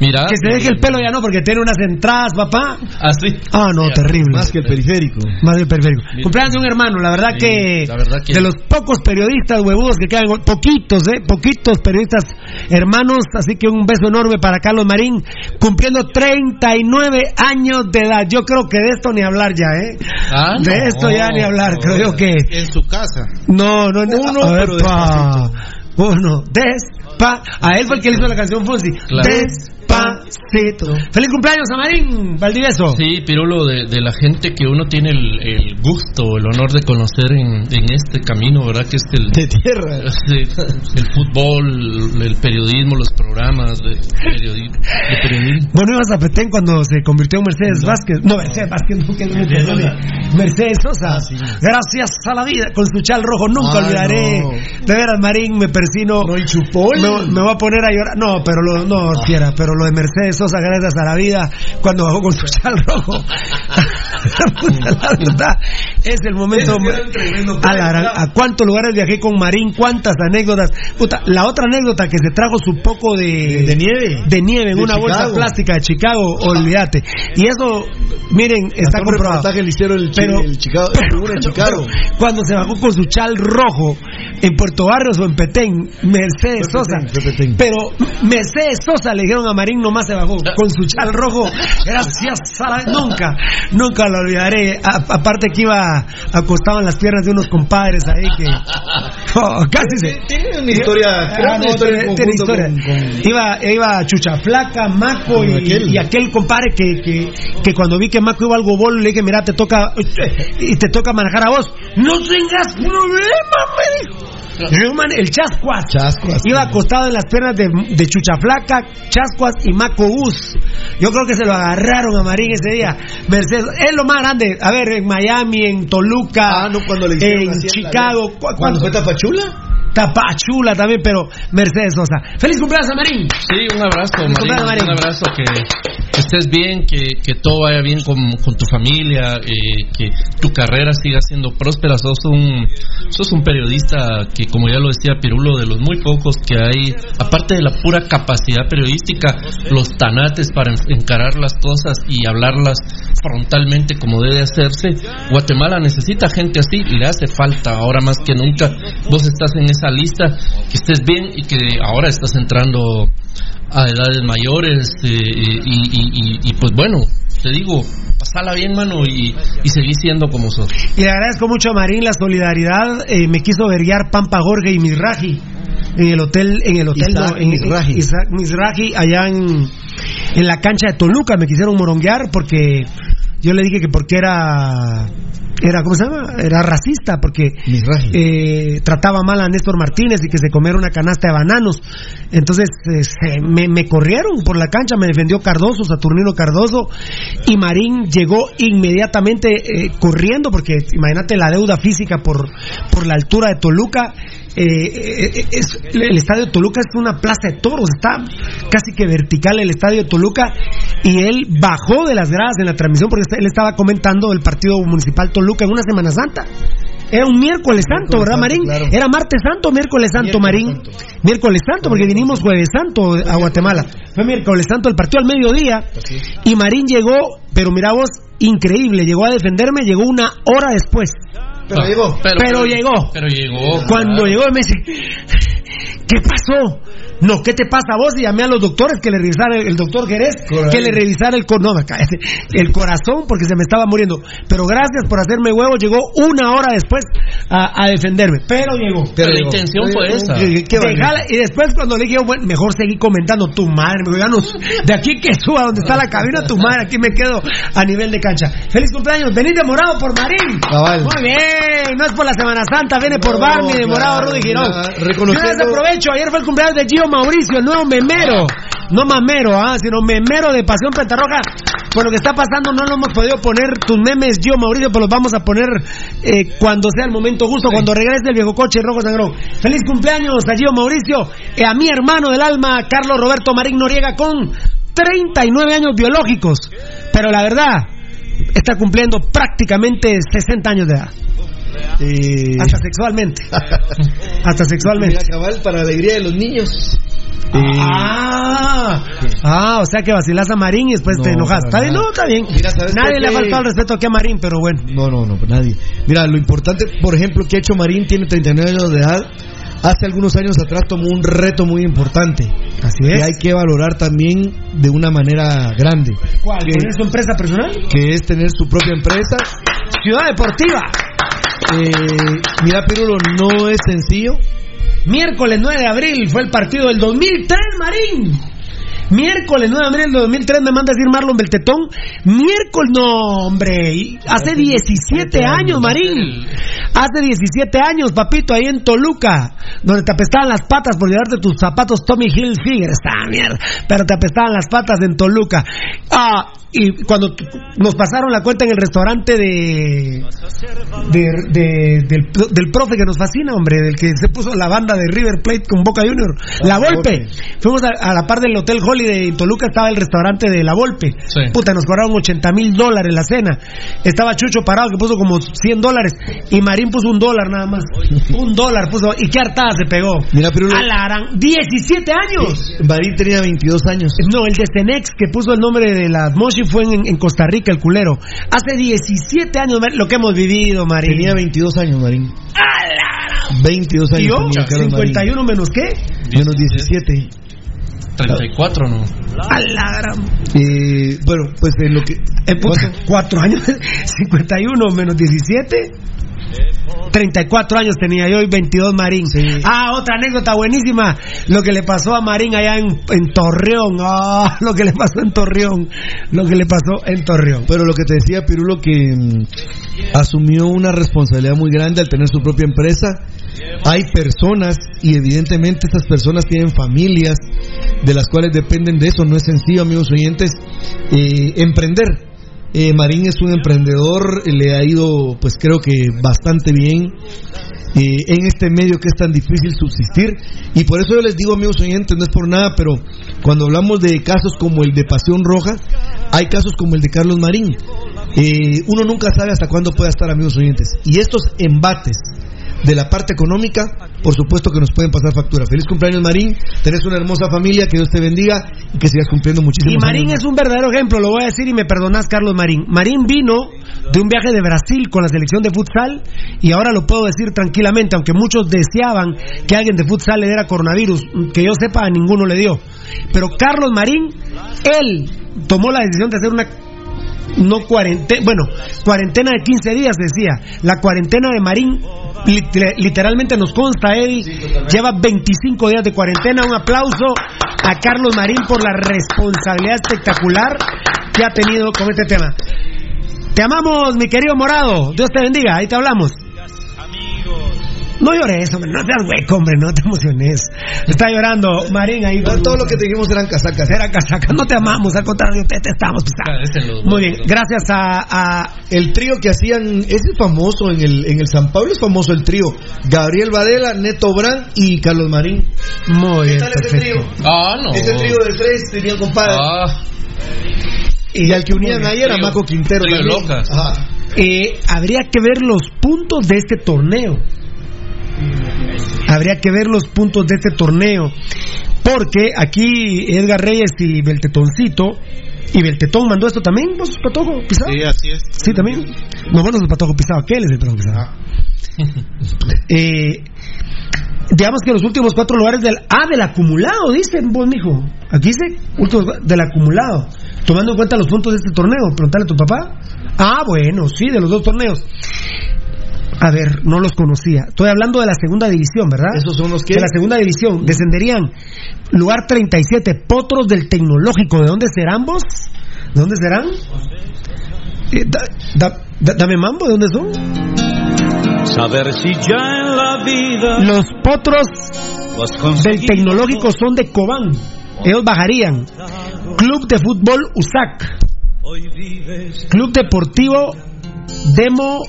Mira. Que se deje el pelo ya no, porque tiene unas entradas, papá. Así. Ah, no, terrible. Más que el periférico. Más del periférico. Cumpleaños de un hermano, la verdad Sí, que. la verdad que- De los pocos periodistas huevudos que quedan, poquitos, ¿eh? Poquitos periodistas hermanos. Así que un beso enorme para Carlos Marín, cumpliendo 39 años de edad. Yo creo que de esto ni hablar ya, ¿eh? Ah, de no, esto ya ni hablar, no. creo yo que. En su casa. No, no, no. Uno, a ver, pero pa. Uno, despa. A él fue el que le hizo la canción Fonsi. Claro. Despacito. Feliz cumpleaños a Marín, Valdivieso. Sí, Pirulo, de, de la gente que uno tiene el, el gusto, el honor de conocer en, en este camino, ¿verdad? Que es el, De tierra. Sí, el fútbol, el periodismo, los programas de, periodi- de periodismo. Bueno, ibas a Petén cuando se convirtió en Mercedes Vázquez. No, Mercedes Vázquez, no, que no me perdone. Mercedes Sosa. Gracias a la vida, con su chal rojo. Nunca Ah, olvidaré. no. De veras, Marín, me persino. No, y Chupol. Me, me voy a poner a llorar. No, pero lo, no, quiera, pero lo de Mercedes Sosa, gracias a la vida, cuando bajó con su chal rojo. La (laughs) verdad, (laughs) es el momento. A, la- a cuántos lugares viajé con Marín, cuántas anécdotas. Puta, la otra anécdota que se trajo su poco de, De nieve. de nieve en De una bolsa plástica de Chicago, (laughs) olvídate. Y eso, miren, está Hasta comprobado. hicieron el, Pero- el Chicago, el en Chicago. Cuando se bajó con su chal rojo en Puerto Barrios o en Petén, Mercedes Sosa. Petén, fue Petén. Pero Mercedes Sosa le dijeron a Marín, nomás se bajó con su chal rojo. Gracias a la... Nunca, nunca lo olvidaré. A- aparte que iba acostado en las piernas de unos compadres ahí que... (laughs) Oh, casi se... Tiene una historia, Ah, no, historia tiene- historia. con- con- Iba, iba Chuchaflaca, Maco y aquel. y aquel compadre que, que, que cuando vi que Maco iba al gobol le dije, mira, te toca (laughs) y te toca manejar a vos. No tengas problema, me dijo. Yo, man, el Chascuas. Chascuas. Iba acostado en las piernas de, de Chuchaflaca, Chascuas y Maco Bus. Yo creo que se lo agarraron a Marín ese día. Mercedes, es lo más grande. A ver, en Miami, en Toluca, Ah, no, cuando le hicieron en la- Chicago. ¿cu- ¿Cuándo fue Tapachula? Tapachula también, pero Mercedes Sosa. ¡Feliz cumpleaños a Marín! Sí, un abrazo, Feliz Marín, cumpleaños, Marín. un abrazo que, que estés bien, que, que todo vaya bien con, con tu familia, eh, que tu carrera siga siendo próspera. Sos un, sos un periodista que, como ya lo decía Pirulo, de los muy pocos que hay, aparte de la pura capacidad periodística, los tanates para en- encarar las cosas y hablarlas frontalmente como debe hacerse. Guatemala necesita gente así y le hace falta ahora más que nunca. Vos estás en esa lista, que estés bien y que ahora estás entrando a edades mayores eh, y, y- y- y, pues bueno, te digo, pasala bien, mano, y, y seguí siendo como sos. Y le agradezco mucho a Marín la solidaridad. eh, me quiso verguiar Pampa Gorge y Misraji en el hotel, en el hotel, Isaac no, en, Mizrahi. Isaac Mizrahi, allá en, en la cancha de Toluca. Me quisieron moronguear porque yo le dije que porque era era ¿cómo se llama? Era racista porque eh, trataba mal a Néstor Martínez y que se comiera una canasta de bananos. Entonces eh, se- me, me corrieron por la cancha, me defendió Cardoso, Saturnino Cardoso, y Marín llegó inmediatamente eh, corriendo porque imagínate la deuda física por, por la altura de Toluca. Eh, eh, es- el estadio de Toluca es una plaza de toros, está casi que vertical el estadio de Toluca y él bajó de las gradas en la transmisión porque él estaba comentando el partido municipal Toluca en una Semana Santa. Era un miércoles santo, ¿verdad, Marín? Era martes santo miércoles santo, Marín. Miércoles santo, porque vinimos jueves santo a Guatemala. Fue miércoles santo el partido al mediodía y Marín llegó, pero mira vos, increíble, llegó a defenderme, llegó una hora después. Pero llegó. Pero, llegó. Pero llegó. Cuando llegó me dice, ¿qué pasó? No, ¿qué te pasa a vos? Y llamé a los doctores que le revisara el, el doctor Jerez, Corazón. que le revisara el, no, cállate, el corazón porque se me estaba muriendo. Pero gracias por hacerme huevo, llegó una hora después a, a defenderme. Pero llegó. Pero la intención fue esa. ¿Qué- qué Dejala- y después cuando le dije, bueno, mejor seguí comentando tu madre, me no- de aquí que suba donde está la cabina tu madre, aquí me quedo a nivel de cancha. Feliz cumpleaños, venid de morado por Marín. Cabal. Muy bien, no es por la Semana Santa, viene por No, Barney de morado claro, Rudy Girón. Yo reconociendo- les aprovecho, ayer fue el cumpleaños de Gio Mauricio, el nuevo memero. No mamero, ah, sino memero de Pasión Pentarroja. Por lo que está pasando, no lo hemos podido poner tus memes, Gio Mauricio, pero los vamos a poner eh, cuando sea el momento justo, cuando regrese el viejo coche rojo sangrón. Feliz cumpleaños a Gio Mauricio, eh, a mi hermano del alma, Carlos Roberto Marín Noriega, con 39 años biológicos. Pero la verdad, está cumpliendo prácticamente 60 años de edad. Hasta sexualmente. (laughs) Hasta sexualmente. Cabal, para alegría de los niños. Ah, ah, o sea que vacilas a Marín y después te No, enojas. para Está bien, no, está bien. Mira, ¿sabes Nadie le ha faltado el respeto aquí a Marín, pero bueno. No, no, no, nadie. Mira, lo importante, por ejemplo, que ha hecho Marín, tiene 39 años de edad. Hace algunos años atrás tomó un reto muy importante. Así Que es. hay que valorar también de una manera grande. ¿Cuál? Que, ¿Poner su empresa personal? que es tener su propia empresa. Ciudad Deportiva. Eh, mira, Pirulo, no es sencillo. Miércoles 9 de abril fue el partido del 2003, Marín. Miércoles 9 de abril del 2003 me manda a decir Marlon Beltetón. Miércoles, no, hombre. Hace 17 años, Marín. Hace 17 años, papito, ahí en Toluca, donde te apestaban las patas por llevarte tus zapatos Tommy Hilfiger. Esta mierda. Pero te apestaban las patas en Toluca. Ah, y cuando nos pasaron la cuenta en el restaurante de, de- de- del, del profe que nos fascina, hombre, del que se puso la banda de River Plate con Boca Junior, La Volpe. Fuimos a, a la par del Hotel Holiday en Toluca, estaba el restaurante de La Volpe. Sí. Puta, nos cobraron 80 mil dólares la cena. Estaba Chucho parado que puso como 100 dólares y Marín puso un dólar nada más. un dólar puso. ¿Y qué hartada se pegó? Mira, Pirulo. A la gran- 17 años. Marín tenía 22 años. No, el de Cenex que puso el nombre de la Moshi fue en, en Costa Rica, el culero. Hace 17 años lo que hemos vivido, Marín. Tenía 22 años, Marín. 22 ¿Y años. yo? tenía Carlos Marín. 51 menos qué? Menos 17. 34, ¿no? A la gran- Eh, bueno, pues en lo que. Eh, puta, cuatro años, (laughs) 51 menos 17. 34 años tenía yo y 22 Marín. Ah, otra anécdota buenísima. Lo que le pasó a Marín allá en, en Torreón. Ah, (laughs) lo que le pasó en Torreón. Lo que le pasó en Torreón. Pero lo que te decía Pirulo que mm, asumió una responsabilidad muy grande al tener su propia empresa. Hay personas y evidentemente esas personas tienen familias de las cuales dependen de eso. No es sencillo, amigos oyentes, eh, emprender. Eh, Marín es un emprendedor, le ha ido pues creo que bastante bien eh, en este medio que es tan difícil subsistir. Y por eso yo les digo, amigos oyentes, no es por nada, pero cuando hablamos de casos como el de Pasión Roja, hay casos como el de Carlos Marín. Eh, uno nunca sabe hasta cuándo pueda estar, amigos oyentes. Y estos embates de la parte económica, por supuesto que nos pueden pasar factura. Feliz cumpleaños, Marín. Tenés una hermosa familia, que Dios te bendiga y que sigas cumpliendo muchísimos Y Marín años es un verdadero ejemplo, lo voy a decir y me perdonás, Carlos Marín. Marín vino de un viaje de Brasil con la selección de futsal y ahora lo puedo decir tranquilamente, aunque muchos deseaban que alguien de futsal le diera coronavirus, que yo sepa, a ninguno le dio. Pero Carlos Marín, él tomó la decisión de hacer una no cuarentena, bueno, cuarentena de 15 días decía. La cuarentena de Marín lit- literalmente nos consta, Eddie, lleva 25 días de cuarentena. Un aplauso a Carlos Marín por la responsabilidad espectacular que ha tenido con este tema. Te amamos, mi querido Morado. Dios te bendiga, ahí te hablamos. No llores, hombre, no seas hueco, hombre, no te emociones. Está llorando Marín ahí. No, todo lo que te dijimos eran casacas. Era casaca, no te amamos, al contrario, te, te estamos pisando. Muy bien, gracias a, a- El trío que hacían, ese es famoso en el, en el San Pablo, es famoso el trío. Gabriel Varela, Neto Brand y Carlos Marín. Muy bien, tal ese perfecto. trío? Ah, no. Este trío de tres tenían compadre. Ah, Y al que unían ahí era Maco Quintero. trío también. locas. Ajá. Eh, habría que ver los puntos de este torneo. Habría que ver los puntos de este torneo. Porque aquí Edgar Reyes y Beltetoncito. Y Beltetón mandó esto también, vos, Patojo Pisado. Sí, así es. Sí, también. No, bueno, es el Patojo Pisado, aquel es el Patojo Pisado. (laughs) Eh, digamos que los últimos cuatro lugares del. Ah, del acumulado, dice vos, mijo. Aquí dice últimos del acumulado. Tomando en cuenta los puntos de este torneo. Preguntale a tu papá. Ah, bueno, sí, de los dos torneos. A ver, no los conocía. Estoy hablando de la segunda división, ¿verdad? ¿Esos son los que? De la segunda división. Descenderían. Lugar 37, Potros del Tecnológico. ¿De dónde serán vos? ¿De dónde serán? Eh, da- da- da- dame mambo, ¿de dónde son? Saber si ya en la vida Los Potros del. Tecnológico son de Cobán. Ellos bajarían. Club de Fútbol USAC. Club Deportivo Demo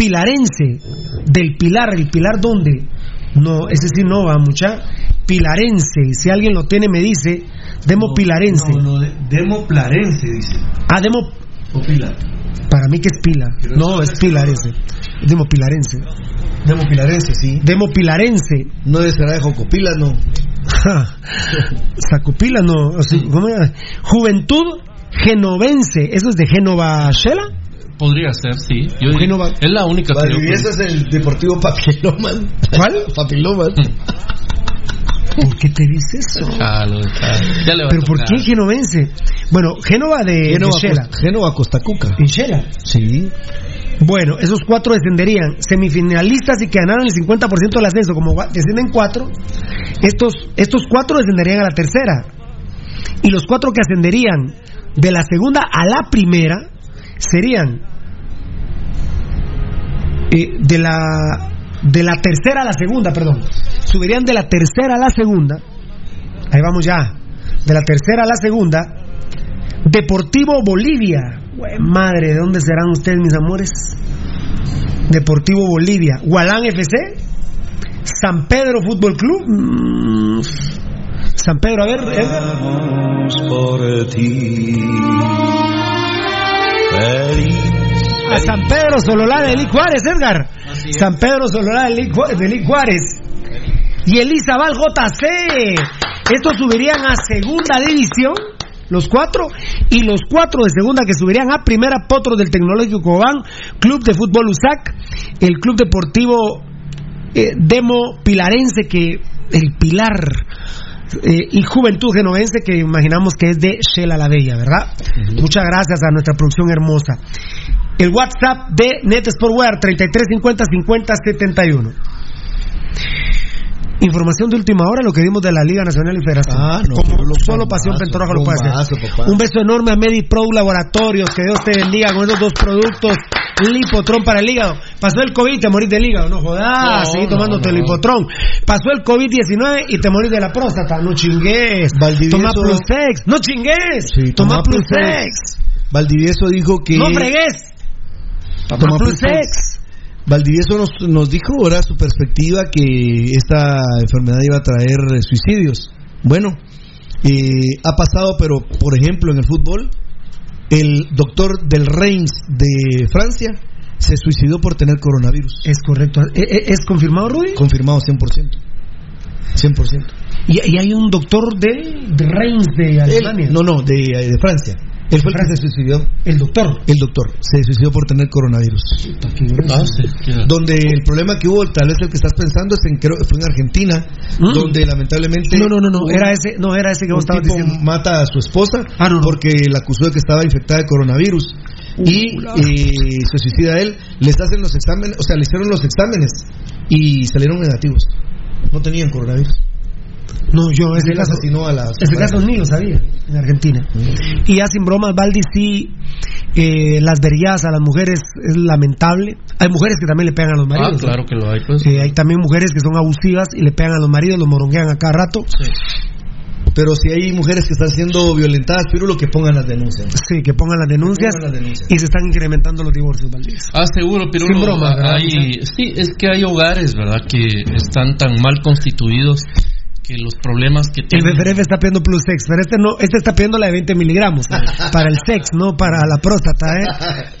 Pilarense. Del Pilar. ¿El Pilar dónde? No, ese sí no va mucha. Pilarense. Si alguien lo tiene, me dice. Demo Pilarense. No, no, de- Demo Plarense, dice. Ah, Demo. O Pilar. Para mí que es Pila. No, es Pilarense. Demo Pilarense. Demo Pilarense, sí. Demo Pilarense. No de será de Jocopila, no. Sacupila, no. o sea. Juventud Genovense. ¿Eso es de Génova Shela? Podría ser, sí. Yo diría- Génova. es la única Valdivieso es el Deportivo Papiloman. ¿Cuál? (laughs) Papiloman. (laughs) ¿Por qué te dices eso? Chalo, chalo. Ya le ¿Pero por qué genovense? Bueno, Génova de, Génova. Costa- Génova Costa Cuca. ¿En Shela? Sí. Bueno, esos cuatro descenderían. Semifinalistas y que ganaron el 50% del ascenso, como descienden cuatro, estos, estos cuatro descenderían a la tercera. Y los cuatro que ascenderían de la segunda a la primera serían eh, de la de la tercera a la segunda, perdón. Subirían de la tercera a la segunda. Ahí vamos ya. De la tercera a la segunda. Deportivo Bolivia. Madre, ¿de dónde serán ustedes, mis amores? Deportivo Bolivia. Gualán FC. San Pedro Fútbol Club. Mm, San Pedro, a ver, Edgar. Por ti. A San Pedro Sololá de Eli Juárez, Edgar. San Pedro Sololá de Eli Juárez. Y Elizabal JC. Estos subirían a segunda división, los cuatro. Y los cuatro de segunda que subirían a primera, Potros del Tecnológico Cobán, Club de Fútbol USAC, el Club Deportivo eh, Demo Pilarense, que el Pilar. eh, y Juventud Genovense, que imaginamos que es de Shela la Bella, ¿verdad? Muchas gracias a nuestra producción hermosa. El WhatsApp de Net Sportwear 3350 5071. Información de última hora, lo que vimos de la Liga Nacional y Federación. Ah, no, Como solo solo Pasión Pentorroja lo puede hacer. papá. Un beso enorme a MediPro Laboratorios, que Dios te bendiga con esos dos productos. Lipotrón para el hígado. Pasó el COVID y te morís del hígado, no jodas, No, seguí no, tomándote el no. Lipotrón. Pasó el COVID-19 y te morís de la próstata, no chingues. Valdivieso- Toma Plusex, no chingues. Sí, toma toma Plusex. Valdivieso dijo que. No fregues. Toma Toma Plusex. Valdivieso nos, nos dijo ahora su perspectiva que esta enfermedad iba a traer eh, suicidios. Bueno, eh, ha pasado, pero por ejemplo en el fútbol, el doctor del Reims de Francia se suicidó por tener coronavirus. Es correcto. ¿E- e- ¿Es confirmado, Rudy? Confirmado 100%. 100%. Y, y hay un doctor de, de Reims de Alemania. No, no, de, de Francia. Él fue el que se suicidó. El doctor. El doctor se suicidó por tener coronavirus. Ah, sí, Donde el problema que hubo, tal vez el que estás pensando, es en, creo, fue en Argentina, Mm. donde lamentablemente. No, no, no, no. Era ese, no, era ese que vos estabas diciendo. mata a su esposa Ah, no, no. porque la acusó de que estaba infectada de coronavirus. y eh, se suicida él. Les hacen los exámenes, o sea, le hicieron los exámenes y salieron negativos. No tenían coronavirus. No, yo ese caso, asesinó a las. ese caso ni lo sabía en Argentina. Y ya sin bromas, Valdi, sí, eh, las verías a las mujeres es lamentable. Hay mujeres que también le pegan a los Ah, maridos. claro que lo hay, pues. Eh, hay también mujeres que son abusivas y le pegan a los maridos, los moronguean a cada rato. Pero si hay mujeres que están siendo violentadas, pero lo que pongan las denuncias. Sí, que pongan las denuncias, pongan las denuncias. y se están incrementando los divorcios, Valdi. Ah, seguro, pero Sin broma, hay, sí, es que hay hogares, ¿verdad? Que están tan mal constituidos que los problemas que El tienen... BFRF está pidiendo plus sex, pero este no, este está pidiendo la de 20 miligramos (laughs) para el sex, no para la próstata, ¿eh?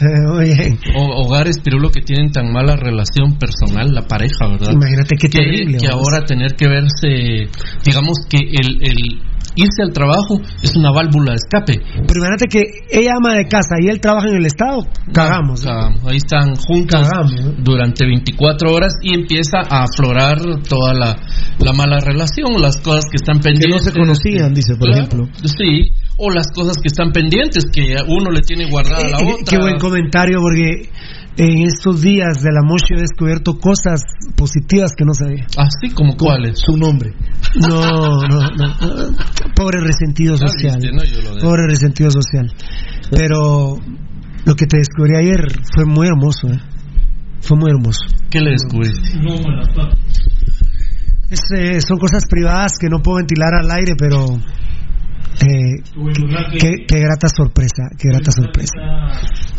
(laughs) Eh, bien. o- hogares, pero lo que tienen tan mala relación personal, la pareja, ¿verdad? Imagínate qué que, terrible. que vamos. ahora tener que verse, digamos que el, el irse al trabajo es una válvula de escape. Pero imagínate que ella ama de casa y él trabaja en el Estado, cagamos. Cagamos. Ahí están juntos Cagamos. durante 24 horas y empieza a aflorar toda la, la mala relación, las cosas que están Que no pendientes. se conocían, dice, por Claro, ejemplo. Sí, o las cosas que están pendientes que uno le tiene guardada a la Eh, eh, otra. Qué buen comentario, porque en estos días de la Moshi he descubierto cosas positivas que no sabía. Así como cuáles. Su nombre. No, no, no. Pobre resentido Ah, social. no, Pobre resentido social. Pero lo que te descubrí ayer fue muy hermoso, ¿eh? Fue muy hermoso. ¿Qué le descubriste? Es, eh, son cosas privadas que no puedo ventilar al aire, pero eh, qué, qué grata sorpresa, qué grata sorpresa.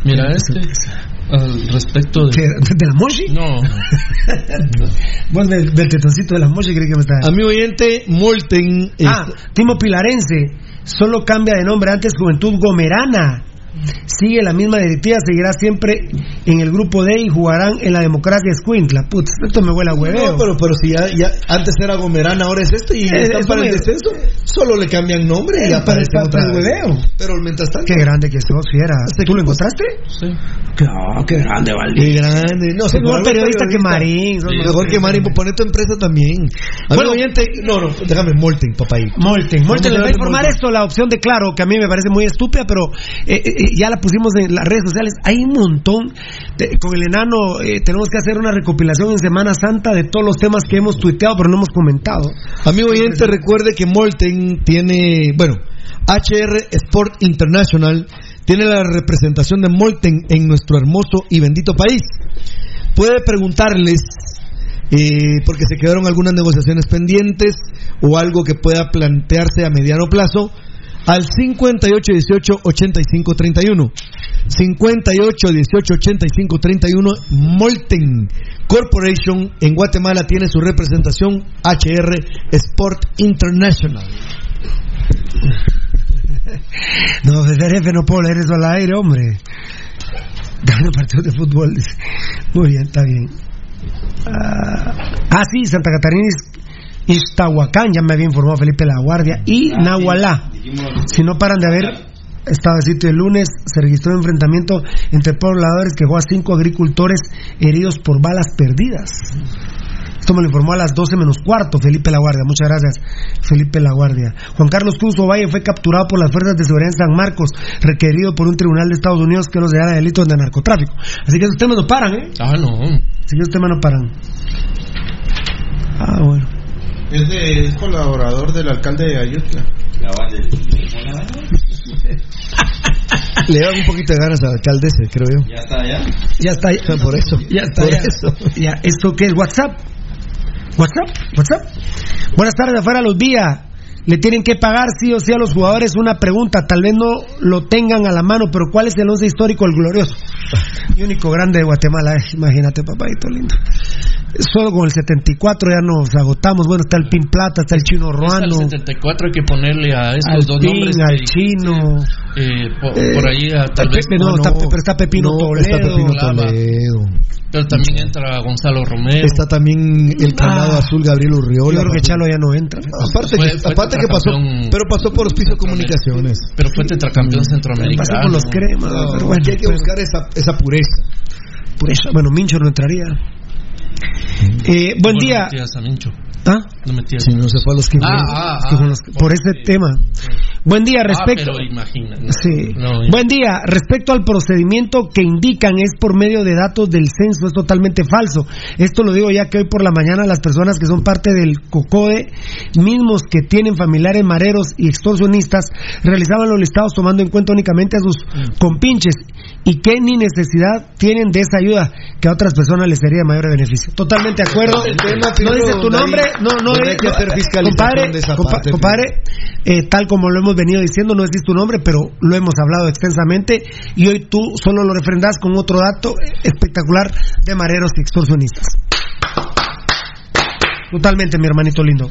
Mira este, al respecto de... ¿Qué, ¿De la Moshi? No, (laughs) Vos del, del tetoncito de la Moshi creí que me estaba... Amigo oyente, Molten. Ah, Timo Pilarense, solo cambia de nombre, antes Juventud Gomerana. Sigue la misma directiva, seguirá siempre en el grupo D y jugarán en la democracia Escuintla. Putz, esto me huele a hueveo. No, pero, pero si ya, ya antes era Gomerana, ahora es esto y Eh, están para el descenso, solo le cambian nombre y Eh, aparece otra hueveo. Pero mientras tanto. Qué grande que sos, fiera. ¿Tú lo encontraste? sí. Qué, ah, qué grande, Valdi. Qué grande. No, si mejor periodista que Marín. Sí, Mejor que Marín, pone tu empresa también. Bueno. oyente, no, no, déjame Molten, papá. Molten, Molten les va a informar esto, la opción de Claro, que a mí me parece muy estúpida, pero eh, eh, ya la pusimos en las redes sociales. Hay un montón. de- con el enano eh, tenemos que hacer una recopilación en Semana Santa de todos los temas que hemos tuiteado, pero no hemos comentado. Amigo oyente, recuerde que Molten tiene, bueno, HR Sport International tiene la representación de Molten en nuestro hermoso y bendito país. Puede preguntarles, eh, porque se quedaron algunas negociaciones pendientes o algo que pueda plantearse a mediano plazo, al 58 18 85 31. 58 18 85 31 Molten Corporation en Guatemala tiene su representación HR Sport International. (laughs) No, FRF no puedo leer eso al aire, hombre. Gana partidos de fútbol. Muy bien, está bien. Ah, ah, sí, Santa Catarina Iztahuacán, ya me había informado Felipe La Guardia. Y Nahualá. Si no paran de haber estado de sitio el lunes, se registró un enfrentamiento entre pobladores que dejó a cinco agricultores heridos por balas perdidas. Esto me lo informó a las 12 menos cuarto Felipe La Guardia. Muchas gracias, Felipe La Guardia. Juan Carlos Cruz Valle fue capturado por las fuerzas de seguridad en San Marcos, requerido por un tribunal de Estados Unidos que los declara delitos de narcotráfico. Así que esos temas no paran, ¿eh? Ah, no. Así que esos temas no paran. Ah, bueno. Es, de- es colaborador del alcalde de Ayutla. Le dan un poquito de ganas al alcalde ese, creo yo. Ya está, ya. Ya está. Ya, Por eso. ya está. Por ya. eso. Ya, ¿Esto qué es? ¿WhatsApp? ¿WhatsApp? ¿WhatsApp? Buenas tardes, afuera los días. Le tienen que pagar sí o sí a los jugadores una pregunta, tal vez no lo tengan a la mano, pero ¿cuál es el once histórico, el glorioso? (laughs) Y único grande de Guatemala, eh, imagínate, papadito lindo. Solo con el 74 ya nos agotamos. Bueno, está el Pin Plata, está el Chino Ruano, al 74 hay que ponerle a estos al dos Pin, nombres. al que- Chino. eh, por, Eh, por ahí a, tal vez. Pepe, no, está, pero está Pepino no, Toledo. está Pepino. Toledo. Pero también entra Gonzalo Romero. Está también el candado Ah. azul Gabriel Yo Urriola. creo que Chalo ya no entra. Aparte, Fue- que, fue aparte que pasó, pero pasó por Hospicio Comunicaciones. Pero fue tetracampeón centroamericano. Pasó por los cremas, No, pero bueno. hay que pero- buscar esa, esa pureza. pureza. Bueno, Mincho no entraría. Eh, buen No día. metías a Mincho. ¿Ah? No metías. Si no se fue a los que Ah, ah, Que ah, los- por ese sí. tema. Buen día, respecto. Ah, pero imagina. no, Sí. no, Buen día. Respecto al procedimiento que indican es por medio de datos del censo, es totalmente falso. Esto lo digo ya que hoy por la mañana las personas que son parte del COCODE, mismos que tienen familiares mareros y extorsionistas, realizaban los listados tomando en cuenta únicamente a sus compinches y que ni necesidad tienen de esa ayuda que a otras personas les sería de mayor beneficio. Totalmente de acuerdo. No dice tu nombre, no, no, donde hay que no, hacer fiscalización compadre, de esa compa- parte, compadre, eh, tal como lo hemos venido diciendo, no decís tu nombre, pero lo hemos hablado extensamente y hoy tú solo lo refrendas con otro dato espectacular de mareros y extorsionistas. Totalmente, mi hermanito lindo.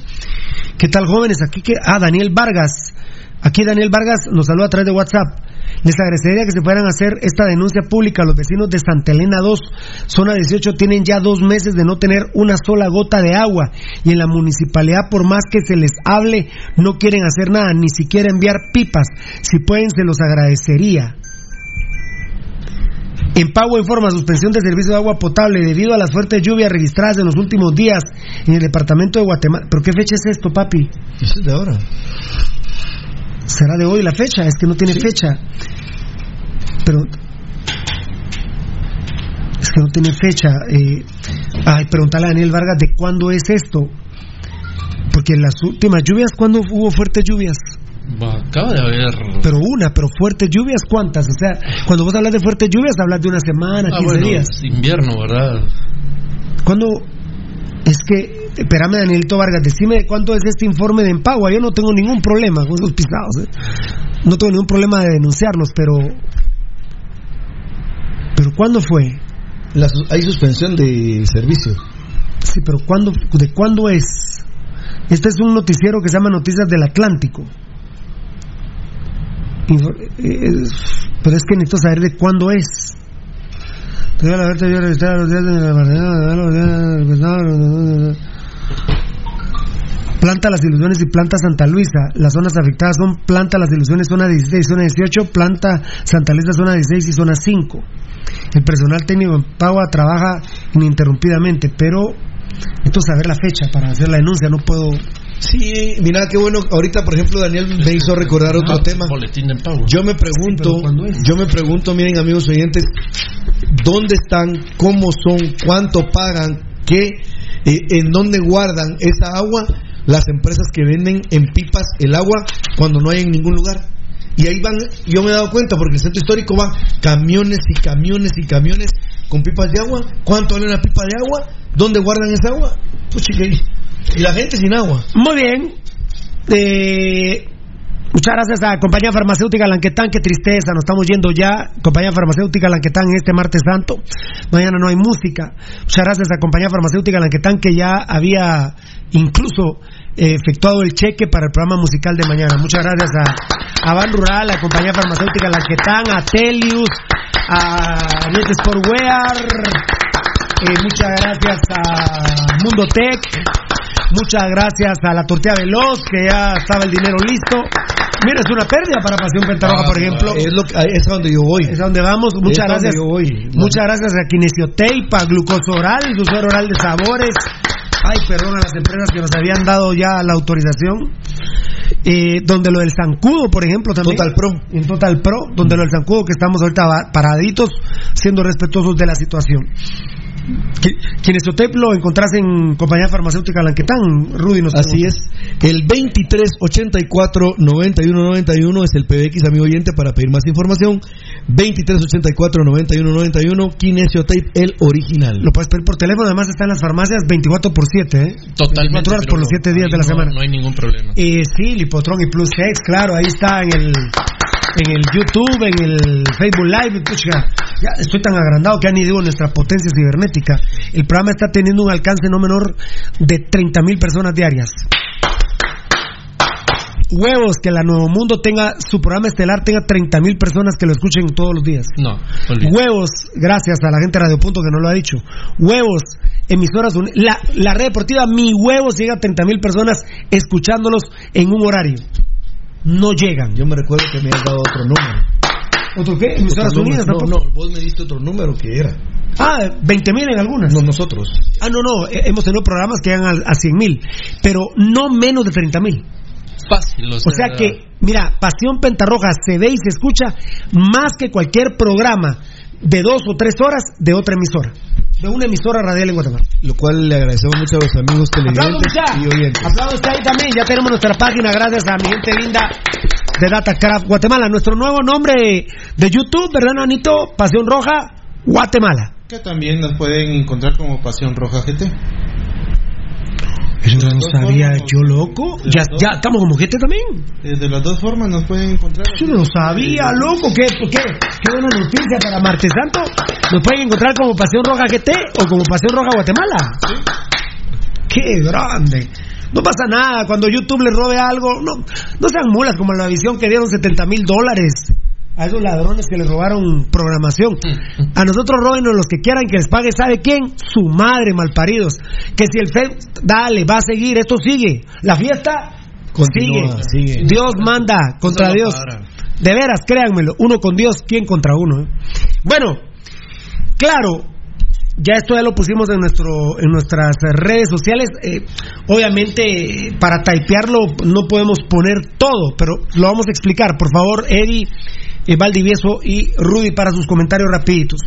¿Qué tal, jóvenes? Aquí que ah, Daniel Vargas. Aquí Daniel Vargas nos saluda a través de WhatsApp. Les agradecería que se puedan hacer esta denuncia pública. Los vecinos de Santa Elena 2, zona 18, tienen ya dos meses de no tener una sola gota de agua. Y en la municipalidad, por más que se les hable, no quieren hacer nada, ni siquiera enviar pipas. Si pueden, se los agradecería. En Pago informa suspensión de servicio de agua potable debido a las fuertes lluvias registradas en los últimos días en el departamento de Guatemala. ¿Pero qué fecha es esto, papi? Es de ahora. ¿Será de hoy la fecha? Es que no tiene fecha. Pero. Es que no tiene fecha. Eh, ay, preguntarle a Daniel Vargas de cuándo es esto. Porque en las últimas lluvias, ¿cuándo hubo fuertes lluvias? Acaba de haber. Pero una, pero fuertes lluvias, ¿cuántas? O sea, cuando vos hablas de fuertes lluvias, hablas de una semana, 15 Ah, bueno, días. es invierno, ¿verdad? ¿Cuándo? Es que, espérame, Danielito Vargas, decime de cuánto es este informe de Empagua. Yo no tengo ningún problema con esos pisados. ¿eh? No tengo ningún problema de denunciarlos, pero. ¿Pero cuándo fue? La hay suspensión de servicio. Sí, pero ¿cuándo, ¿de cuándo es? Este es un noticiero que se llama Noticias del Atlántico. Eh, pero es que necesito saber de cuándo es. Los días de Planta Las Ilusiones y Planta Santa Luisa. Las zonas afectadas son Planta Las Ilusiones, zona 16, zona 18, Planta Santa Luisa, zona 16 y zona 5. El personal técnico en Pagua trabaja ininterrumpidamente, pero necesito saber la fecha para hacer la denuncia, no puedo... Sí, mira qué bueno. Ahorita, por ejemplo, Daniel me hizo recordar otro Ah, tema. Boletín de pago. Yo me pregunto, yo me pregunto, miren amigos oyentes, ¿dónde están? ¿Cómo son? ¿Cuánto pagan? ¿Qué? eh, ¿En dónde guardan esa agua? Las empresas que venden en pipas el agua cuando no hay en ningún lugar. Y ahí van, yo me he dado cuenta, porque el centro histórico van camiones y camiones y camiones con pipas de agua. ¿Cuánto vale una pipa de agua? ¿Dónde guardan esa agua? Pues chica, y- la gente sin agua. Muy bien. Eh, muchas gracias a Compañía Farmacéutica Lanquetán. Qué tristeza, nos estamos yendo ya. Compañía Farmacéutica Lanquetán este martes santo. Mañana no hay música. Muchas gracias a Compañía Farmacéutica Lanquetán que ya había incluso eh, efectuado el cheque para el programa musical de mañana. Muchas gracias a, a Ban Rural, a Compañía Farmacéutica Lanquetán, a Telius, a Net Sportwear. Eh, muchas gracias a Mundo Tech. Muchas gracias a la tortilla veloz, que ya estaba el dinero listo. Mira, es una pérdida para Pasión Pentarroja, por ejemplo. Es, lo que- es a donde yo voy. Es a donde vamos. Muchas Es gracias. yo voy. Muchas gracias a Kinesiotape, a Glucosa Oral, Dulzor Oral de Sabores. Ay, perdón a las empresas que nos habían dado ya la autorización. Eh, donde lo del zancudo, por ejemplo, también. Total Pro. En Total Pro, donde lo del zancudo que estamos ahorita paraditos, siendo respetuosos de la situación. Qui- Kinesiotape lo encontrás en compañía farmacéutica Lanquetán, Rudy nos Así es. El 2384-9191 es el PBX, amigo oyente, para pedir más información. 2384-9191, Kinesiotape, el original. Lo puedes pedir por teléfono, además está en las farmacias 24 por 7, ¿eh? Totalmente. 24 horas por los 7 días de la no- semana. No hay ningún problema. Eh, sí, Lipotron y Plus X, claro, ahí está en el en el YouTube, en el Facebook Live. pucha, ya estoy tan agrandado que ya ni digo nuestra potencia cibernética. El programa está teniendo un alcance no menor de 30 mil personas diarias. Huevos que la Nuevo Mundo tenga su programa estelar, tenga 30 mil personas que lo escuchen todos los días. No. Huevos, gracias a la gente de Radio Punto que no lo ha dicho. Huevos, emisoras la, la red deportiva Mi Huevos llega a 30 mil personas escuchándolos en un horario. No llegan. Yo me recuerdo que me has dado otro número. ¿Otro qué? Unidas, número. tampoco. No, no, vos me diste otro número que era. Ah, 20 mil en algunas. No, nosotros. Ah, no, no, eh, hemos tenido programas que llegan a, a 100 mil, pero no menos de 30 mil. Fácil, o O sea que, mira, Pasión Pentarroja se ve y se escucha más que cualquier programa de dos o tres horas de otra emisora, de una emisora radial en Guatemala. Lo cual le agradecemos mucho a los amigos televidentes y oyentes. Aplausos ahí también. Ya tenemos nuestra página, gracias a mi gente linda de DataCraft Guatemala. Nuestro nuevo nombre de YouTube, ¿verdad, Nanito? Pasión Roja Guatemala. Que también nos pueden encontrar como Pasión Roja GT. Eso no lo sabía yo, loco. Ya, ya estamos como gente también. Eh, de las dos formas nos pueden encontrar. Yo no lo sabía, loco. ¿Qué, qué, qué buena noticia para Martes Santo. Nos pueden encontrar como Pasión Roja GT o como Pasión Roja Guatemala. Qué grande. No pasa nada cuando YouTube le robe algo. No, no sean mulas como la visión que dieron 70 mil dólares a esos ladrones que les robaron programación. A nosotros robenos los que quieran que les pague, ¿sabe quién? Su madre, malparidos. Que si el FED, dale, va a seguir, esto sigue. La fiesta Continúa, sigue. sigue. Dios manda contra No, Dios. para. De veras, créanmelo, uno con Dios, ¿quién contra uno? eh? Bueno, claro, ya esto ya lo pusimos en nuestro en nuestras redes sociales. eh, obviamente, para typearlo no podemos poner todo, pero lo vamos a explicar. Por favor, Eddie, eh, Valdivieso y Rudy para sus comentarios rapiditos.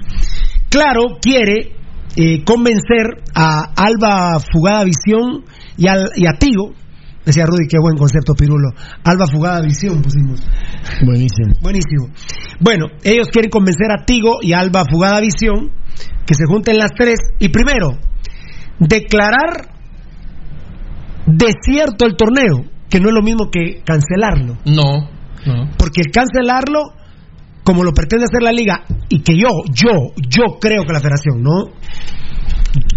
Claro, quiere eh, convencer a Alba Fugada Visión y, al, y a Tigo. Decía Rudy, qué buen concepto, Pirulo. Alba Fugada Visión pusimos. Buenísimo. Buenísimo. Bueno, ellos quieren convencer a Tigo y a Alba Fugada Visión que se junten las tres y primero, declarar desierto el torneo, que no es lo mismo que cancelarlo. No, no. Porque el cancelarlo, como lo pretende hacer la liga, y que yo, yo, yo creo que la federación, no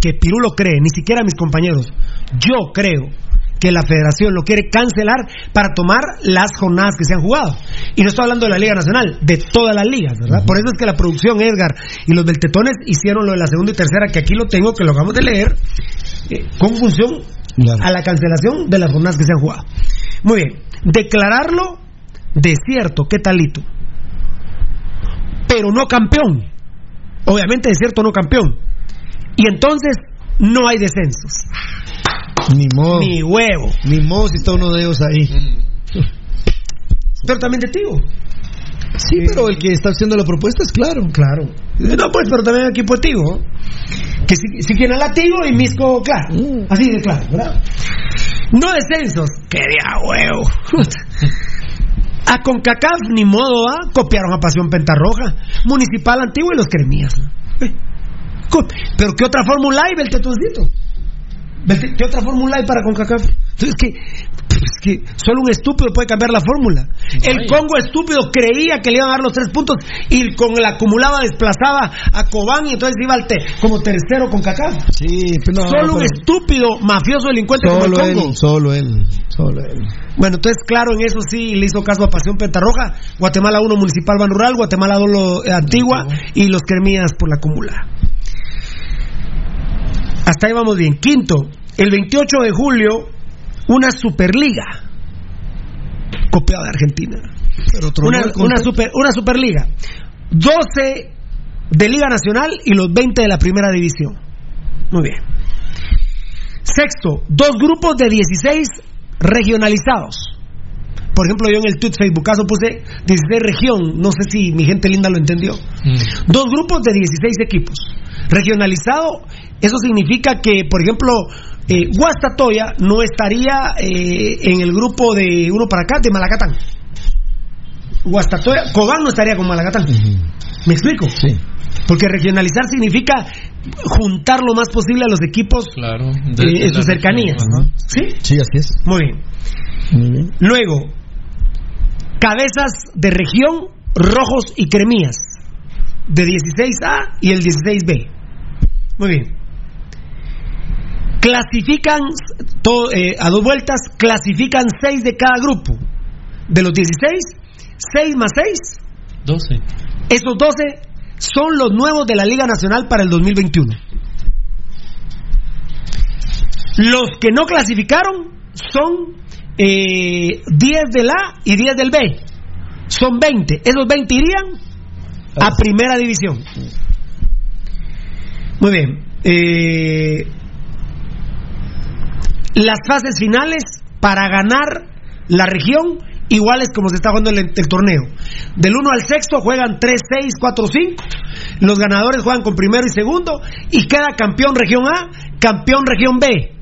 que Pirulo cree, ni siquiera mis compañeros, yo creo que la federación lo quiere cancelar para tomar las jornadas que se han jugado. Y no estoy hablando de la Liga Nacional, de todas las ligas, ¿verdad? Por eso es que la producción Edgar y los Beltetones hicieron lo de la segunda y tercera, que aquí lo tengo, que lo acabamos de leer, eh, con función Claro. a la cancelación de las jornadas que se han jugado. Muy bien, declararlo desierto, ¿qué talito? Pero no campeón. Obviamente desierto no campeón. Y entonces no hay descensos. Ni modo. Ni huevo. Ni modo si está uno de ellos ahí. (laughs) Pero también de Tigo. Sí, pero el que está haciendo la propuesta es claro. Claro. No, pues, pero también equipo de Tigo. Que si, si quieren a Tigo y Misco, claro. Así de claro, ¿verdad? No descensos. Que de huevo. (laughs) A Concacaf, ni modo, ¿ah? Copiaron a Pasión Pentarroja, Municipal Antiguo y los Cremías. Eh, Pero ¿qué otra fórmula hay, Beltetoncito? Belte- ¿Qué otra fórmula hay para Concacaf? Entonces, es que, solo un estúpido puede cambiar la fórmula. El. Congo estúpido creía que le iban a dar los tres puntos y con el acumulaba desplazaba a Cobán y entonces iba al te- como tercero con Cacaf. Sí, pero no, solo un estúpido mafioso delincuente como el él, Congo. solo él, solo él. Bueno, entonces, claro, en eso sí le hizo caso a Pasión Pentarroja. Guatemala 1, Municipal Ban Rural. Guatemala 2, lo, eh, Antigua. Y los Cremías por la acumulada. Hasta ahí vamos bien. Quinto, el 28 de julio, una Superliga. Copiada de Argentina. Pero Una, una, super, una Superliga. 12 de Liga Nacional y los 20 de la Primera División. Muy bien. Sexto, dos grupos de 16 regionalizados. Por ejemplo, yo en el tweet Facebookazo puse 16 región, no sé si mi gente linda lo entendió. Dos grupos de 16 equipos. Regionalizado, eso significa que, por ejemplo, eh, Guastatoya no estaría eh, en el grupo de uno para acá, de Malacatán. Guastatoya, Cobán no estaría con Malacatán. ¿Me explico? Sí. Porque regionalizar significa juntar lo más posible a los equipos Claro. eh, de- en sus cercanías. región. ¿Sí? Sí, así es. Muy bien. Muy bien. Luego, cabezas de región, rojos y cremías, de 16A y el 16B. Muy bien. Clasifican to- eh, a dos vueltas, clasifican seis de cada grupo. De los 16, 6 más 6, 12. esos 12 son los nuevos de la Liga Nacional para el 2021. Los que no clasificaron son eh, 10 del A y 10 del B. Son 20. Esos 20 irían a primera división. Muy bien. Eh, las fases finales para ganar la región iguales como se está jugando el, torneo. Del 1 al sexto juegan 3, 6, 4, 5. Los ganadores juegan con primero y segundo y queda campeón región A, campeón región B.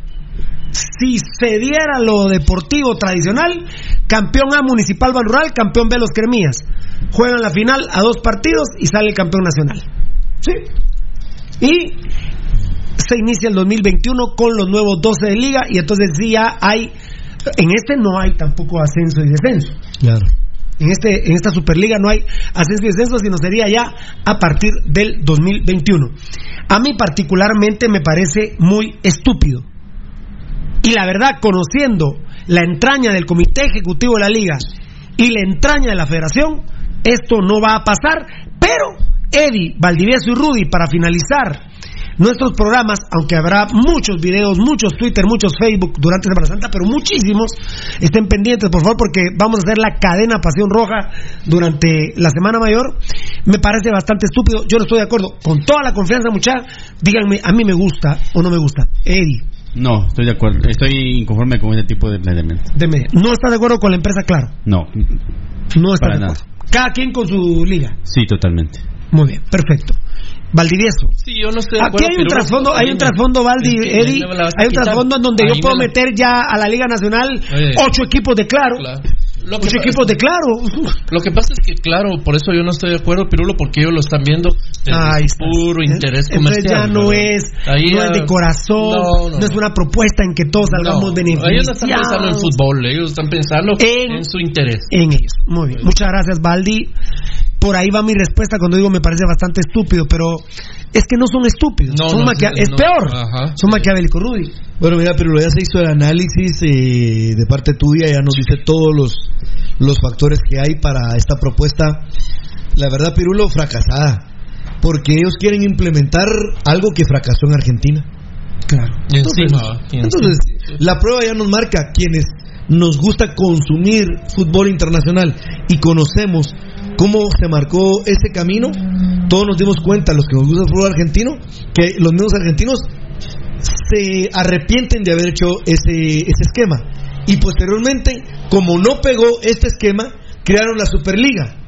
Si se diera lo deportivo tradicional, campeón A municipal Rural, campeón B los Cremías. Juegan la final a dos partidos y sale el campeón nacional. ¿Sí? Y se inicia el 2021 con los nuevos 12 de liga y entonces sí ya hay en este no hay tampoco ascenso y descenso. Claro. En este en esta Superliga no hay ascenso y descenso, sino sería ya a partir del 2021. A mí particularmente me parece muy estúpido. Y la verdad, conociendo la entraña del comité ejecutivo de la liga y la entraña de la federación, esto no va a pasar, pero Eddie, Valdivieso y Rudy, para finalizar nuestros programas, aunque habrá muchos videos, muchos Twitter, muchos Facebook durante Semana Santa, pero muchísimos, estén pendientes, por favor, porque vamos a hacer la cadena Pasión Roja durante la Semana Mayor. Me parece bastante estúpido, yo no estoy de acuerdo. Con toda la confianza, muchachos, díganme, a mí me gusta o no me gusta. Eddie, No, estoy de acuerdo. Estoy inconforme con este tipo de planteamiento. deme, ¿no está de acuerdo con la empresa Claro? No, No está para de nada. acuerdo. Cada quien con su liga. Sí, totalmente. Muy bien, perfecto. Valdivieso. Sí, yo no de Aquí hay un trasfondo, hay un trasfondo, Valdi, Eddie, hay un trasfondo en donde yo puedo meter ya a la Liga Nacional ocho equipos de claro. Lo que equipos de claro. Lo que pasa es que, claro, por eso yo no estoy de acuerdo, Pirulo, porque ellos lo están viendo desde su puro interés Entonces comercial. ya no ¿verdad? es, Ahí no ya- es de corazón, No, no, no, es una propuesta en que todos salgamos No, beneficiados. ellos no están pensando en fútbol, ellos están pensando en, su interés. En ellos. Muy bien. Muchas gracias, Baldi. Por ahí va mi respuesta cuando digo me parece bastante estúpido, pero es que no son estúpidos. No, son no, maquia- sí, es peor. Ajá, son maquiavélicos, Rudy. Bueno, mira, pero ya se hizo el análisis eh, de parte tuya, ya nos dice todos los, los factores que hay para esta propuesta. La verdad, Pirulo, fracasada. Porque ellos quieren implementar algo que fracasó en Argentina. Claro. Entonces, entonces, la prueba ya nos marca quienes nos gusta consumir fútbol internacional y conocemos cómo se marcó ese camino. Todos nos dimos cuenta, los que nos gusta el fútbol argentino, que los mismos argentinos se arrepienten de haber hecho ese, ese esquema. Y posteriormente, como no pegó este esquema, crearon la Superliga.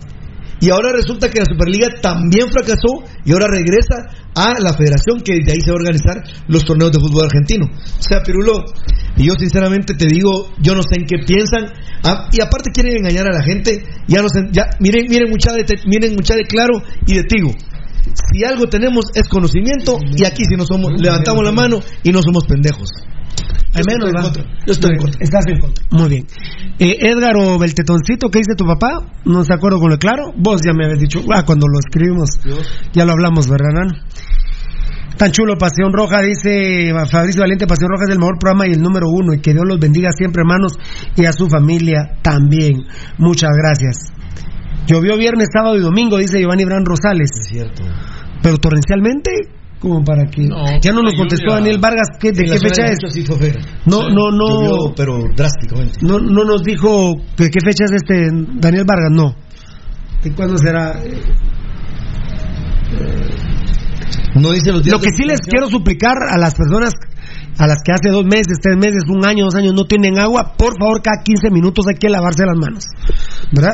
Y ahora resulta que la Superliga también fracasó y ahora regresa a la federación que de ahí se va a organizar los torneos de fútbol argentino. O sea, Pirulo, y yo sinceramente te digo, yo no sé en qué piensan. Ah, y aparte quieren engañar a la gente. Ya no sé, ya, miren, miren mucha de, miren mucha de claro y de Tigo. Si algo tenemos es conocimiento y aquí si no somos, levantamos la mano y no somos pendejos. Al menos va. Yo estoy en contra. Estás en contra. Muy bien. Eh, Edgar o Beltetoncito, ¿qué dice tu papá? No se acuerdo con lo claro. Vos ya me habías dicho, ah, cuando lo escribimos, ya lo hablamos, ¿verdad, Nano? Tan chulo, Pasión Roja, dice Fabricio Valiente, Pasión Roja es el mejor programa y el número uno, y que Dios los bendiga siempre, hermanos, y a su familia también. Muchas gracias. Llovió viernes, sábado y domingo, dice Giovanni Bran Rosales. Es cierto. Pero torrencialmente, como para que... ya no nos contestó lluvia- Daniel Vargas, ¿qué, ¿de qué fecha de es? Sí. No, no, no. Llovió, pero drásticamente. No, no nos dijo que qué fecha es este Daniel Vargas, no. ¿De cuándo será? No dice los días Lo que de sí les quiero suplicar a las personas a las que hace dos meses, tres meses, un año, dos años no tienen agua, por favor, cada 15 minutos hay que lavarse las manos. ¿Verdad?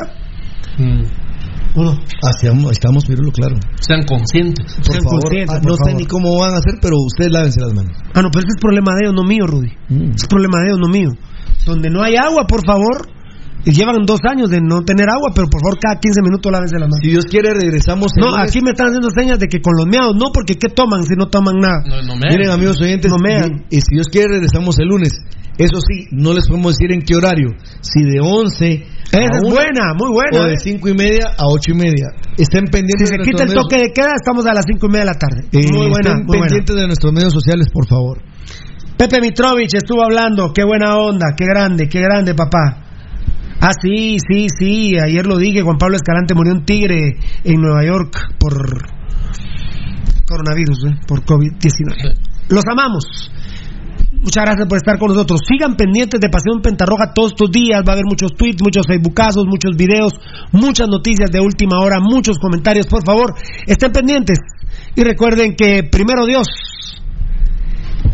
Hacíamos, estamos, Pirulo, claro. Sean conscientes. Por Sean favor, conscientes, ah, por no sé favor. ni cómo van a hacer, pero ustedes lávense las manos. Ah, no, pero ese es problema de ellos, no mío, Rudy. Mm. Es problema de ellos, no mío. Donde no hay agua, por favor, llevan dos años de no tener agua, pero por favor cada 15 minutos lávense la mano. Si Dios quiere, regresamos. el No, lunes. aquí me están haciendo señas de que con los meados, no, porque ¿qué toman si no toman nada? Miren, amigos oyentes, No mean. y, y si Dios quiere, regresamos el lunes. Eso sí, no les podemos decir en qué horario. Si de 11 Esa a es una, buena, muy buena, O de ¿eh? 5 y media a 8 y media. Estén Si pendientes se de quita el toque de queda, estamos a las 5 y media de la tarde. eh, muy buena, estén muy buena. pendientes de nuestros medios sociales, por favor. Pepe Mitrovich estuvo hablando, qué buena onda, qué grande, qué grande, papá. Ah, sí, sí, sí, ayer lo dije, Juan Pablo Escalante murió un tigre en Nueva York por coronavirus, ¿eh? por COVID-19. Los amamos. Muchas gracias por estar con nosotros. Sigan pendientes de Pasión Pentarroja todos estos días. Va a haber muchos tweets, muchos facebookazos, muchos videos, muchas noticias de última hora, muchos comentarios. Por favor, estén pendientes. Y recuerden que primero Dios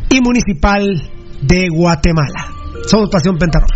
y Municipal de Guatemala. Somos Pasión Pentarroja.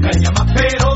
Caña más pero